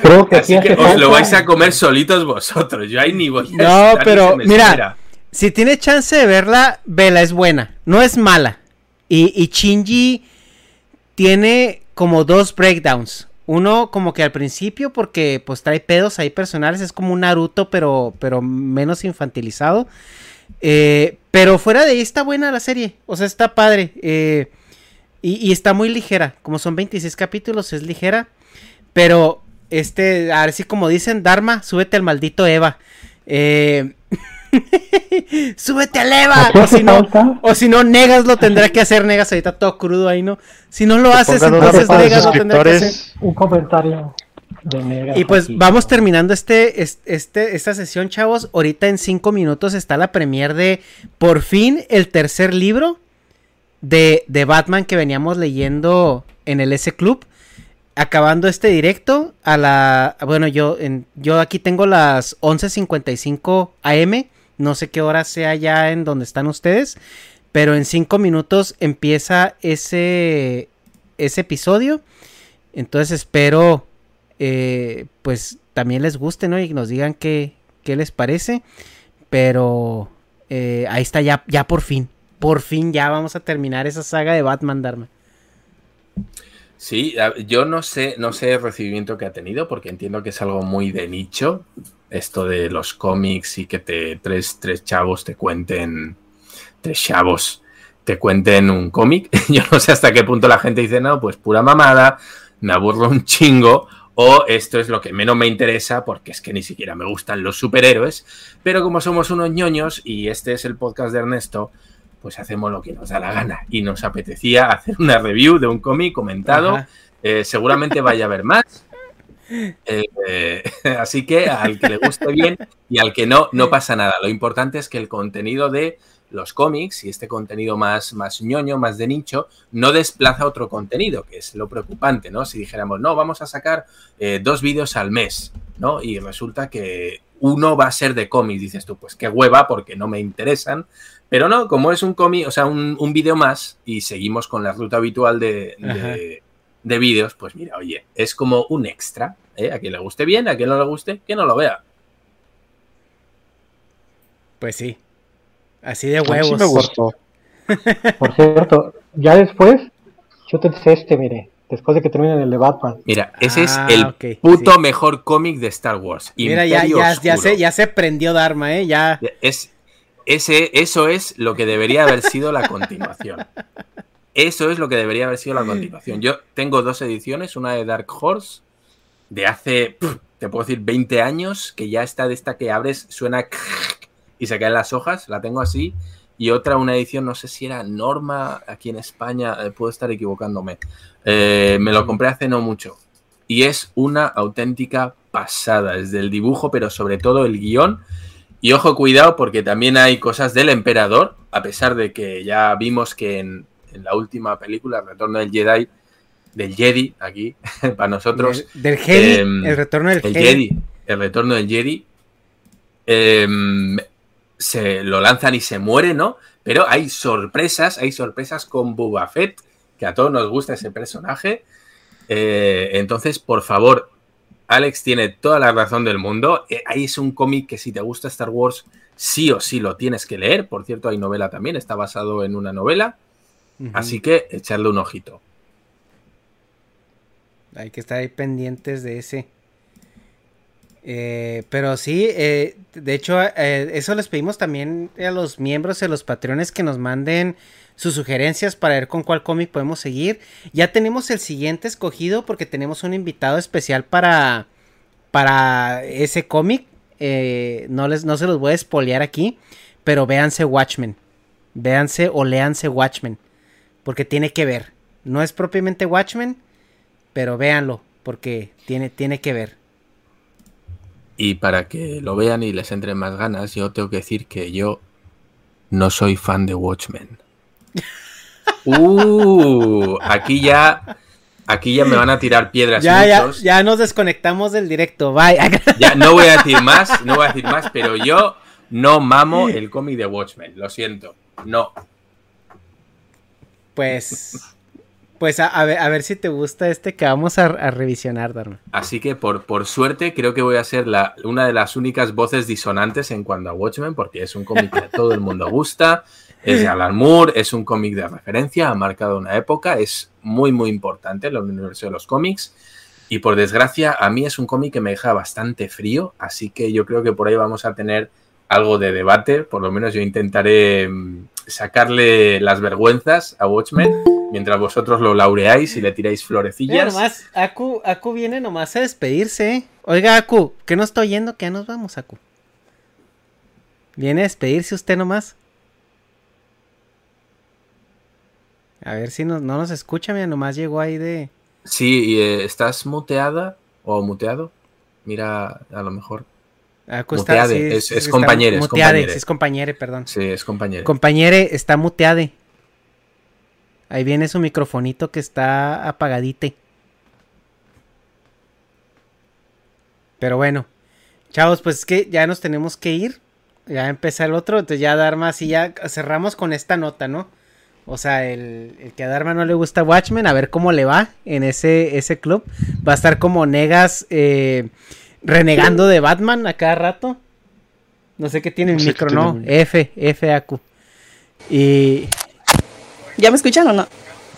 Creo que Así os lo vais a comer solitos vosotros. Yo ahí ni voy a No, estar, pero mira, espera. si tiene chance de verla, vela, es buena. No es mala. Y, y Shinji tiene como dos breakdowns. Uno como que al principio porque pues trae pedos ahí personales. Es como un Naruto pero, pero menos infantilizado. Eh, pero fuera de ahí está buena la serie. O sea, está padre. Eh, y, está muy ligera. Como son 26 capítulos, es ligera. Pero, este, a ver si como dicen, Dharma, súbete al maldito Eva. Eh, súbete al Eva. O si no, o si no, Negas lo tendrá que hacer. Negas ahorita todo crudo ahí, ¿no? Si no lo haces, entonces Negas lo tendrá que hacer. Un comentario de Negas Y pues aquí. vamos terminando este, es- este, esta sesión, chavos. Ahorita en cinco minutos está la premier de por fin el tercer libro de, de Batman que veníamos leyendo en el S Club. Acabando este directo a la... Bueno, yo, en, yo aquí tengo las 11.55 am. No sé qué hora sea ya en donde están ustedes. Pero en cinco minutos empieza ese, ese episodio. Entonces espero eh, pues también les guste, ¿no? Y nos digan qué, qué les parece. Pero eh, ahí está ya, ya por fin. Por fin ya vamos a terminar esa saga de Batman, Dharma. Sí, yo no sé, no sé el recibimiento que ha tenido, porque entiendo que es algo muy de nicho, esto de los cómics y que te tres, tres chavos te cuenten, tres chavos te cuenten un cómic. Yo no sé hasta qué punto la gente dice, no, pues pura mamada, me aburro un chingo, o esto es lo que menos me interesa, porque es que ni siquiera me gustan los superhéroes, pero como somos unos ñoños y este es el podcast de Ernesto, pues hacemos lo que nos da la gana. Y nos apetecía hacer una review de un cómic comentado. Eh, seguramente vaya a haber más. Eh, eh, así que al que le guste bien y al que no, no pasa nada. Lo importante es que el contenido de los cómics y este contenido más, más ñoño, más de nicho, no desplaza otro contenido, que es lo preocupante, ¿no? Si dijéramos, no, vamos a sacar eh, dos vídeos al mes, ¿no? Y resulta que uno va a ser de cómics, dices tú, pues qué hueva, porque no me interesan. Pero no, como es un cómic, o sea, un, un vídeo más y seguimos con la ruta habitual de, de, de vídeos, pues mira, oye, es como un extra, ¿eh? A quien le guste bien, a quien no le guste, que no lo vea. Pues sí. Así de sí huevos. me gustó. Por cierto, ya después, chútense este, mire, después de que terminen el de Batman. Mira, ese Ah, es el ok, puto mejor cómic de Star Wars. Mira, ya, Imperio ya, ya, Oscuro. se, ya se prendió Dharma, ¿eh? Ya. Es, ese, eso es lo que debería haber sido la continuación. Eso es lo que debería haber sido la continuación. Yo tengo dos ediciones, una de Dark Horse, de hace, te puedo decir, 20 años, que ya está de esta que abres, suena y se caen las hojas, la tengo así. Y otra, una edición, no sé si era Norma aquí en España, eh, puedo estar equivocándome. Eh, me lo compré hace no mucho. Y es una auténtica pasada, desde el dibujo, pero sobre todo el guion. Y ojo, cuidado, porque también hay cosas del emperador, a pesar de que ya vimos que en, en la última película, El Retorno del Jedi, del Jedi, aquí, para nosotros. Del- del Jedi, em, el retorno del el Jedi. Jedi. El retorno del Jedi. em, se lo lanzan y se muere, ¿no? Pero hay sorpresas, hay sorpresas con Boba Fett, que a todos nos gusta ese personaje. Eh, entonces, por favor, Alex tiene toda la razón del mundo. Eh, ahí es un cómic que si te gusta Star Wars, sí o sí lo tienes que leer. Por cierto, hay novela también, está basado en una novela. Así que echarle un ojito. Hay que estar ahí pendientes de ese. Eh, pero sí, eh, de hecho, eh, eso les pedimos también a los miembros de los patrones que nos manden sus sugerencias para ver con cuál cómic podemos seguir. Ya tenemos el siguiente escogido porque tenemos un invitado especial para, para ese cómic. No, les, no se los voy a espolear aquí, pero véanse Watchmen. Véanse o léanse Watchmen. Porque tiene que ver. No es propiamente Watchmen, pero véanlo, porque tiene, tiene que ver. Y para que lo vean y les entren más ganas, yo tengo que decir que yo no soy fan de Watchmen. Uh, aquí ya, aquí ya me van a tirar piedras Ya, ya, ya nos desconectamos del directo, bye. Ya no voy a decir más, no voy a decir más, pero yo no mamo el cómic de Watchmen, lo siento, no. Pues, pues a, ver, a ver si te gusta este que vamos a, a revisionar, Dharma. Así que por, por suerte creo que voy a ser la, una de las únicas voces disonantes en cuanto a Watchmen, porque es un cómic que todo el mundo gusta, es de Alan Moore, es un cómic de referencia, ha marcado una época, es muy muy importante en el universo de los cómics. Y por desgracia, a mí es un cómic que me deja bastante frío, así que yo creo que por ahí vamos a tener algo de debate. Por lo menos yo intentaré mm, sacarle las vergüenzas a Watchmen mientras vosotros lo laureáis y le tiráis Mira florecillas. nomás, Aku, Aku viene nomás a despedirse. ¿eh? Oiga, Aku, ¿qué no está oyendo? Que ya nos vamos, Aku. Viene a despedirse usted nomás. A ver si nos- no nos escucha, mira, nomás llegó ahí de... Sí, y, eh, ¿estás muteada o muteado? Mira, a lo mejor. Muteade, sí, es, sí, es está compañero, es muteade, compañere. sí, es compañere, perdón. Sí, es compañero. Compañere, está muteade. Ahí viene su microfonito que está apagadite. Pero bueno, chavos, pues es que ya nos tenemos que ir. Ya empieza el otro, entonces ya Dharma, así ya cerramos con esta nota, ¿no? O sea, el, el que a Dharma no le gusta Watchmen, a ver cómo le va en ese, ese club. Va a estar como Negas eh, renegando de Batman a cada rato. No sé qué tiene el No sé qué micro, tiene no. el- F, F, Acu. Y ¿Ya me escuchan o no?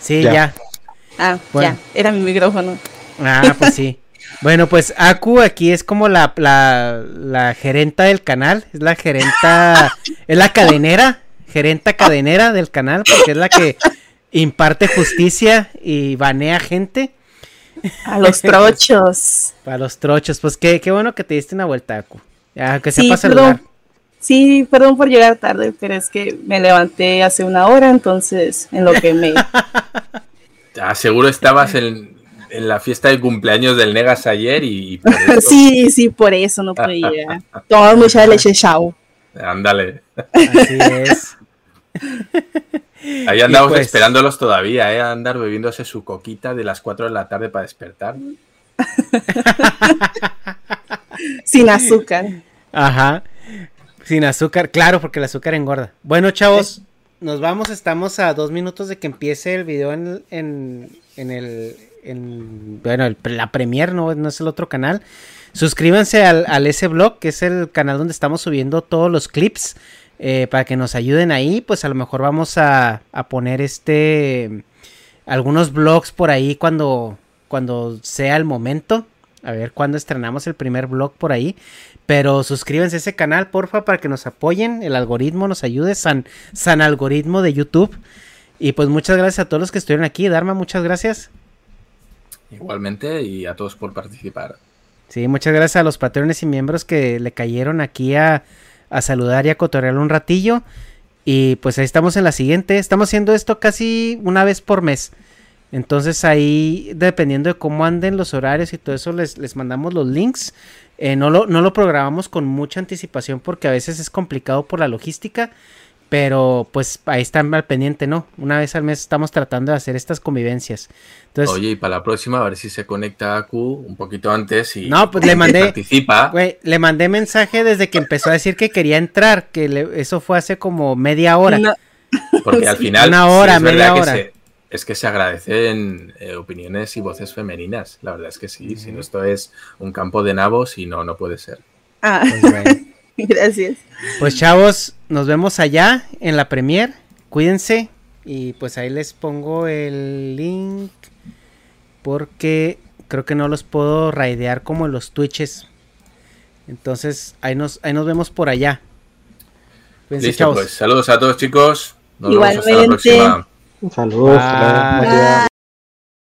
Sí, Ya. ya. Ah, Bueno. ya, era mi micrófono. Ah, pues sí. Bueno, pues Aku aquí es como la, la, la gerenta del canal, es la gerenta, es la cadenera, gerenta cadenera del canal, porque es la que imparte justicia y banea gente. A los trochos. Para los trochos, pues qué, qué bueno que te diste una vuelta, Aku. Ya, que Sí, sepas saludar. perdón. Sí, perdón por llegar tarde, pero es que me levanté hace una hora, entonces en lo que me... Ah, seguro estabas en, en la fiesta de cumpleaños del Negas ayer y, y por eso- sí, sí, por eso no podía. Tomamos mucha leche chao. Ándale. Así es. Ahí andamos pues- esperándolos todavía, ¿eh? A andar bebiéndose su coquita de las 4 de la tarde para despertar. Sin azúcar. Ajá. Sin azúcar, claro, porque el azúcar engorda. Bueno, chavos, nos vamos. Estamos a dos minutos de que empiece el video en, en, en el. En, bueno, el- la premier, no, no es el otro canal. Suscríbanse al, al ese blog, que es el canal donde estamos subiendo todos los clips. Eh, para que nos ayuden ahí. Pues a lo mejor vamos a, a poner este. Algunos blogs por ahí cuando, cuando sea el momento. A ver cuándo estrenamos el primer blog por ahí. Pero suscríbanse a ese canal, porfa, para que nos apoyen. El algoritmo nos ayude. San, san algoritmo de YouTube. Y pues muchas gracias a todos los que estuvieron aquí. Dharma, muchas gracias. Igualmente, y a todos por participar. Sí, muchas gracias a los patrones y miembros que le cayeron aquí a, a saludar y a cotorrear un ratillo. Y pues ahí estamos en la siguiente. Estamos haciendo esto casi una vez por mes. Entonces ahí, dependiendo de cómo anden los horarios y todo eso, les, les mandamos los links. Eh, no, lo, no lo programamos con mucha anticipación porque a veces es complicado por la logística. Pero pues ahí están al pendiente, ¿no? Una vez al mes estamos tratando de hacer estas convivencias. Entonces, Oye, y para la próxima, a ver si se conecta a Q un poquito antes y No, pues le mandé. participa. Güey, le mandé mensaje desde que empezó a decir que quería entrar, que le- eso fue hace como media hora. No. Porque al final Una sí hora, media que hora. se- es que se agradecen eh, opiniones y voces femeninas. La verdad es que sí. Si no, esto es un campo de nabos y no, no puede ser. Ah, Pues, bueno. gracias. Pues chavos, nos vemos allá en la premier. Cuídense y pues ahí les pongo el link porque creo que no los puedo raidear como en los Twitches. Entonces, ahí nos ahí nos vemos por allá. Cuídense, Listo, chavos. pues saludos a todos, chicos. Nos vemos hasta la Igualmente. próxima. Saludos. Bye.